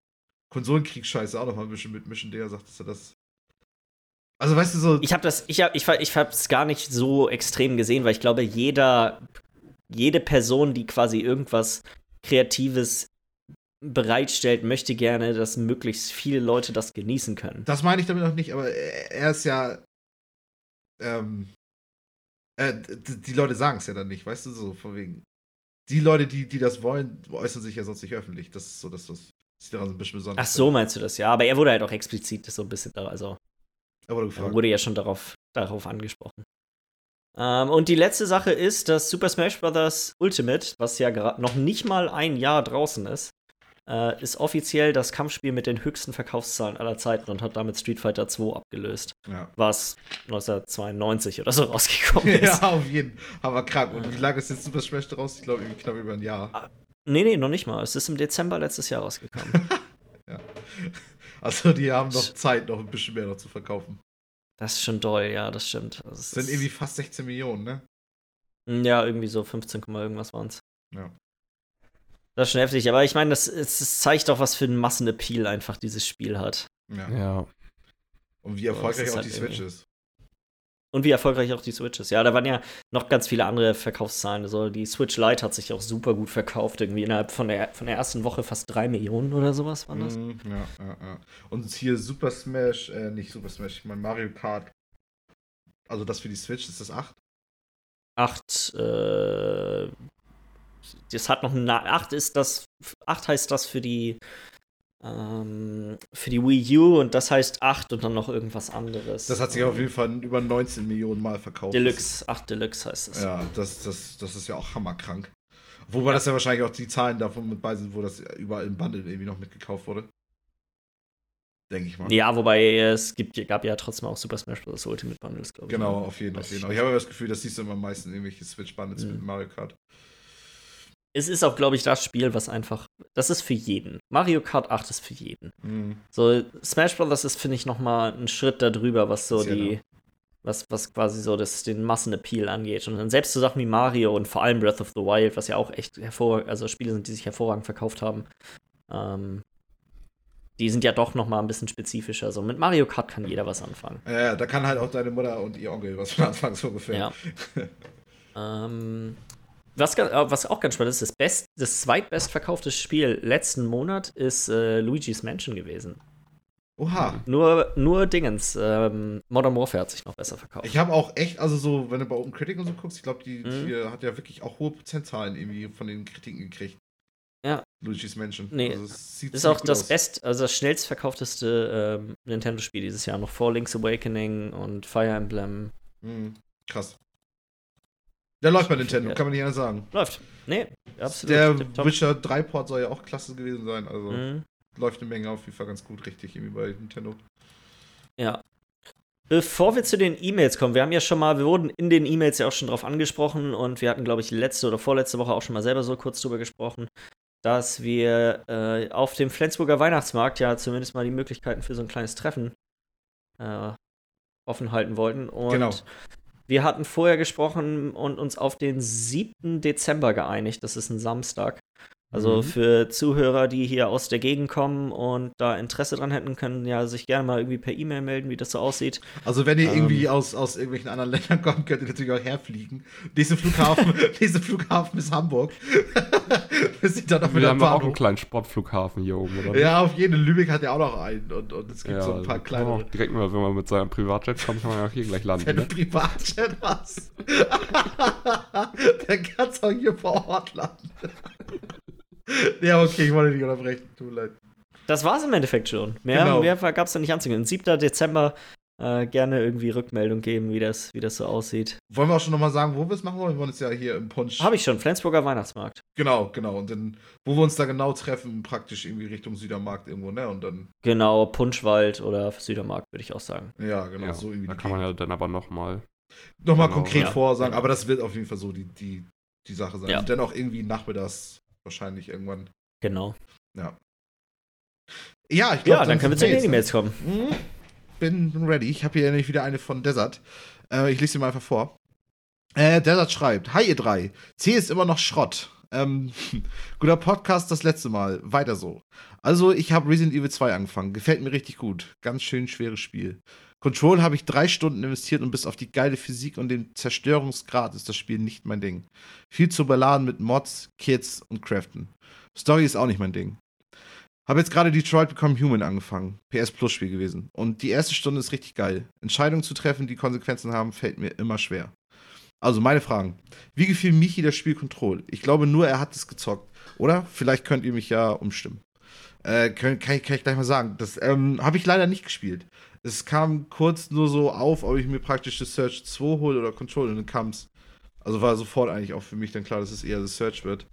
Konsolenkriegsscheiße auch nochmal ein bisschen mitmischen, der sagt, dass er das. Also weißt du so. Ich habe das, ich habe, ich, ich habe es gar nicht so extrem gesehen, weil ich glaube, jeder, jede Person, die quasi irgendwas Kreatives bereitstellt, möchte gerne, dass möglichst viele Leute das genießen können. Das meine ich damit noch nicht, aber er, ist ja. Ähm, äh, die Leute sagen es ja dann nicht, weißt du, so von wegen. Die Leute, die, die das wollen, äußern sich ja sonst nicht öffentlich. Das ist so, dass das ist daran so ein bisschen besonders. Ach so, meinst du das? Ja, aber er wurde halt auch explizit so ein bisschen da, also Er wurde er wurde ja schon darauf, darauf angesprochen. Ähm, und die letzte Sache ist, dass Super Smash Bros. Ultimate, was ja gerade noch nicht mal ein Jahr draußen ist, äh, ist offiziell das Kampfspiel mit den höchsten Verkaufszahlen aller Zeiten und hat damit Street Fighter 2 abgelöst, Ja. was 1992 oder so rausgekommen ist. ja, auf jeden Fall. Aber krank. Und wie lange ist jetzt Super Smash raus? Ich glaube, knapp über ein Jahr. Nee, nee, noch nicht mal. Es ist im Dezember letztes Jahr rausgekommen. Also, die haben noch Zeit, noch ein bisschen mehr noch zu verkaufen. das ist schon doll, ja, das stimmt. Das Das sind irgendwie fast 16 Millionen, ne? Ja, irgendwie so 15, Komma irgendwas waren es. Ja. Das ist schon heftig, aber ich meine, das, es zeigt doch, was für einen Massenappeal einfach dieses Spiel hat. Ja. Ja. Und wie das erfolgreich auch halt die Switch irgendwie- ist. Und wie erfolgreich auch die Switch ist. Ja, da waren ja noch ganz viele andere Verkaufszahlen. Also die Switch Lite hat sich auch super gut verkauft. Irgendwie innerhalb von der, von der ersten Woche fast drei Millionen oder sowas waren das. Mhm, ja, ja, ja. Und hier Super Smash, äh, nicht Super Smash, ich meine Mario Kart. Also das für die Switch, ist das 8? Acht, äh, das hat noch eine, acht ist das, acht heißt das für die, ähm, für die Wii U und das heißt acht und dann noch irgendwas anderes. Das hat sich auf jeden Fall über 19 Millionen Mal verkauft. Deluxe, acht Deluxe heißt es. Ja, das, das, das ist ja auch hammerkrank. Wobei das ja wahrscheinlich auch die Zahlen davon mit bei sind, wo das überall im Bundle irgendwie noch mitgekauft wurde. Denke ich mal. Ja, wobei es gibt, gab ja trotzdem auch Super Smash Bros. Ultimate Bundles, glaube ich. Genau, ne? auf jeden, Fall. Ich habe aber das Gefühl, das siehst du immer am meisten irgendwelche Switch-Bundles Mhm. mit Mario Kart. Es ist auch, glaube ich, das Spiel, was einfach, das ist für jeden. Mario Kart 8 ist für jeden. Mhm. So, Smash Bros. ist, finde ich, noch mal ein Schritt darüber, was so Spezieller. die, was, was quasi so das, den Massenappeal angeht. Und dann selbst so Sachen wie Mario und vor allem Breath of the Wild, was ja auch echt hervorragend, also Spiele sind, die sich hervorragend verkauft haben, ähm, die sind ja doch noch mal ein bisschen spezifischer. So mit Mario Kart kann jeder was anfangen. Ja, ja, da kann halt auch deine Mutter und ihr Onkel was von Anfang so ungefähr. Ja. ähm, was, äh, was auch ganz spannend ist, das, best, das zweitbest verkaufte Spiel letzten Monat ist äh, Luigi's Mansion gewesen. Oha. Nur, nur Dingens. Ähm, Modern Warfare hat sich noch besser verkauft. Ich habe auch echt, also so, wenn du bei Open Critic und so guckst, ich glaube, die, Mhm. die hat ja wirklich auch hohe Prozentzahlen irgendwie von den Kritiken gekriegt. Ja. Luigi's Mansion. Nee, Also, Das ist auch das aus. best, also das schnellst verkaufteste ähm, Nintendo-Spiel dieses Jahr. Noch vor Link's Awakening und Fire Emblem. Mhm. Krass. Der läuft bei Nintendo, kann man nicht anders sagen. Läuft. Nee, absolut. Der tipptopp. Witcher 3-Port soll ja auch klasse gewesen sein. Also Mhm. läuft eine Menge auf jeden Fall ganz gut, richtig, irgendwie bei Nintendo. Ja. Bevor wir zu den E-Mails kommen, wir haben ja schon mal, wir wurden in den E-Mails ja auch schon drauf angesprochen und wir hatten, glaube ich, letzte oder vorletzte Woche auch schon mal selber so kurz drüber gesprochen, dass wir äh, auf dem Flensburger Weihnachtsmarkt ja zumindest mal die Möglichkeiten für so ein kleines Treffen äh, offen halten wollten. Und Genau. Wir hatten vorher gesprochen und uns auf den 7. Dezember geeinigt, das ist ein Samstag. Also Mhm. für Zuhörer, die hier aus der Gegend kommen und da Interesse dran hätten, können ja sich gerne mal irgendwie per E-Mail melden, wie das so aussieht. Also wenn ihr Ähm. irgendwie aus, aus irgendwelchen anderen Ländern kommt, könnt ihr natürlich auch herfliegen. Nächster Flughafen, nächster Flughafen ist Hamburg. Wir sind dann Wir wieder haben auch einen kleinen Sportflughafen hier oben, oder? Ja, auf jeden Lübeck hat ja auch noch einen und, und es gibt Ja, so ein paar man kleinere. auch Direkt mal, wenn man mit seinem Privatjet kommt, kann man ja auch hier gleich landen. Wenn du Ne? Privatjet hast, dann kannst du auch hier vor Ort landen. Ja, okay, ich wollte dich unterbrechen. Tut mir leid. Das war's im Endeffekt schon. Mehr, Genau. mehr gab es da nicht anzugehen. 7. Dezember äh, gerne irgendwie Rückmeldung geben, wie das, wie das so aussieht. Wollen wir auch schon nochmal sagen, wo wir es machen wollen? Wir wollen es ja hier im Punsch. Habe ich schon, Flensburger Weihnachtsmarkt. Genau, genau. Und dann, wo wir uns da genau treffen, praktisch irgendwie Richtung Südermarkt irgendwo, ne? Und dann, Genau, Punschwald oder Südermarkt, würde ich auch sagen. ja, genau, Ja, so irgendwie. da kann man ja dann aber nochmal. nochmal genau, konkret ja. vorsagen, aber das wird auf jeden Fall so die, die, die Sache sein. Ja. Und dann auch irgendwie nachmittags wahrscheinlich irgendwann. Genau. Ja. Ja, ich glaube, Ja, dann können wir zu den E-Mails kommen. Mhm. Bin bin ready. Ich habe hier nämlich wieder eine von Desert. Äh, ich lese sie mal einfach vor. Äh, Desert schreibt: Hi, ihr drei. C ist immer noch Schrott. Ähm, guter Podcast das letzte Mal. Weiter so. Also, ich habe Resident Evil 2 angefangen. Gefällt mir richtig gut. Ganz schön schweres Spiel. Control habe ich drei Stunden investiert und bis auf die geile Physik und den Zerstörungsgrad ist das Spiel nicht mein Ding. Viel zu beladen mit Mods, Kits und Craften. Story ist auch nicht mein Ding. Habe jetzt gerade Detroit Become Human angefangen. PS Plus Spiel gewesen. Und die erste Stunde ist richtig geil. Entscheidungen zu treffen, die Konsequenzen haben, fällt mir immer schwer. Also meine Fragen. Wie gefiel Michi das Spiel Control? Ich glaube nur, er hat es gezockt. Oder? Vielleicht könnt ihr mich ja umstimmen. Äh, kann, kann, ich, kann ich gleich mal sagen. Das ähm, habe ich leider nicht gespielt. Es kam kurz nur so auf, ob ich mir praktisch das Search 2 hole oder Control. Und dann kam es. Also war sofort eigentlich auch für mich dann klar, dass es eher das Search wird.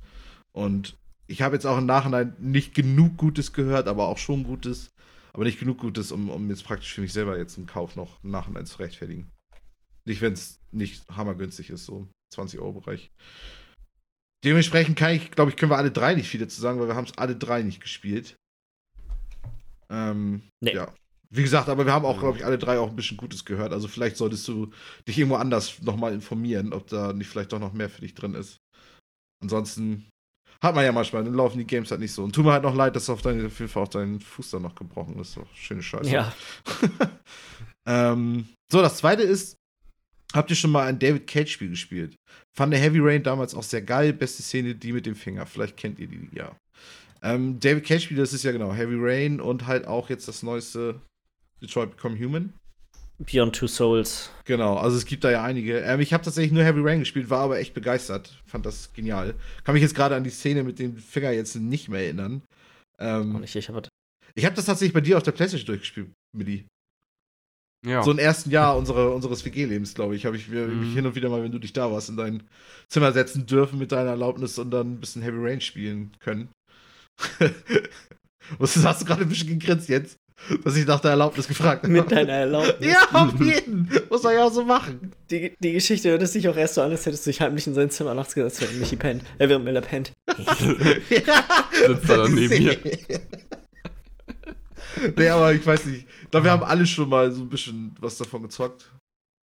Und ich habe jetzt auch im Nachhinein nicht genug Gutes gehört, aber auch schon Gutes. Aber nicht genug Gutes, um, um jetzt praktisch für mich selber jetzt einen Kauf noch im Nachhinein zu rechtfertigen. Nicht, wenn es nicht hammergünstig ist, so 20 Euro Bereich. Dementsprechend kann ich, glaube ich, können wir alle drei nicht viel dazu sagen, weil wir haben es alle drei nicht gespielt. Ähm, Nee. ja. Wie gesagt, aber wir haben auch, glaube ich, alle drei auch ein bisschen Gutes gehört. Also vielleicht solltest du dich irgendwo anders nochmal informieren, ob da nicht vielleicht doch noch mehr für dich drin ist. Ansonsten hat man ja manchmal, dann laufen die Games halt nicht so. Und tut mir halt noch leid, dass auf, deine, auf jeden Fall auch dein Fuß dann noch gebrochen ist. Doch schöne Scheiße. Ja. ähm, so, das zweite ist, habt ihr schon mal ein David Cage-Spiel gespielt? Fand der Heavy Rain damals auch sehr geil. Beste Szene, die mit dem Finger. Vielleicht kennt ihr die, ja. Ähm, David Cage-Spiel, das ist ja genau Heavy Rain und halt auch jetzt das neueste Detroit Become Human. Beyond Two Souls. Genau, also es gibt da ja einige. Ähm, ich habe tatsächlich nur Heavy Rain gespielt, war aber echt begeistert. Fand das genial. Kann mich jetzt gerade an die Szene mit dem Finger jetzt nicht mehr erinnern. Ähm, Und ich, ich habe ich habe das tatsächlich bei dir auf der Playstation durchgespielt, Milli. Ja. So im ersten Jahr unsere, unseres WG-Lebens, glaube ich, habe ich mir Mhm. mich hin und wieder mal, wenn du dich da warst, in dein Zimmer setzen dürfen mit deiner Erlaubnis und dann ein bisschen Heavy Rain spielen können. Was hast du gerade ein bisschen gegrinst jetzt? Dass ich nach der Erlaubnis gefragt habe. mit deiner Erlaubnis. Ja, auf jeden. Muss man ja auch so machen. Die, die Geschichte hört es sich auch erst so an, als hättest du dich heimlich in sein Zimmer nachts gesetzt, während Michi pennt. Äh, während Miller pennt. Sitzt er dann neben mir. nee, aber ich weiß nicht. Ich glaube, wir haben alle schon mal so ein bisschen was davon gezockt.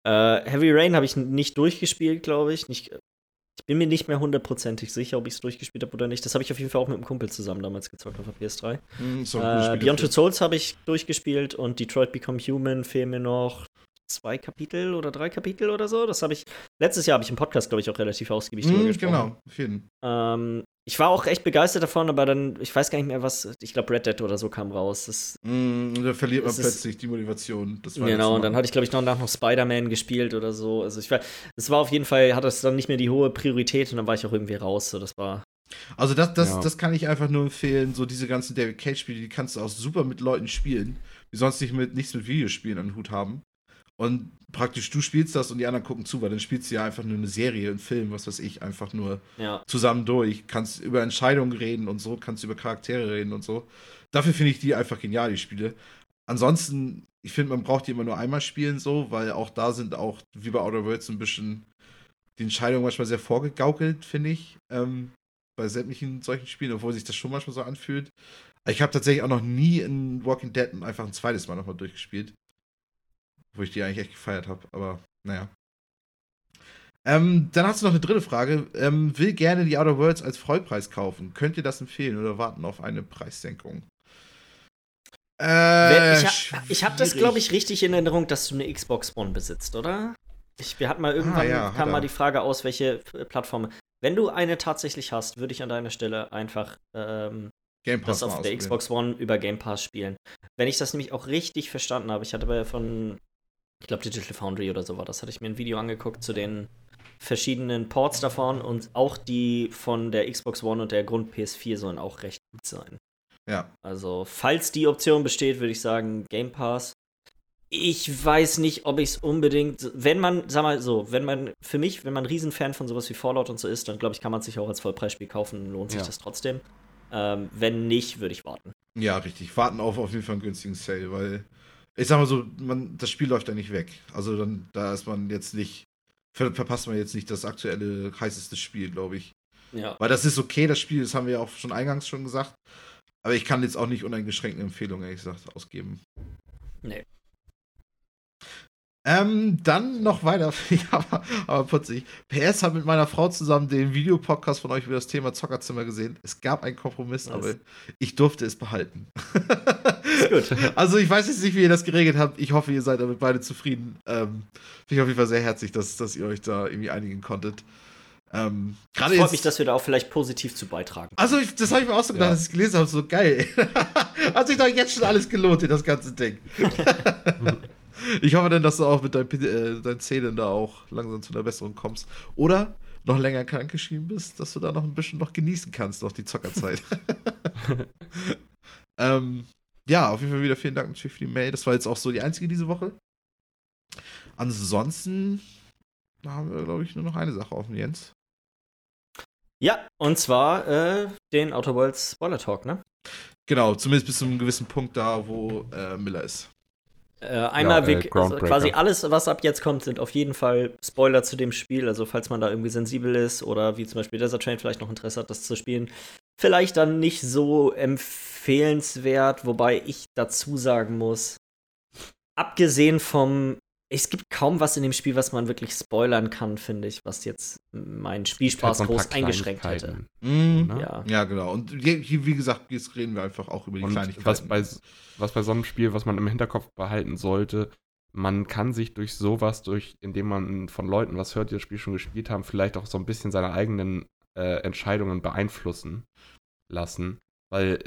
Äh, Heavy Rain habe ich nicht durchgespielt, glaube ich. Nicht, ich bin mir nicht mehr hundertprozentig sicher, ob ich es durchgespielt habe oder nicht. Das habe ich auf jeden Fall auch mit einem Kumpel zusammen damals gezockt auf der PS3. Hm, ist doch ein gutes Äh, Beyond Two. Souls habe ich durchgespielt und Detroit Become Human fehlen mir noch zwei Kapitel oder drei Kapitel oder so. Das habe ich letztes Jahr habe ich im Podcast glaube ich auch relativ ausgiebig drüber Hm, gesprochen. genau, auf jeden. Ähm, ich war auch echt begeistert davon, aber dann ich weiß gar nicht mehr was. Ich glaube Red Dead oder so kam raus. Das, Mm, da verliert man Es ist- plötzlich die Motivation. Das war genau. Und dann hatte ich glaube ich noch danach noch Spider-Man gespielt oder so. Also ich war, es war auf jeden Fall hat das dann nicht mehr die hohe Priorität und dann war ich auch irgendwie raus. So das war Also das, das, Ja. das kann ich einfach nur empfehlen. So diese ganzen David Cage-Spiele, die kannst du auch super mit Leuten spielen, die sonst nicht mit, nichts mit Videospielen an den Hut haben. Und praktisch du spielst das und die anderen gucken zu, weil dann spielst du ja einfach nur eine Serie, einen Film, was weiß ich, einfach nur ja zusammen durch. Kannst über Entscheidungen reden und so, kannst über Charaktere reden und so. Dafür finde ich die einfach genial, die Spiele. Ansonsten, ich finde, man braucht die immer nur einmal spielen, so, weil auch da sind auch, wie bei Outer Worlds, ein bisschen die Entscheidungen manchmal sehr vorgegaukelt, finde ich. Ähm, bei sämtlichen solchen Spielen, obwohl sich das schon manchmal so anfühlt. Ich habe tatsächlich auch noch nie in Walking Dead einfach ein zweites Mal nochmal durchgespielt. Wo ich die eigentlich echt gefeiert habe, aber naja. Ähm, dann hast du noch eine dritte Frage. Ähm, will gerne die Outer Worlds als Vollpreis kaufen. Könnt ihr das empfehlen oder warten auf eine Preissenkung? Äh, ich ha ich habe das, glaube ich, richtig in Erinnerung, dass du eine Xbox One besitzt, oder? Ich, wir hatten mal irgendwann, ah, ja, kam mal die Frage aus, welche Plattform. Wenn du eine tatsächlich hast, würde ich an deiner Stelle einfach ähm, das auf der Xbox One über Game Pass spielen. Wenn ich das nämlich auch richtig verstanden habe, ich hatte aber von, ich glaube, Digital Foundry oder so war das, hatte ich mir ein Video angeguckt zu den verschiedenen Ports davon und auch die von der Xbox One und der Grund PS4 sollen auch recht gut sein. Ja. Also, falls die Option besteht, würde ich sagen Game Pass. Ich weiß nicht, ob ich es unbedingt, wenn man, sag mal so, wenn man, für mich, wenn man ein Riesenfan von sowas wie Fallout und so ist, dann glaube ich, kann man sich auch als Vollpreisspiel kaufen, lohnt sich ja. das trotzdem. Ähm, wenn nicht, würde ich warten. Ja, richtig. Warten auf auf jeden Fall einen günstigen Sale, weil ich sag mal so, man, das Spiel läuft ja nicht weg. Also dann, da ist man jetzt nicht, ver verpasst man jetzt nicht das aktuelle heißeste Spiel, glaube ich. Ja. Weil das ist okay, das Spiel, das haben wir ja auch schon eingangs schon gesagt. Aber ich kann jetzt auch nicht uneingeschränkte Empfehlungen, ehrlich gesagt, ausgeben. Nee. Ähm, dann noch weiter, aber, aber putzig. PS hat mit meiner Frau zusammen den Videopodcast von euch über das Thema Zockerzimmer gesehen. Es gab einen Kompromiss, Was? aber ich durfte es behalten. Ist gut. Also ich weiß jetzt nicht, wie ihr das geregelt habt. Ich hoffe, ihr seid damit beide zufrieden. Ähm, Finde ich auf jeden Fall sehr herzlich, dass, dass ihr euch da irgendwie einigen konntet. Ähm, Gerade freut mich, dass wir da auch vielleicht positiv zu beitragen. Also, ich, das habe ich mir auch so gedacht, ja. dass ich gelesen habe, so geil. Hat sich doch jetzt schon alles gelohnt, das ganze Ding. Ich hoffe dann, dass du auch mit deinen, äh, deinen Zähnen da auch langsam zu einer Besserung kommst. Oder noch länger krankgeschrieben bist, dass du da noch ein bisschen noch genießen kannst, noch die Zockerzeit. ähm, ja, auf jeden Fall wieder vielen Dank natürlich für die Mail. Das war jetzt auch so die einzige diese Woche. Ansonsten haben wir, glaube ich, nur noch eine Sache offen, Jens. Ja, und zwar äh, den Outer Worlds Spoiler Talk, ne? Genau, zumindest bis zu einem gewissen Punkt da, wo äh, Miller ist. Äh, einmal ja, äh, also quasi alles, was ab jetzt kommt, sind auf jeden Fall Spoiler zu dem Spiel. Also falls man da irgendwie sensibel ist oder wie zum Beispiel Desert Train vielleicht noch Interesse hat, das zu spielen, vielleicht dann nicht so empfehlenswert, wobei ich dazu sagen muss, abgesehen vom es gibt kaum was in dem Spiel, was man wirklich spoilern kann, finde ich, was jetzt meinen Spielspaß halt groß eingeschränkt hätte. Mhm. Ja. ja, genau. Und hier, wie gesagt, jetzt reden wir einfach auch über die Und Kleinigkeiten. Was bei, was bei so einem Spiel, was man im Hinterkopf behalten sollte, man kann sich durch sowas, durch, indem man von Leuten was hört, die das Spiel schon gespielt haben, vielleicht auch so ein bisschen seine eigenen äh, Entscheidungen beeinflussen lassen. Weil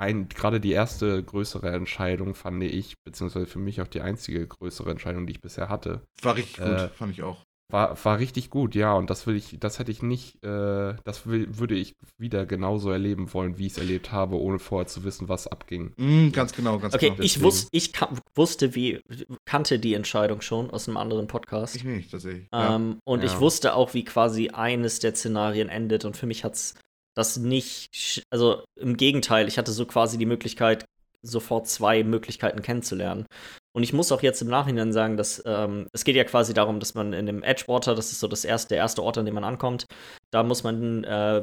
ein, gerade die erste größere Entscheidung fand ich, beziehungsweise für mich auch die einzige größere Entscheidung, die ich bisher hatte. War richtig gut, äh, fand ich auch. War, war richtig gut, ja, und das will ich, das hätte ich nicht, äh, das will, würde ich wieder genauso erleben wollen, wie ich es erlebt habe, ohne vorher zu wissen, was abging. Mm, ganz genau, ganz okay, genau. Okay, ich, wus ich wusste, wie, kannte die Entscheidung schon aus einem anderen Podcast. Ich nicht, tatsächlich. Ähm, ja. Und ja. ich wusste auch, wie quasi eines der Szenarien endet und für mich hat es das nicht, also im Gegenteil, ich hatte so quasi die Möglichkeit, sofort zwei Möglichkeiten kennenzulernen. Und ich muss auch jetzt im Nachhinein sagen, dass ähm, es geht ja quasi darum, dass man in dem Edgewater, das ist so das erste, der erste Ort, an dem man ankommt, da muss man, äh,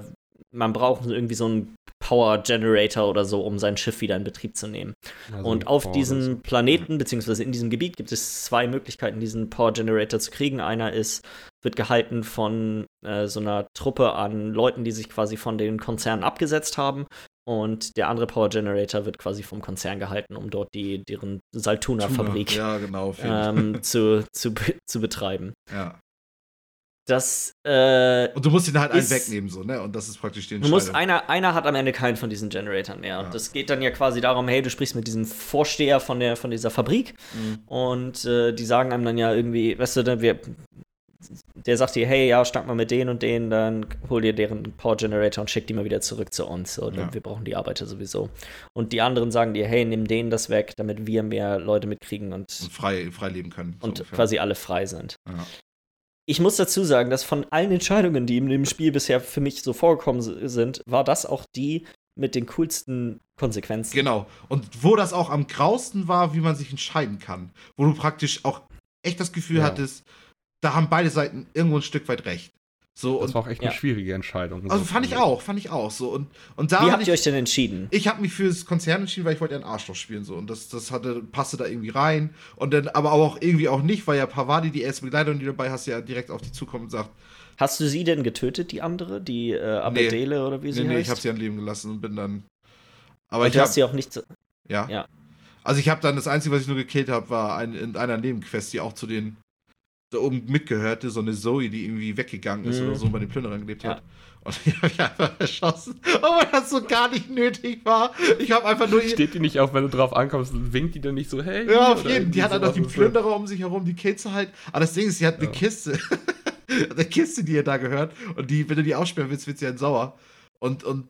man braucht irgendwie so einen Power Generator oder so, um sein Schiff wieder in Betrieb zu nehmen. Also und auf Power diesem. Planeten, beziehungsweise in diesem Gebiet, gibt es zwei Möglichkeiten, diesen Power Generator zu kriegen. Einer ist, wird gehalten von äh, so einer Truppe an Leuten, die sich quasi von den Konzernen abgesetzt haben. Und der andere Power Generator wird quasi vom Konzern gehalten, um dort die, deren Saltuna-Fabrik ja, genau, ähm, zu, zu, zu betreiben. Ja. Das, äh, und du musst ihn halt einen wegnehmen, so, ne? Und das ist praktisch die Entscheidung. Du musst, einer, einer hat am Ende keinen von diesen Generatoren mehr. Ja. Und das geht dann ja quasi darum, hey, du sprichst mit diesem Vorsteher von, der, von dieser Fabrik mhm. und äh, die sagen einem dann ja irgendwie, weißt du, wir, der sagt dir, hey, ja, schnack mal mit denen und denen, dann hol dir deren Power Generator und schick die mal wieder zurück zu uns. So, ja. Wir brauchen die Arbeiter sowieso. Und die anderen sagen dir, hey, nimm denen das weg, damit wir mehr Leute mitkriegen und, und frei, frei leben können. So und ungefähr. quasi alle frei sind. Ja. Ich muss dazu sagen, dass von allen Entscheidungen, die in dem Spiel bisher für mich so vorgekommen sind, war das auch die mit den coolsten Konsequenzen. Genau. Und wo das auch am grausten war, wie man sich entscheiden kann. Wo du praktisch auch echt das Gefühl ja. hattest, da haben beide Seiten irgendwo ein Stück weit recht. So, Das und, war auch echt eine ja. schwierige Entscheidung. also So fand ich auch, fand ich auch. So, und, und da Wie hab habt ich, ihr euch denn entschieden? ich habe mich fürs Konzern entschieden, weil ich wollte ja einen Arschloch spielen so und das, das hatte passte da irgendwie rein und dann aber auch irgendwie auch nicht, weil ja Pavadi die erste Begleiterin, die dabei hast, ja direkt auf die zukommt und sagt, Hast du sie denn getötet, die andere? Die äh, Abedele oder wie sie nee, nee, heißt? ich habe sie am Leben gelassen und bin dann aber Und ich du habe hast sie auch nicht so ja. Ja. Also ich habe dann das einzige, was ich nur gekillt habe, war ein, in einer Nebenquest, die auch zu den da oben mitgehörte, so eine Zoe, die irgendwie weggegangen ist Mhm. oder so bei den Plünderern gelebt Ja. hat. Und die habe ich einfach erschossen. Obwohl das so gar nicht nötig war. Ich habe einfach nur. Steht die nicht auch, wenn du drauf ankommst, winkt die dann nicht so, hey? Ja, auf jeden. Die irgendwie hat dann noch die. Plünderer um sich herum, die killt sie halt. Aber das Ding ist, sie hat eine Ja. Kiste. eine Kiste, die ihr da gehört. Und die, wenn du die aussperren willst, wird sie halt sauer. Und, und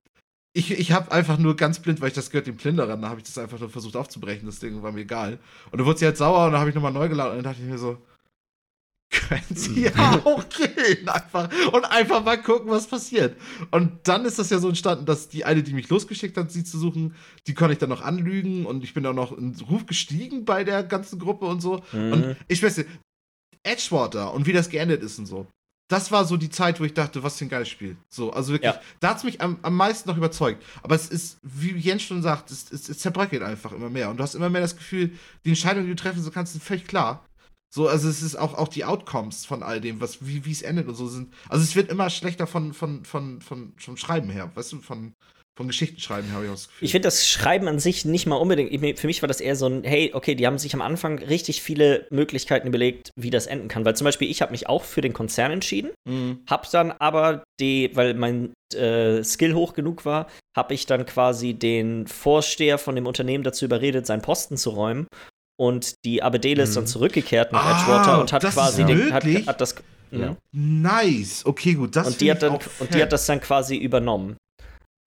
ich, ich habe einfach nur ganz blind, weil ich das gehört den Plünderern, da habe ich das einfach nur versucht aufzubrechen. Das Ding war mir egal. Und dann wurde sie halt sauer und dann habe ich nochmal neu geladen. Und dann dachte ich mir so, können sie ja auch killen einfach. Und einfach mal gucken, was passiert. Und dann ist das ja so entstanden, dass die eine, die mich losgeschickt hat, sie zu suchen, die konnte ich dann noch anlügen und ich bin auch noch in Ruf gestiegen bei der ganzen Gruppe und so. Mhm. Und ich weiß nicht, Edgewater und wie das geendet ist und so. Das war so die Zeit, wo ich dachte, was für ein geiles Spiel. So, also wirklich, Ja. da hat es mich am, am meisten noch überzeugt. Aber es ist, wie Jens schon sagt, es, es, es zerbröckelt einfach immer mehr. Und du hast immer mehr das Gefühl, die Entscheidungen, die du treffen so kannst, sind völlig klar. So, also es ist auch, auch die Outcomes von all dem, was, wie wie es endet und so sind. Also es wird immer schlechter von, von, von, von, vom Schreiben her, weißt du, von, von Geschichtenschreiben her habe ich auch das Gefühl. Ich finde das Schreiben an sich nicht mal unbedingt. Für mich war das eher so ein, hey, okay, die haben sich am Anfang richtig viele Möglichkeiten überlegt, wie das enden kann. Weil zum Beispiel, ich habe mich auch für den Konzern entschieden, Mhm. hab dann aber die, weil mein äh, Skill hoch genug war, habe ich dann quasi den Vorsteher von dem Unternehmen dazu überredet, seinen Posten zu räumen. Und die Abedele ist Mhm. dann zurückgekehrt nach Ah, Edgewater und hat das quasi den, hat, hat das. Mhm. Ja. Nice, okay, gut, das und die hat dann und die hat das dann quasi übernommen.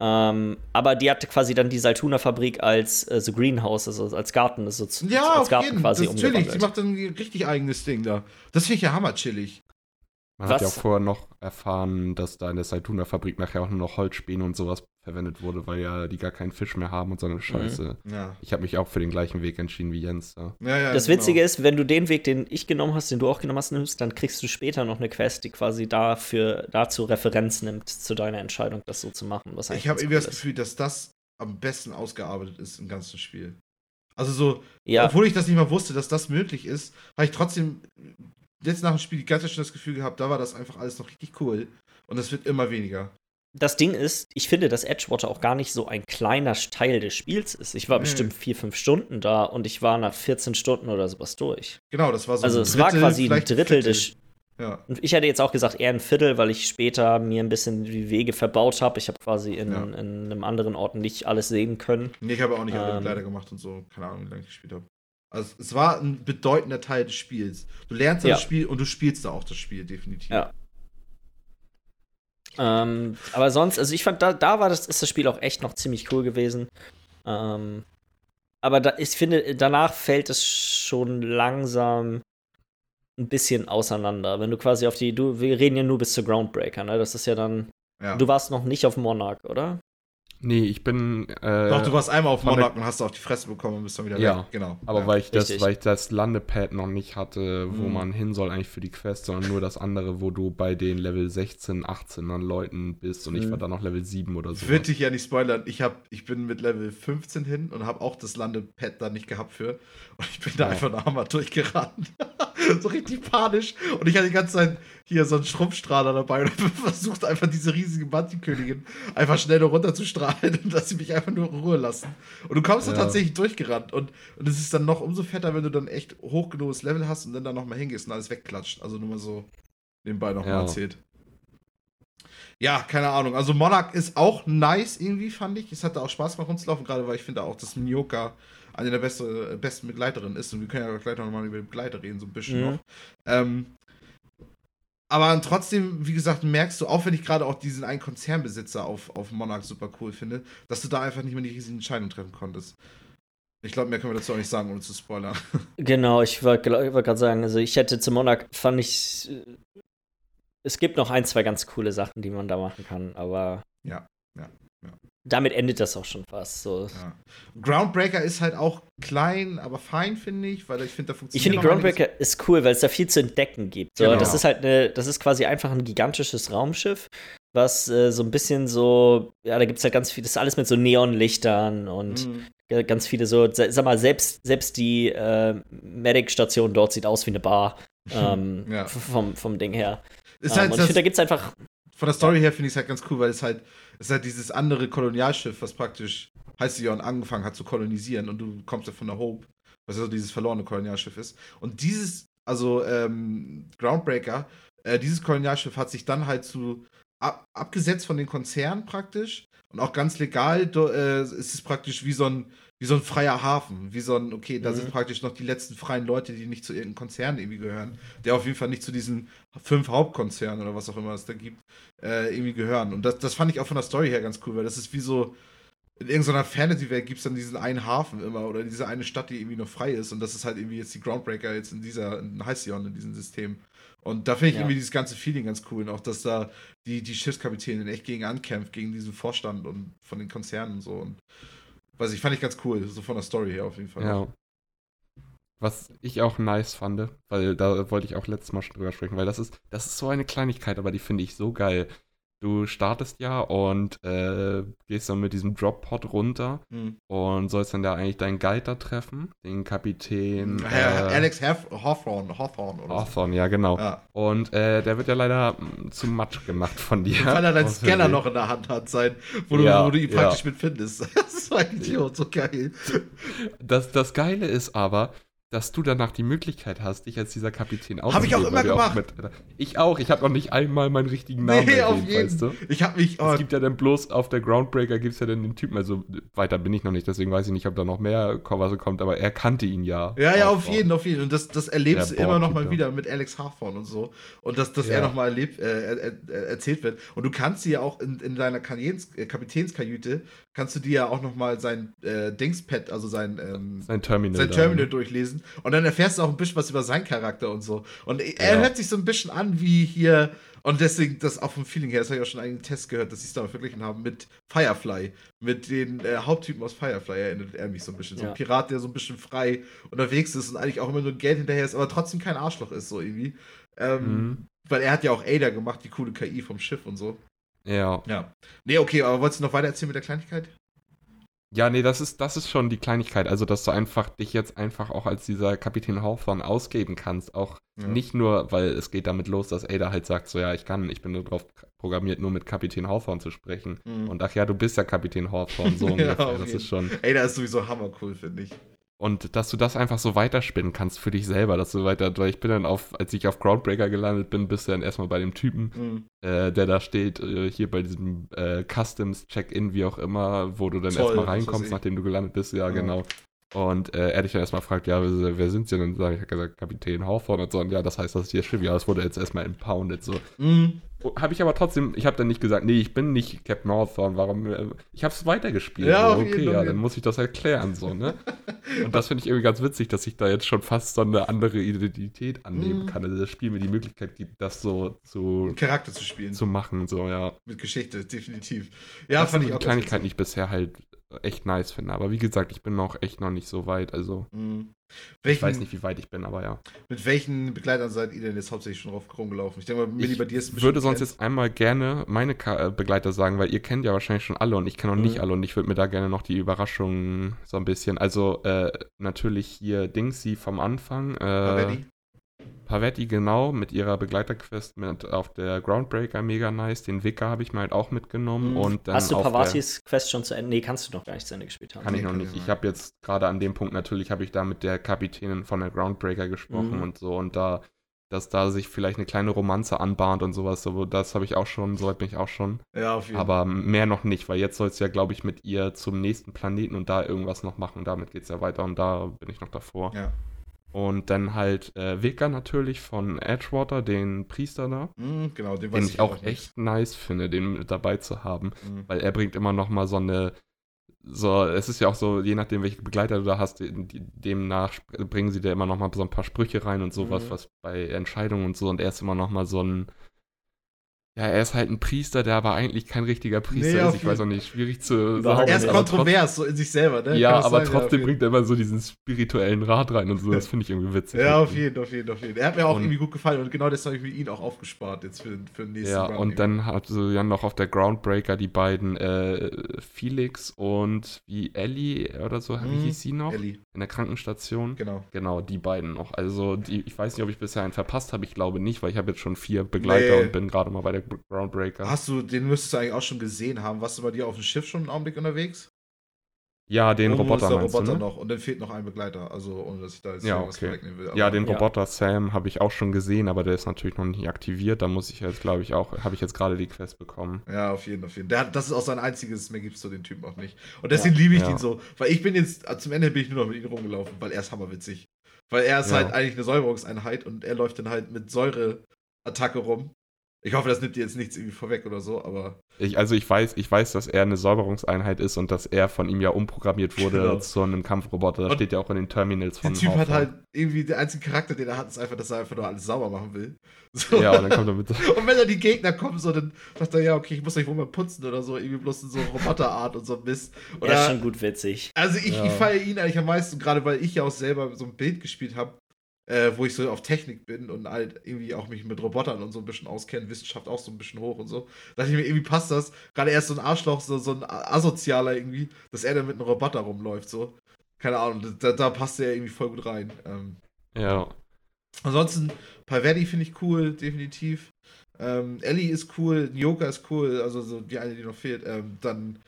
Ähm, aber die hatte quasi dann die Saltuna-Fabrik als äh, so Greenhouse, also als Garten, also Ja, als Garten jeden quasi das natürlich. Sie umgewandelt. macht dann ein richtig eigenes Ding da. Das finde ich ja hammerchillig. Man hat ja auch Was- vorher noch erfahren, dass da in der Saituna-Fabrik nachher auch nur noch Holzspäne und sowas verwendet wurde, weil ja die gar keinen Fisch mehr haben und so eine Scheiße. Ja. Ich habe mich auch für den gleichen Weg entschieden wie Jens. Ja. ja, ja Das genau. Witzige ist, wenn du den Weg, den ich genommen hast, den du auch genommen hast, nimmst, dann kriegst du später noch eine Quest, die quasi dafür, dazu Referenz nimmt zu deiner Entscheidung, das so zu machen. Was Ich habe irgendwie das cool ist. Gefühl, dass das am besten ausgearbeitet ist im ganzen Spiel. Also so, Ja, obwohl ich das nicht mal wusste, dass das möglich ist, habe ich trotzdem jetzt nach dem Spiel Zeit schon das Gefühl gehabt, da war das einfach alles noch richtig cool. Und es wird immer weniger. das Ding ist, ich finde, dass Edgewater auch gar nicht so ein kleiner Teil des Spiels ist. Ich war Nee. bestimmt vier, fünf Stunden da und ich war nach 14 Stunden oder sowas durch. Genau, das war so Also ein es war Drittel, quasi ein Drittel des. Ja. Und ich hätte jetzt auch gesagt, eher ein Viertel, weil ich später mir ein bisschen die Wege verbaut habe. Ich habe quasi in, Ja. in einem anderen Ort nicht alles sehen können. Nee, ich habe auch nicht alle Ähm. Begleiter gemacht und so. Keine Ahnung, wie lange ich gespielt habe. Also es war ein bedeutender Teil des Spiels. Du lernst Ja. das Spiel und du spielst da auch das Spiel, definitiv. Ja. Ähm, aber sonst, also ich fand, da, da war das, ist das Spiel auch echt noch ziemlich cool gewesen. Ähm, aber da, ich finde, danach fällt es schon langsam ein bisschen auseinander. Wenn du quasi auf die, du, wir reden ja nur bis zur Groundbreaker, ne? Das ist ja dann, Ja. du warst noch nicht auf Monarch, oder? Nee, ich bin. Äh, Doch, du warst einmal auf Monarch und hast auf die Fresse bekommen und bist dann wieder Ja. weg. Genau. aber ja. weil ich das, Richtig. weil ich das Landepad noch nicht hatte, wo Mhm. man hin soll eigentlich für die Quest, sondern nur das andere, wo du bei den Level 16, 18 an Leuten bist und ich Mhm. war da noch Level 7 oder so. Würde ich ja nicht spoilern. Ich, hab, ich bin mit Level 15 hin und habe auch das Landepad da nicht gehabt für. Und ich bin da Ja. einfach nach Hammer durchgerannt. so richtig panisch. Und ich hatte die ganze Zeit hier so einen Schrumpfstrahler dabei und versucht, einfach diese riesige Mantikönigin einfach schnell nur runterzustrahlen und dass sie mich einfach nur in Ruhe lassen. Und du kommst da Ja. tatsächlich durchgerannt. Und, und es ist dann noch umso fetter, wenn du dann echt hoch genuges Level hast und dann da nochmal hingehst und alles wegklatscht. Also nur mal so nebenbei nochmal Ja. erzählt. Ja, keine Ahnung. Also Monarch ist auch nice irgendwie, fand ich. Es hatte auch Spaß gemacht rumzulaufen, gerade weil ich finde auch, dass Nyoka eine der beste, besten Begleiterinnen ist. Und wir können ja gleich noch mal über die Begleiter reden, so ein bisschen Mhm. noch. Ähm, aber trotzdem, wie gesagt, merkst du, auch wenn ich gerade auch diesen einen Konzernbesitzer auf, auf Monarch super cool finde, dass du da einfach nicht mehr die riesigen Entscheidungen treffen konntest. Ich glaube, mehr können wir dazu auch nicht sagen, ohne zu spoilern. Genau, ich wollte wollt gerade sagen, also ich hätte zu Monarch, fand ich, äh, es gibt noch ein, zwei ganz coole Sachen, die man da machen kann, aber Ja, ja. Damit endet das auch schon fast. So. Ja. Groundbreaker ist halt auch klein, aber fein, finde ich, weil ich finde, da funktioniert Ich finde, noch einiges. Groundbreaker ist cool, weil es da viel zu entdecken gibt. So, Genau. Das ist halt eine, das ist quasi einfach ein gigantisches Raumschiff, was äh, so ein bisschen so, ja, da gibt es halt ganz viel, das ist alles mit so Neonlichtern und Mhm. ganz viele so, sag mal, selbst, selbst die äh, Medic-Station dort sieht aus wie eine Bar. Ähm, Ja. vom, vom Ding her. Ist Ähm, halt und ich finde, da gibt es einfach. von der Story her finde ich es halt ganz cool, weil es halt, es ist halt dieses andere Kolonialschiff, was praktisch Halcyon angefangen hat zu kolonisieren und du kommst ja von der Hope, was ja so dieses verlorene Kolonialschiff ist. Und dieses, also ähm, Groundbreaker, äh, dieses Kolonialschiff hat sich dann halt zu ab, abgesetzt von den Konzernen praktisch und auch ganz legal do, äh, ist es praktisch wie so ein wie so ein freier Hafen, wie so ein, okay, da Mhm. sind praktisch noch die letzten freien Leute, die nicht zu irgendeinem Konzern irgendwie gehören, der auf jeden Fall nicht zu diesen fünf Hauptkonzernen oder was auch immer es da gibt, äh, irgendwie gehören. Und das, das fand ich auch von der Story her ganz cool, weil das ist wie so, in irgendeiner Fantasy-Welt gibt es dann diesen einen Hafen immer oder diese eine Stadt, die irgendwie noch frei ist und das ist halt irgendwie jetzt die Groundbreaker jetzt in dieser, in Halcyon, in diesem System. Und da finde ich Ja. irgendwie dieses ganze Feeling ganz cool und auch, dass da die, die Schiffskapitänin echt gegen ankämpft, gegen diesen Vorstand und von den Konzernen und so und weiß ich, fand ich ganz cool, so von der Story her auf jeden Fall. Ja. Was ich auch nice fand, weil da wollte ich auch letztes Mal schon drüber sprechen, weil das ist, das ist so eine Kleinigkeit, aber die finde ich so geil. Du startest ja und äh, gehst dann mit diesem Drop-Pod runter Hm. und sollst dann da eigentlich deinen Guide da treffen, den Kapitän Herr äh, Alex Hawthorne, Hawthorne oder so. Hawthorne, ja genau. Ja. Und äh, der wird ja leider mm, zu Matsch gemacht von dir. Weil er deinen Scanner noch in der Hand hat, sein, wo, du, Ja, wo du ihn ja. praktisch mit findest. Das ist so ein Idiot, so geil. Das, das Geile ist aber, dass du danach die Möglichkeit hast, dich als dieser Kapitän Hab ich auch immer gemacht. mit, ich auch. Ich habe noch nicht einmal meinen richtigen Namen Nee, auf jeden weißt du? Ich hab mich. Oh, Es gibt ja dann bloß auf der Groundbreaker gibt es ja dann den Typen, also weiter bin ich noch nicht, deswegen weiß ich nicht, ob da noch mehr was kommt, aber er kannte ihn ja. ja, ja, Auch- auf jeden, auf jeden. Und das, das erlebst du immer noch mal wieder mit Alex Hawthorne und so. Und dass, dass Ja. er noch mal erlebt, äh, er, er, erzählt wird. Und du kannst dir ja auch in, in deiner äh, Kapitänskajüte, kannst du dir ja auch noch mal sein äh, Dingspad, also sein, ähm, Sein Terminal. sein Terminal ne? durchlesen und dann erfährst du auch ein bisschen was über seinen Charakter und so. Und er Ja. hört sich so ein bisschen an wie hier, und deswegen, das auch vom Feeling her, das habe ich auch schon einen Test gehört, dass sie es da verglichen haben mit Firefly. Mit den äh, Haupttypen aus Firefly erinnert er mich so ein bisschen. So ein Ja. Pirat, der so ein bisschen frei unterwegs ist und eigentlich auch immer nur Geld hinterher ist, aber trotzdem kein Arschloch ist, so irgendwie. Ähm, Mhm. Weil er hat ja auch Ada gemacht, die coole KI vom Schiff und so. Ja. Ja. Nee, okay, aber wolltest du noch weiter erzählen mit der Kleinigkeit? Ja, nee, das ist, das ist schon die Kleinigkeit. Also, dass du einfach dich jetzt einfach auch als dieser Kapitän Hawthorne ausgeben kannst. Auch Ja. nicht nur, weil es geht damit los, dass Ada halt sagt, so ja, ich kann, ich bin nur drauf programmiert, nur mit Kapitän Hawthorne zu sprechen. Mhm. Und ach ja, du bist ja Kapitän Hawthorne, so Ja, ungefähr. das jeden. ist schon. Ada ist sowieso hammercool, finde ich. Und dass du das einfach so weiterspinnen kannst für dich selber, dass du weiter, weil ich bin dann auf, als ich auf Groundbreaker gelandet bin, bist du dann erstmal bei dem Typen, Mhm. äh, der da steht, äh, hier bei diesem äh, Customs Check-in, wie auch immer, wo du dann Zoll, erstmal reinkommst, ich. nachdem du gelandet bist, ja, Ja. genau. Und äh, er dich dann erstmal fragt, ja, wer, wer sind sie? Und dann habe ich gesagt, Kapitän Hawthorne und so. Und ja, das heißt, das ist ihr Schiff. Ja, es wurde jetzt erstmal impounded. So. Mhm. Habe ich aber trotzdem, ich habe dann nicht gesagt, nee, ich bin nicht Captain Hawthorne, warum, äh, ich habe es weitergespielt. Ja, okay, jeden ja, dann muss ich das erklären, so, ne? Und das finde ich irgendwie ganz witzig, dass ich da jetzt schon fast so eine andere Identität annehmen Mhm. kann. Also das Spiel mir die Möglichkeit gibt, das so zu, Charakter zu spielen. zu machen, so, ja. Mit Geschichte, definitiv. Ja, das fand ich auch Kleinigkeiten, die ich bisher halt echt nice finde. Aber wie gesagt, ich bin noch echt noch nicht so weit. Also, Mhm. ich Welchen, weiß nicht, wie weit ich bin, aber ja. Mit welchen Begleitern seid ihr denn jetzt hauptsächlich schon drauf rumgelaufen? Ich denke mal, Milli, Ich bei dir ist bisschen würde sonst jetzt einmal gerne meine Ka äh, Begleiter sagen, weil ihr kennt ja wahrscheinlich schon alle und ich kenne noch nicht Mhm. alle und ich würde mir da gerne noch die Überraschungen so ein bisschen. Also äh, natürlich hier Dingsy vom Anfang. Äh, Pavetti? Pavetti, genau, mit ihrer Begleiterquest mit auf der Groundbreaker, mega nice. Den Wicker habe ich mir halt auch mitgenommen Mhm. und dann Hast du Pavatis Quest schon zu Ende? Nee, kannst du noch gar nicht zu Ende gespielt haben. Kann ich noch nicht. ich habe jetzt gerade an dem Punkt natürlich, habe ich da mit der Kapitänin von der Groundbreaker gesprochen Mhm. und so und da, dass da sich vielleicht eine kleine Romanze anbahnt und sowas, so, das habe ich auch schon, soweit bin ich auch schon. Ja, auf jeden Fall. Aber mehr noch nicht, weil jetzt soll es ja, glaube ich, mit ihr zum nächsten Planeten und da irgendwas noch machen. Damit geht es ja weiter und da bin ich noch davor. Ja. Und dann halt äh, Wicker natürlich von Edgewater, den Priester da, Mhm, genau, den den ich ich auch nicht. echt nice finde, den mit dabei zu haben Mhm. weil er bringt immer noch mal so eine so, es ist ja auch so, je nachdem, welche Begleiter du da hast, demnach bringen sie dir immer noch mal so ein paar Sprüche rein und sowas, Mhm. was bei Entscheidungen und so, und er ist immer noch mal so ein, Ja, er ist halt ein Priester, der aber eigentlich kein richtiger Priester Nee, ist. Ich weiß auch nicht, schwierig zu sagen. Er ist kontrovers, so in sich selber, ne? Ja, aber sein? trotzdem auf bringt er immer so diesen spirituellen Rat rein und so. Das finde ich irgendwie witzig. Ja, auf jeden, auf jeden, auf jeden. Er hat mir auch Und- irgendwie gut gefallen und genau das habe ich mir ihn auch aufgespart jetzt für, für den nächsten Ja, Run und dann hat so ja noch auf der Groundbreaker die beiden äh, Felix und wie Ellie oder so, wie Mhm. hieß sie noch? Ellie, In der Krankenstation. genau. Genau, die beiden noch. Also, die, ich weiß nicht, ob ich bisher einen verpasst habe. Ich glaube nicht, weil ich habe jetzt schon vier Begleiter Nee. und bin gerade mal bei der Groundbreaker. Hast du, den müsstest du eigentlich auch schon gesehen haben. Warst du bei dir auf dem Schiff schon einen Augenblick unterwegs? ja, den Irgendwo Roboter ist der meinst Roboter du, ne? noch und dann fehlt noch ein Begleiter. Also, ohne dass ich da jetzt Ja, irgendwas okay. vorwegnehmen will. Ja, den Ja. Roboter Sam habe ich auch schon gesehen, aber der ist natürlich noch nicht aktiviert. Da muss ich jetzt, glaube ich, auch, habe ich jetzt gerade die Quest bekommen. Ja, auf jeden, auf jeden. Der hat, das ist auch sein einziges, mehr gibt's zu den Typen auch nicht. Und deswegen liebe ich Ja. ihn so. Weil ich bin jetzt, zum Ende bin ich nur noch mit ihm rumgelaufen, weil er ist hammerwitzig. Weil er ist Ja. halt eigentlich eine Säuberungseinheit und er läuft dann halt mit Säureattacke rum. Ich hoffe, das nimmt dir jetzt nichts irgendwie vorweg oder so, aber. Ich, also ich weiß, ich weiß, dass er eine Säuberungseinheit ist und dass er von ihm ja umprogrammiert wurde Genau. zu einem Kampfroboter. Das Und steht ja auch in den Terminals Der von Typ hat Hawthorne. halt irgendwie, der einzige Charakter, den er hat, ist einfach, dass er einfach nur alles sauber machen will. So. Ja, und dann kommt er mit. Und wenn dann die Gegner kommen, so, dann sagt er, ja, okay, ich muss euch wohl mal putzen oder so, irgendwie bloß in so Roboterart und so ein Mist. Er Oder, ist schon gut witzig. Also ich, Ja. ich feiere ihn eigentlich am meisten, gerade weil ich ja auch selber so ein Bild gespielt habe, äh, wo ich so auf Technik bin und halt irgendwie auch mich mit Robotern und so ein bisschen auskenne, Wissenschaft auch so ein bisschen hoch und so. Da dachte ich mir, irgendwie passt das. Gerade er ist so ein Arschloch, so, so ein Asozialer irgendwie, dass er dann mit einem Roboter rumläuft, so. Keine Ahnung, da, da passt er irgendwie voll gut rein. Ähm, Ja. ansonsten, Palverdi finde ich cool, definitiv. Ähm, Ellie ist cool, Nyoka ist cool, also so die eine, die noch fehlt. Ähm, dann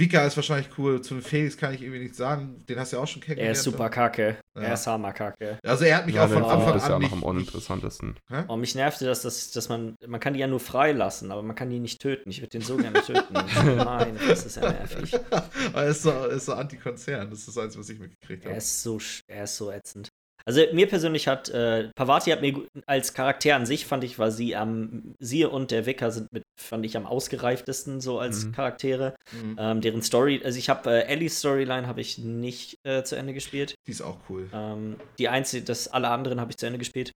Vika ist wahrscheinlich cool. Zu dem Felix kann ich irgendwie nichts sagen. Den hast du ja auch schon Er kennengelernt. ist super kacke. Ja. Er ist hammerkacke. Also er hat mich Ja, auch von Anfang ist ja an noch am uninteressantesten. Und mich nervte das, dass, dass man, man kann die ja nur freilassen, aber man kann die nicht töten. Ich würde den so gerne töten. Nein, das ist ja nervig. er ist so, er ist so Anti-Konzern. Das ist das Einzige, was ich mitgekriegt Er habe. ist so, er ist so ätzend. Also mir persönlich hat, äh, Pavati hat mir als Charakter an sich, fand ich, war sie am, sie und der Wicker sind mit, fand ich am ausgereiftesten so als Mhm. Charaktere. Mhm. Ähm, deren Story, also ich habe äh, Ellies Storyline habe ich nicht äh, zu Ende gespielt. Die ist auch cool. Ähm, die einzige, das alle anderen habe ich zu Ende gespielt.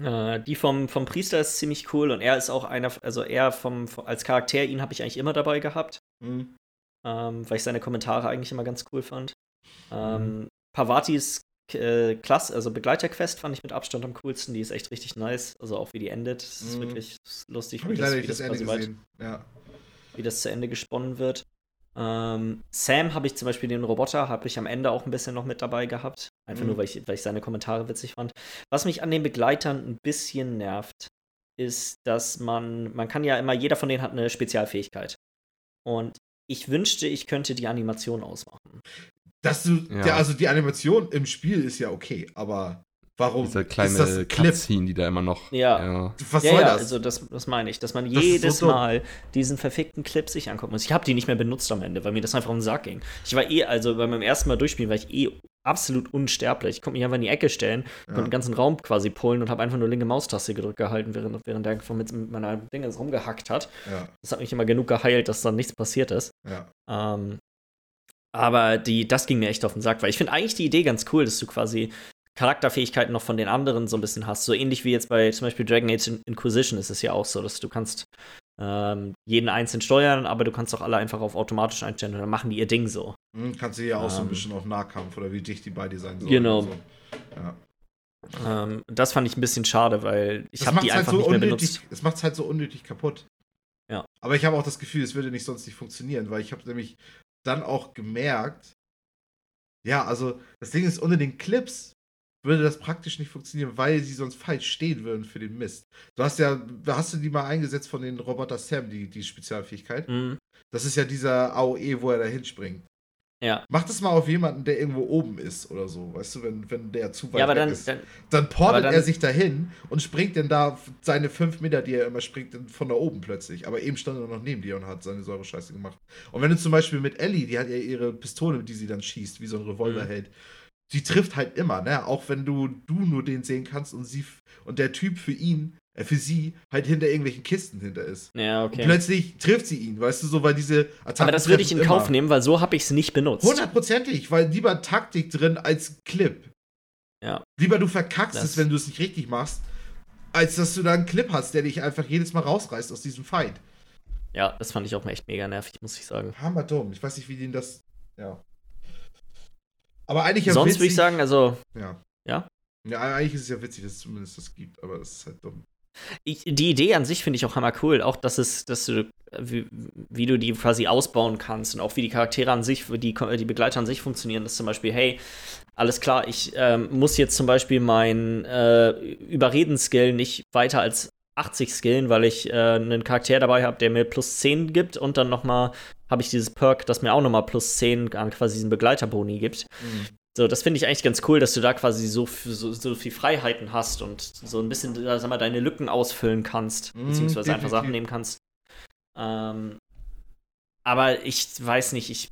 Äh, die vom, vom Priester ist ziemlich cool und er ist auch einer, also er vom, vom als Charakter, ihn habe ich eigentlich immer dabei gehabt, Mhm. ähm, weil ich seine Kommentare eigentlich immer ganz cool fand. Ähm, Pavatis äh, Klasse, also Begleiterquest fand ich mit Abstand am coolsten, die ist echt richtig nice, also auch wie die endet, das ist Mhm. wirklich lustig, wie das, wie das das weit-. Ja. wie das zu Ende gesponnen wird. Ähm, Sam habe ich zum Beispiel den Roboter, habe ich am Ende auch ein bisschen noch mit dabei gehabt. Einfach Mhm. nur, weil ich, weil ich seine Kommentare witzig fand. Was mich an den Begleitern ein bisschen nervt, ist, dass man, man kann ja immer, jeder von denen hat eine Spezialfähigkeit. Und ich wünschte, ich könnte die Animation ausmachen. Dass du, Ja. ja. also die Animation im Spiel ist ja okay, aber warum Diese ist kleine das Clip? Cutscene, die da immer noch. Ja. Was ja, soll ja, das? also das, das meine ich, dass man ist so jedes dumm. Mal diesen verfickten Clip sich angucken muss. Ich habe die nicht mehr benutzt am Ende, weil mir das einfach um den Sack ging. Ich war eh, also bei meinem ersten Mal durchspielen, war ich eh absolut unsterblich. Ich konnte mich einfach in die Ecke stellen Ja. und den ganzen Raum quasi pullen und habe einfach nur linke Maustaste gedrückt gehalten, während, während der einfach mit, mit meiner Dinge rumgehackt hat. ja, Das hat mich immer genug geheilt, dass dann nichts passiert ist. ja. Ähm, aber die, das ging mir echt auf den Sack, weil ich finde eigentlich die Idee ganz cool, dass du quasi Charakterfähigkeiten noch von den anderen so ein bisschen hast. So ähnlich wie jetzt bei zum Beispiel Dragon Age Inquisition ist es ja auch so, dass du kannst ähm, jeden einzeln steuern, aber du kannst auch alle einfach auf automatisch einstellen und dann machen die ihr Ding so. Hm, kannst du ja auch so ein Ähm. bisschen auf Nahkampf oder wie dicht die bei dir sein sollen. Genau. So. Ja. Ähm, das fand ich ein bisschen schade, weil ich habe die halt einfach so nicht mehr unnötig, benutzt. Es macht es halt so unnötig kaputt. Ja. Aber ich habe auch das Gefühl, es würde nicht sonst nicht funktionieren, weil ich habe nämlich dann auch gemerkt, ja, also das Ding ist, unter den Clips würde das praktisch nicht funktionieren, weil sie sonst falsch stehen würden für den Mist. Du hast ja, hast du die mal eingesetzt von den Roboter Sam, die, die Spezialfähigkeit? Mhm. Das ist ja dieser AOE, wo er da hinspringt. Ja. Mach das mal auf jemanden, der irgendwo oben ist oder so, weißt du, wenn, wenn der zu weit Ja, aber weg dann, ist. dann Dann portet dann- er sich dahin und springt dann da seine fünf Meter, die er immer springt, von da oben plötzlich. Aber eben stand er noch neben dir und hat seine Säure-Scheiße gemacht. Und wenn du zum Beispiel mit Ellie, die hat ja ihre Pistole, die sie dann schießt, wie so ein Revolver Mhm. hält, die trifft halt immer, ne? Auch wenn du, du nur den sehen kannst und sie und der Typ für ihn, für sie, halt hinter irgendwelchen Kisten hinter ist. ja, Und okay. plötzlich trifft sie ihn, weißt du, so, weil diese Attacken Aber das würde ich in Kauf nehmen, weil so habe ich es nicht benutzt. Hundertprozentig, weil lieber Taktik drin als Clip. Ja. Lieber du verkackst Das- es, wenn du es nicht richtig machst, als dass du da einen Clip hast, der dich einfach jedes Mal rausreißt aus diesem Fight. Ja, das fand ich auch echt mega nervig, muss ich sagen. Hammer dumm. Ich weiß nicht, wie denen das. Ja. Aber eigentlich ja Sonst würde ich sagen, also. Ja. Ja? Ja, eigentlich ist es ja witzig, dass es zumindest das gibt, aber das ist halt dumm. Ich, die Idee an sich finde ich auch hammer cool. Auch, dass es, dass du, wie, wie, du die quasi ausbauen kannst und auch wie die Charaktere an sich, die, die Begleiter an sich funktionieren. Das ist zum Beispiel, hey, alles klar, ich ähm, muss jetzt zum Beispiel mein äh, Überreden-Skill nicht weiter als 80 skillen, weil ich äh, einen Charakter dabei habe, der mir plus 10 gibt und dann noch mal habe ich dieses Perk, das mir auch noch mal plus 10 an quasi diesen Begleiterboni gibt. Mhm. So, das finde ich eigentlich ganz cool, dass du da quasi so, so, so viel Freiheiten hast und so ein bisschen, sag mal, deine Lücken ausfüllen kannst, mm, beziehungsweise definitiv. einfach Sachen nehmen kannst. Ähm, aber ich weiß nicht, ich.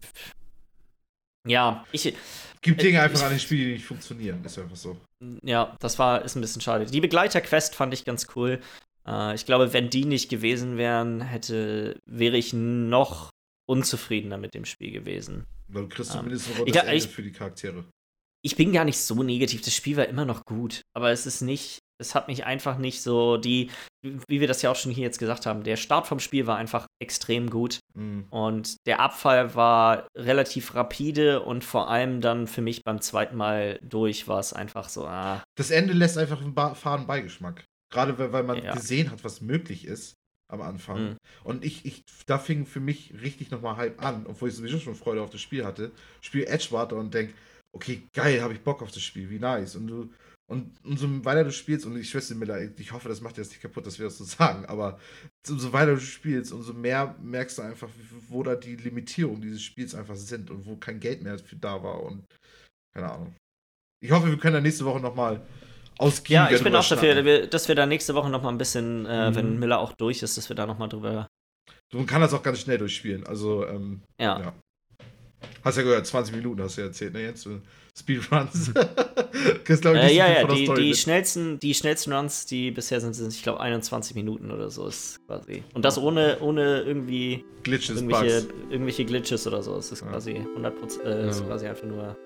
Ja, ich. Gibt Dinge äh, einfach ich, an den Spielen, die nicht funktionieren, ist einfach so. Ja, das war, ist ein bisschen schade. Die Begleiter-Quest fand ich ganz cool. Äh, ich glaube, wenn die nicht gewesen wären, hätte, wäre ich noch unzufriedener mit dem Spiel gewesen. Dann kriegst du um, mindestens rotes ich, für die Charaktere. Ich bin gar nicht so negativ. Das Spiel war immer noch gut. Aber es ist nicht, es hat mich einfach nicht so die, wie wir das ja auch schon hier jetzt gesagt haben, der Start vom Spiel war einfach extrem gut. Mhm. Und der Abfall war relativ rapide und vor allem dann für mich beim zweiten Mal durch war es einfach so. Ah. Das Ende lässt einfach einen faden Beigeschmack. Gerade weil, weil man ja. gesehen hat, was möglich ist am Anfang. Mhm. Und ich, ich, da fing für mich richtig nochmal Hype an, obwohl ich sowieso schon Freude auf das Spiel hatte. Spiel Edgewater und denk, okay, geil, habe ich Bock auf das Spiel, wie nice. Und du, und umso weiter du spielst, und ich schwöre mir, ich hoffe, das macht dir jetzt nicht kaputt, dass wir das so sagen, aber umso weiter du spielst, umso mehr merkst du einfach, wo da die Limitierungen dieses Spiels einfach sind und wo kein Geld mehr für da war und keine Ahnung. Ich hoffe, wir können dann nächste Woche nochmal ausgiebig Ja, ich bin auch dafür, dass wir da nächste Woche noch mal ein bisschen, äh, mhm. wenn Miller auch durch ist, dass wir da noch mal drüber. Man kann das auch ganz schnell durchspielen. Also, ähm, ja. ja. Hast ja gehört, 20 Minuten hast du ja erzählt, ne? Jetzt Speedruns. das, ich, äh, ja, ja, die, die schnellsten, die schnellsten Runs, die bisher sind, sind, ich glaube, 21 Minuten oder so ist quasi. Und das ohne, ohne irgendwie Glitches, irgendwelche, irgendwelche Glitches oder so. Es ist quasi 100 äh, ja. ist quasi einfach nur.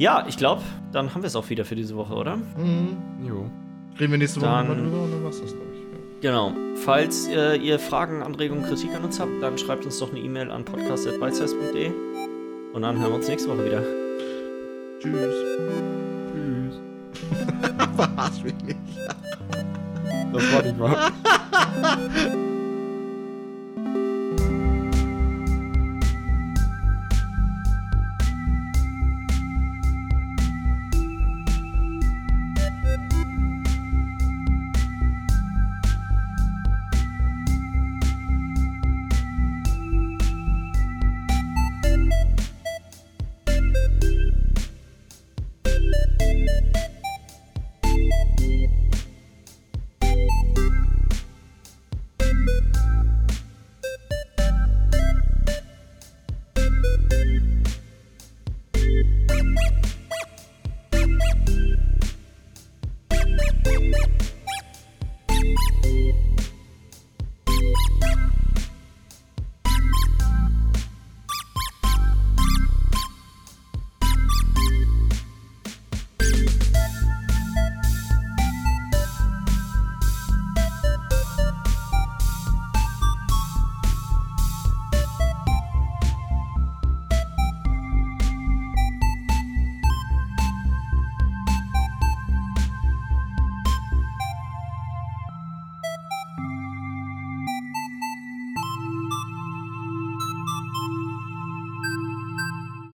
Ja, ich glaube, dann haben wir es auch wieder für diese Woche, oder? Mhm. Jo. Reden wir nächste Woche dann, mal drüber und dann war's das, glaube ich. Genau. Falls äh, ihr Fragen, Anregungen, Kritik an uns habt, dann schreibt uns doch eine E-Mail an podcast.bytesize.de und dann hören wir uns nächste Woche wieder. Tschüss. Tschüss. Verarsch mich nicht. das war nicht wahr.